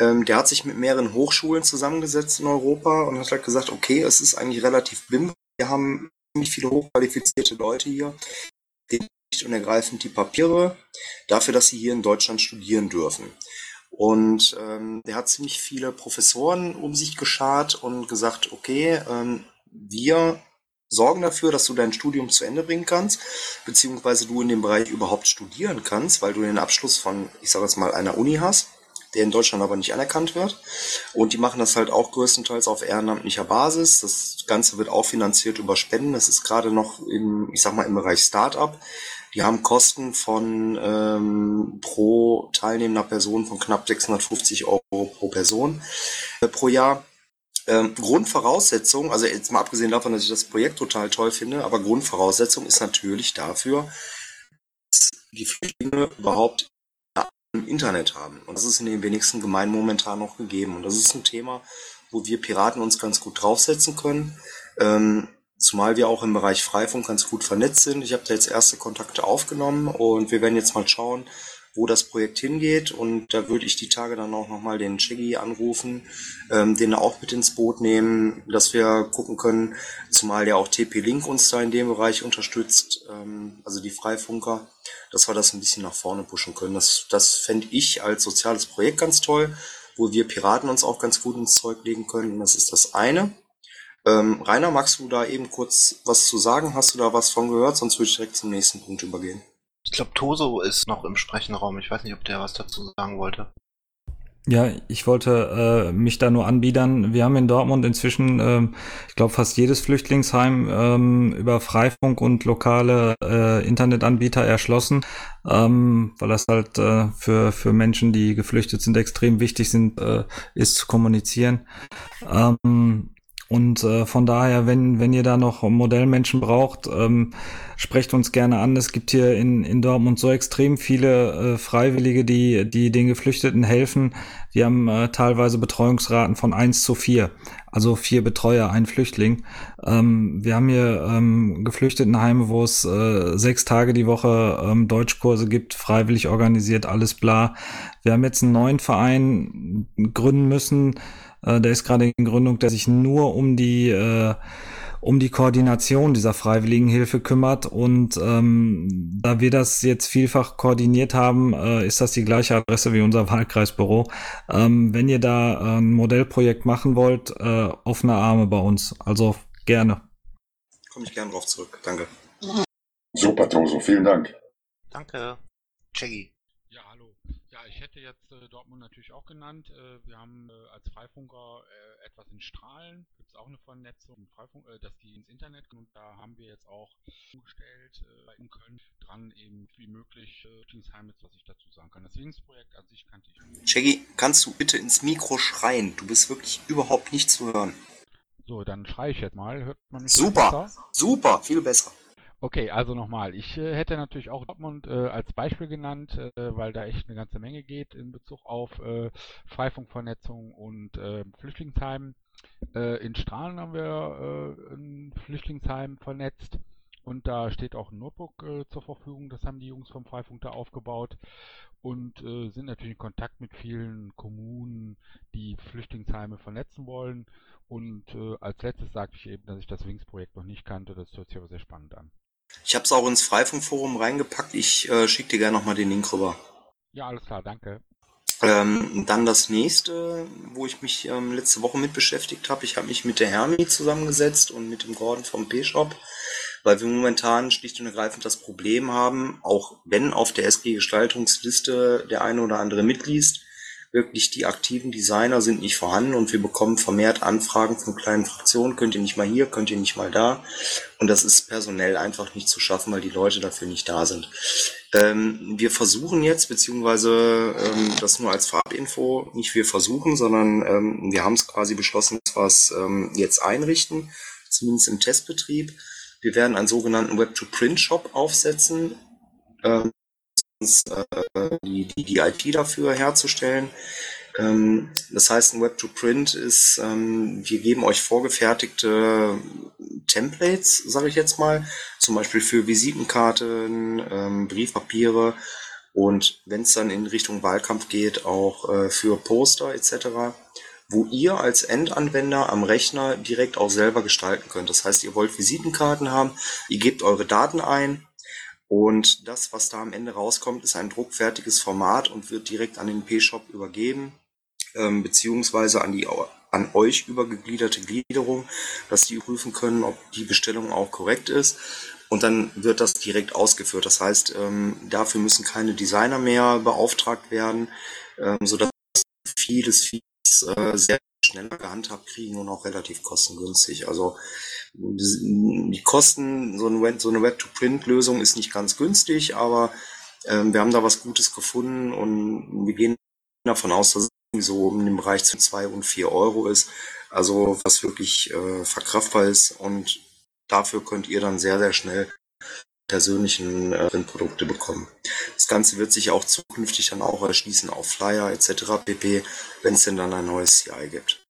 ähm, der hat sich mit mehreren Hochschulen zusammengesetzt in Europa und hat halt gesagt, okay, es ist eigentlich relativ bim. Wir haben ziemlich viele hochqualifizierte Leute hier, schlicht und ergreifend die Papiere dafür, dass sie hier in Deutschland studieren dürfen. Und ähm, der hat ziemlich viele Professoren um sich geschart und gesagt, okay, ähm, wir sorgen dafür, dass du dein Studium zu Ende bringen kannst, beziehungsweise du in dem Bereich überhaupt studieren kannst, weil du den Abschluss von, ich sage jetzt mal, einer Uni hast der in Deutschland aber nicht anerkannt wird. Und die machen das halt auch größtenteils auf ehrenamtlicher Basis. Das Ganze wird auch finanziert über Spenden. Das ist gerade noch im, ich sag mal, im Bereich Startup. Die haben Kosten von ähm, pro teilnehmender Person von knapp 650 Euro pro Person äh, pro Jahr. Ähm, Grundvoraussetzung, also jetzt mal abgesehen davon, dass ich das Projekt total toll finde, aber Grundvoraussetzung ist natürlich dafür, dass die Flüchtlinge überhaupt im Internet haben. Und das ist in den wenigsten Gemeinden momentan noch gegeben. Und das ist ein Thema, wo wir Piraten uns ganz gut draufsetzen können. Ähm, zumal wir auch im Bereich Freifunk ganz gut vernetzt sind. Ich habe da jetzt erste Kontakte aufgenommen und wir werden jetzt mal schauen, wo das Projekt hingeht. Und da würde ich die Tage dann auch nochmal den Chiggy anrufen, ähm, den auch mit ins Boot nehmen, dass wir gucken können, zumal ja auch TP-Link uns da in dem Bereich unterstützt, ähm, also die Freifunker, dass wir das ein bisschen nach vorne pushen können. Das, das fände ich als soziales Projekt ganz toll, wo wir Piraten uns auch ganz gut ins Zeug legen können. Das ist das eine. Ähm, Rainer, magst du da eben kurz was zu sagen? Hast du da was von gehört? Sonst würde ich direkt zum nächsten Punkt übergehen. Ich glaube, Toso ist noch im Sprechenraum. Ich weiß nicht, ob der was dazu sagen wollte. Ja, ich wollte äh, mich da nur anbiedern. Wir haben in Dortmund inzwischen, äh, ich glaube, fast jedes Flüchtlingsheim ähm, über Freifunk und lokale äh, Internetanbieter erschlossen, ähm, weil das halt äh, für, für Menschen, die geflüchtet sind, extrem wichtig sind, äh, ist zu kommunizieren. Ähm, und äh, von daher, wenn, wenn ihr da noch Modellmenschen braucht, ähm, sprecht uns gerne an. Es gibt hier in, in Dortmund so extrem viele äh, Freiwillige, die, die den Geflüchteten helfen. Wir haben äh, teilweise Betreuungsraten von eins zu vier, also vier Betreuer, ein Flüchtling. Ähm, wir haben hier ähm, Geflüchtetenheime, wo es äh, sechs Tage die Woche ähm, Deutschkurse gibt, freiwillig organisiert, alles bla. Wir haben jetzt einen neuen Verein gründen müssen, äh, der ist gerade in Gründung, der sich nur um die äh, um die Koordination dieser Freiwilligenhilfe kümmert. Und ähm, da wir das jetzt vielfach koordiniert haben, äh, ist das die gleiche Adresse wie unser Wahlkreisbüro. Ähm, wenn ihr da äh, ein Modellprojekt machen wollt, äh, offene Arme bei uns. Also gerne. Komme ich gerne drauf zurück. Danke. Super, Toso. Vielen Dank. Danke. Cheggy. Ja, hallo. Ja, ich hätte jetzt äh, Dortmund natürlich auch genannt. Äh, wir haben äh, als Freifunker äh, etwas in Strahlen, gibt es auch eine Vernetzung, Freifunk, äh, dass die ins Internet und da haben wir jetzt auch umgestellt äh, in Köln dran eben wie möglich Flüchtlingsheim ist, was ich dazu sagen kann. Das Wings-Projekt an sich kannte ich. Shaggy, kannst du bitte ins Mikro schreien? Du bist wirklich überhaupt nicht zu hören. So, dann schreie ich jetzt mal. Hört man mich Super, besser? super, viel besser. Okay, also nochmal. Ich äh, hätte natürlich auch Dortmund äh, als Beispiel genannt, äh, weil da echt eine ganze Menge geht in Bezug auf äh, Freifunkvernetzung und äh, Flüchtlingsheim. Äh, in Strahlen haben wir äh, ein Flüchtlingsheim vernetzt Und da steht auch ein Notebook zur Verfügung. Das haben die Jungs vom Freifunk da aufgebaut und sind natürlich in Kontakt mit vielen Kommunen, die Flüchtlingsheime vernetzen wollen. Und als letztes sagte ich eben, dass ich das Wings-Projekt noch nicht kannte. Das hört sich aber sehr spannend an. Ich habe es auch ins Freifunkforum reingepackt. Ich äh, schicke dir gerne nochmal den Link rüber. Ja, alles klar, danke. Ähm, dann das nächste, wo ich mich ähm, letzte Woche mit beschäftigt habe. Ich habe mich mit der Hermi zusammengesetzt und mit dem Gordon vom P-Shop, weil wir momentan schlicht und ergreifend das Problem haben, auch wenn auf der SG-Gestaltungsliste der eine oder andere mitliest, wirklich die aktiven Designer sind nicht vorhanden und wir bekommen vermehrt Anfragen von kleinen Fraktionen, könnt ihr nicht mal hier, könnt ihr nicht mal da. Und das ist personell einfach nicht zu schaffen, weil die Leute dafür nicht da sind. Ähm, wir versuchen jetzt, beziehungsweise ähm, das nur als Farbinfo, nicht wir versuchen, sondern ähm, wir haben es quasi beschlossen, dass wir es ähm, jetzt einrichten, zumindest im Testbetrieb. Wir werden einen sogenannten Web-to-Print-Shop aufsetzen. Ähm, äh, die, die, die IP dafür herzustellen. Ähm, das heißt, ein Web-to-Print ist, ähm, wir geben euch vorgefertigte Templates, sage ich jetzt mal, zum Beispiel für Visitenkarten, ähm, Briefpapiere und wenn es dann in Richtung Wahlkampf geht, auch äh, für Poster etc., wo ihr als Endanwender am Rechner direkt auch selber gestalten könnt. Das heißt, ihr wollt Visitenkarten haben, ihr gebt eure Daten ein, und das, was da am Ende rauskommt, ist ein druckfertiges Format und wird direkt an den P-Shop übergeben, ähm, beziehungsweise an die an euch übergegliederte Gliederung, dass die prüfen können, ob die Bestellung auch korrekt ist. Und dann wird das direkt ausgeführt. Das heißt, ähm, dafür müssen keine Designer mehr beauftragt werden, ähm, sodass vieles, vieles sehr schneller gehandhabt kriegen und auch relativ kostengünstig. Also die Kosten, so eine, Web-to-Print-Lösung ist nicht ganz günstig, aber ähm, wir haben da was Gutes gefunden und wir gehen davon aus, dass es so in dem Bereich zwischen 2 und 4 Euro ist. Also was wirklich äh, verkraftbar ist und dafür könnt ihr dann sehr, sehr schnell persönlichen äh, Printprodukte bekommen. Das Ganze wird sich auch zukünftig dann auch erschließen auf Flyer etc. pp, wenn es denn dann ein neues CI gibt.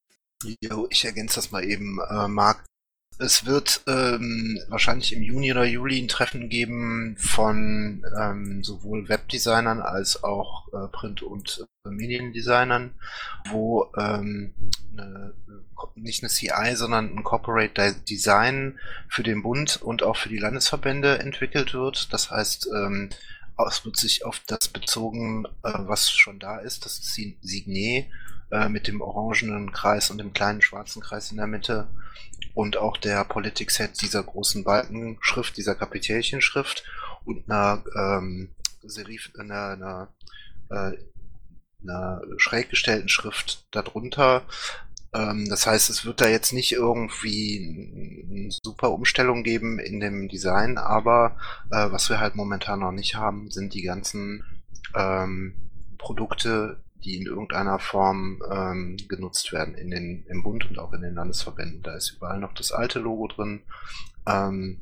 Jo, ich ergänze das mal eben, äh, Marc. Es wird ähm, wahrscheinlich im Juni oder Juli ein Treffen geben von ähm, sowohl Webdesignern als auch äh, Print- und äh, Mediendesignern, wo ähm, eine, nicht eine CI, sondern ein Corporate Design für den Bund und auch für die Landesverbände entwickelt wird. Das heißt, ähm, es wird sich auf das bezogen, äh, was schon da ist, das Signet äh, mit dem orangenen Kreis und dem kleinen schwarzen Kreis in der Mitte und auch der Politics-Set dieser großen Balkenschrift, dieser Kapitälchenschrift und einer, ähm, Serif, einer, einer, äh, einer schräg gestellten Schrift darunter. Ähm, das heißt, es wird da jetzt nicht irgendwie eine super Umstellung geben in dem Design, aber äh, was wir halt momentan noch nicht haben, sind die ganzen ähm, Produkte, die in irgendeiner Form ähm, genutzt werden in den, im Bund und auch in den Landesverbänden. Da ist überall noch das alte Logo drin. Ähm,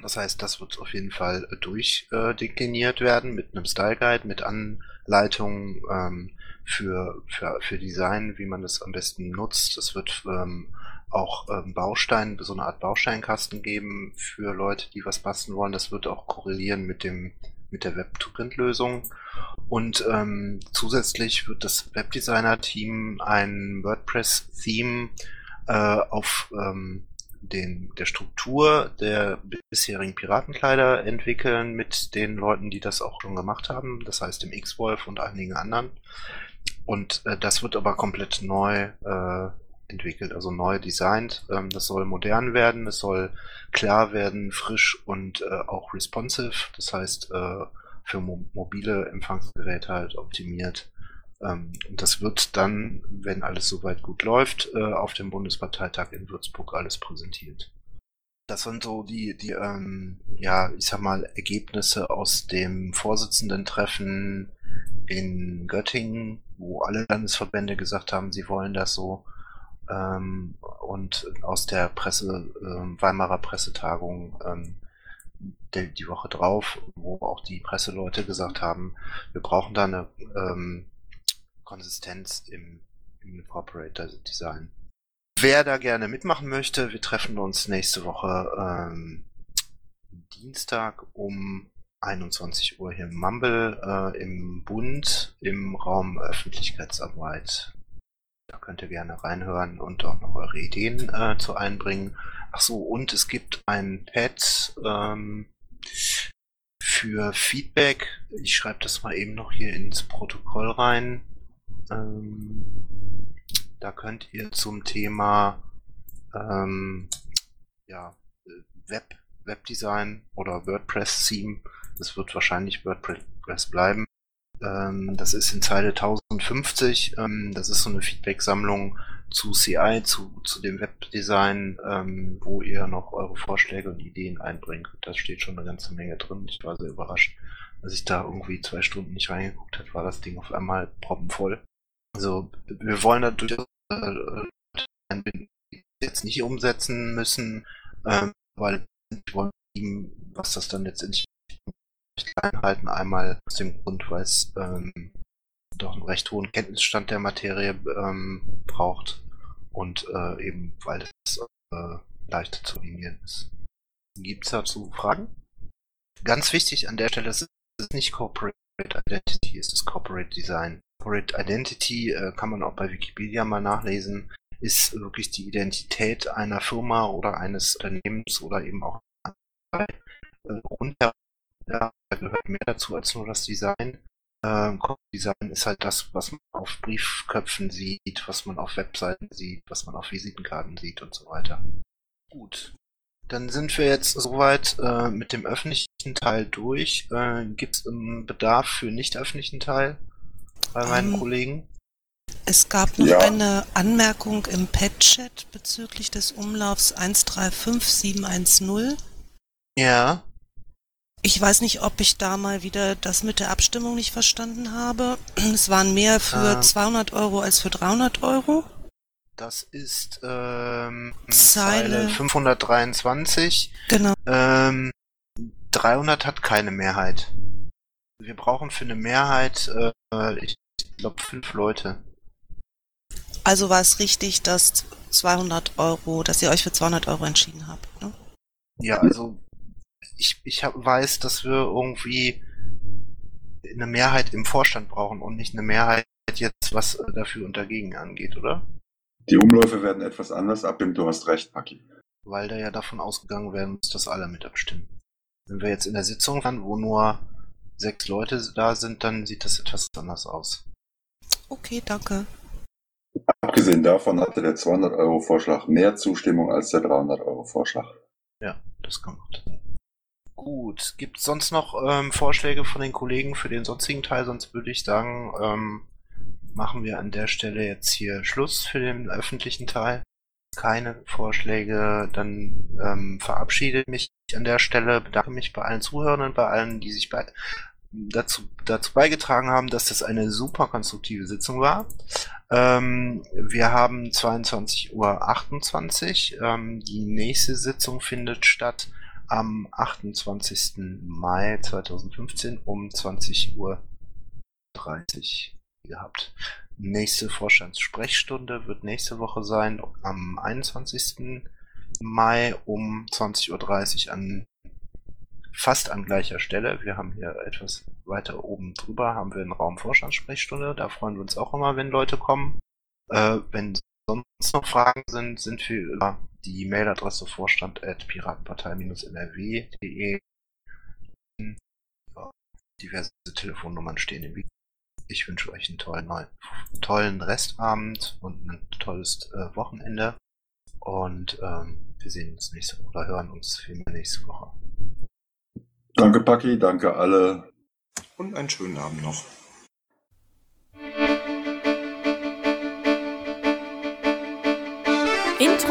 das heißt, das wird auf jeden Fall durchdekliniert äh, werden mit einem Style Guide, mit Anleitungen ähm, für, für, für Design, wie man das am besten nutzt. Es wird ähm, auch ähm, Baustein, so eine Art Bausteinkasten geben für Leute, die was basteln wollen. Das wird auch korrelieren mit dem mit der Web-to-Print-Lösung. Und ähm, zusätzlich wird das Webdesigner-Team ein WordPress-Theme äh, auf ähm, den, der Struktur der bisherigen Piratenkleider entwickeln mit den Leuten, die das auch schon gemacht haben. Das heißt dem X-Wolf und einigen anderen. Und äh, das wird aber komplett neu äh, entwickelt, also neu designt. Ähm, das soll modern werden, es soll klar werden, frisch und äh, auch responsive. Das heißt, äh, für mo mobile Empfangsgeräte halt optimiert. Ähm, und das wird dann, wenn alles soweit gut läuft, äh, auf dem Bundesparteitag in Würzburg alles präsentiert. Das sind so die, die ähm, ja, ich sag mal, Ergebnisse aus dem Vorsitzenden-Treffen in Göttingen, wo alle Landesverbände gesagt haben, sie wollen das so. Ähm, und aus der Presse, äh, Weimarer Pressetagung ähm, die, die, Woche drauf, wo auch die Presseleute gesagt haben, wir brauchen da eine ähm, Konsistenz im, im Corporate Design. Wer da gerne mitmachen möchte, wir treffen uns nächste Woche ähm, Dienstag um 21 Uhr hier im Mumble äh, im Bund im Raum Öffentlichkeitsarbeit. Könnt ihr gerne reinhören und auch noch eure Ideen äh, zu einbringen. Ach so, und es gibt ein Pad ähm, für Feedback. Ich schreibe das mal eben noch hier ins Protokoll rein. Ähm, da könnt ihr zum Thema ähm, ja, Web, Webdesign oder WordPress-Theme, das wird wahrscheinlich WordPress bleiben. Ähm, das ist in Zeile 1050. Ähm, das ist so eine Feedback-Sammlung zu CI, zu, zu dem Webdesign, ähm, wo ihr noch eure Vorschläge und Ideen einbringen könnt. Da steht schon eine ganze Menge drin. Ich war sehr überrascht. Als ich da irgendwie zwei Stunden nicht reingeguckt habe, war das Ding auf einmal proppenvoll. Also wir wollen durchaus äh, die jetzt nicht umsetzen müssen, ähm, weil wir wollen was das dann letztendlich klein halten. Einmal aus dem Grund, weil es ähm, doch einen recht hohen Kenntnisstand der Materie ähm, braucht und äh, eben weil es äh, leichter zu linieren ist. Gibt es dazu Fragen? Ganz wichtig an der Stelle, es ist nicht Corporate Identity, es ist Corporate Design. Corporate Identity äh, kann man auch bei Wikipedia mal nachlesen, ist wirklich die Identität einer Firma oder eines Unternehmens oder eben auch äh, rundherum. Ja, da gehört mehr dazu als nur das Design. Ähm, Design ist halt das, was man auf Briefköpfen sieht, was man auf Webseiten sieht, was man auf Visitenkarten sieht und so weiter. Gut. Dann sind wir jetzt soweit äh, mit dem öffentlichen Teil durch. Äh, Gibt es einen Bedarf für nicht öffentlichen Teil bei meinen Ähm, Kollegen? Es gab noch Ja. eine Anmerkung im Pad-Chat bezüglich des Umlaufs 135710. Ja. Ich weiß nicht, ob ich da mal wieder das mit der Abstimmung nicht verstanden habe. Es waren mehr für Ähm. 200 Euro als für 300 Euro. Das ist ähm, Zeile- Zeile 523. Genau. Ähm, 300 hat keine Mehrheit. Wir brauchen für eine Mehrheit, äh, ich glaube, fünf Leute. Also war es richtig, dass 200 Euro, dass ihr euch für 200 Euro entschieden habt. Ne? Ja, also ich, ich hab, weiß, dass wir irgendwie eine Mehrheit im Vorstand brauchen und nicht eine Mehrheit jetzt, was dafür und dagegen angeht, oder? Die Umläufe werden etwas anders abnehmen, du hast recht, Paki. Weil da ja davon ausgegangen werden muss, dass alle mit abstimmen. Wenn wir jetzt in der Sitzung waren, wo nur sechs Leute da sind, dann sieht das etwas anders aus. Okay, danke. Abgesehen davon hatte der 200-Euro-Vorschlag mehr Zustimmung als der 300-Euro-Vorschlag. Ja, das kommt. Gut, gibt es sonst noch ähm, Vorschläge von den Kollegen für den sonstigen Teil? Sonst würde ich sagen, ähm, machen wir an der Stelle jetzt hier Schluss für den öffentlichen Teil. Keine Vorschläge, dann ähm, verabschiede ich mich an der Stelle, bedanke mich bei allen Zuhörern, bei allen, die sich bei, dazu, dazu beigetragen haben, dass das eine super konstruktive Sitzung war. Ähm, wir haben 22.28 Uhr. Ähm, die nächste Sitzung findet statt am 28. Mai 2015 um 20.30 Uhr gehabt. Nächste Vorstandssprechstunde wird nächste Woche sein, am 21. Mai um 20.30 Uhr an fast an gleicher Stelle. Wir haben hier etwas weiter oben drüber haben wir einen Raum Vorstandssprechstunde. Da freuen wir uns auch immer, wenn Leute kommen. Äh, wenn sonst noch Fragen sind, sind wir über die Mailadresse vorstand.piratenpartei-nrw.de. Diverse Telefonnummern stehen im Video. Ich wünsche euch einen tollen, neuen, tollen Restabend und ein tolles äh, Wochenende. Und ähm, wir sehen uns nächste Woche oder hören uns vielmehr nächste Woche. Danke, Paki, danke alle. Und einen schönen Abend noch.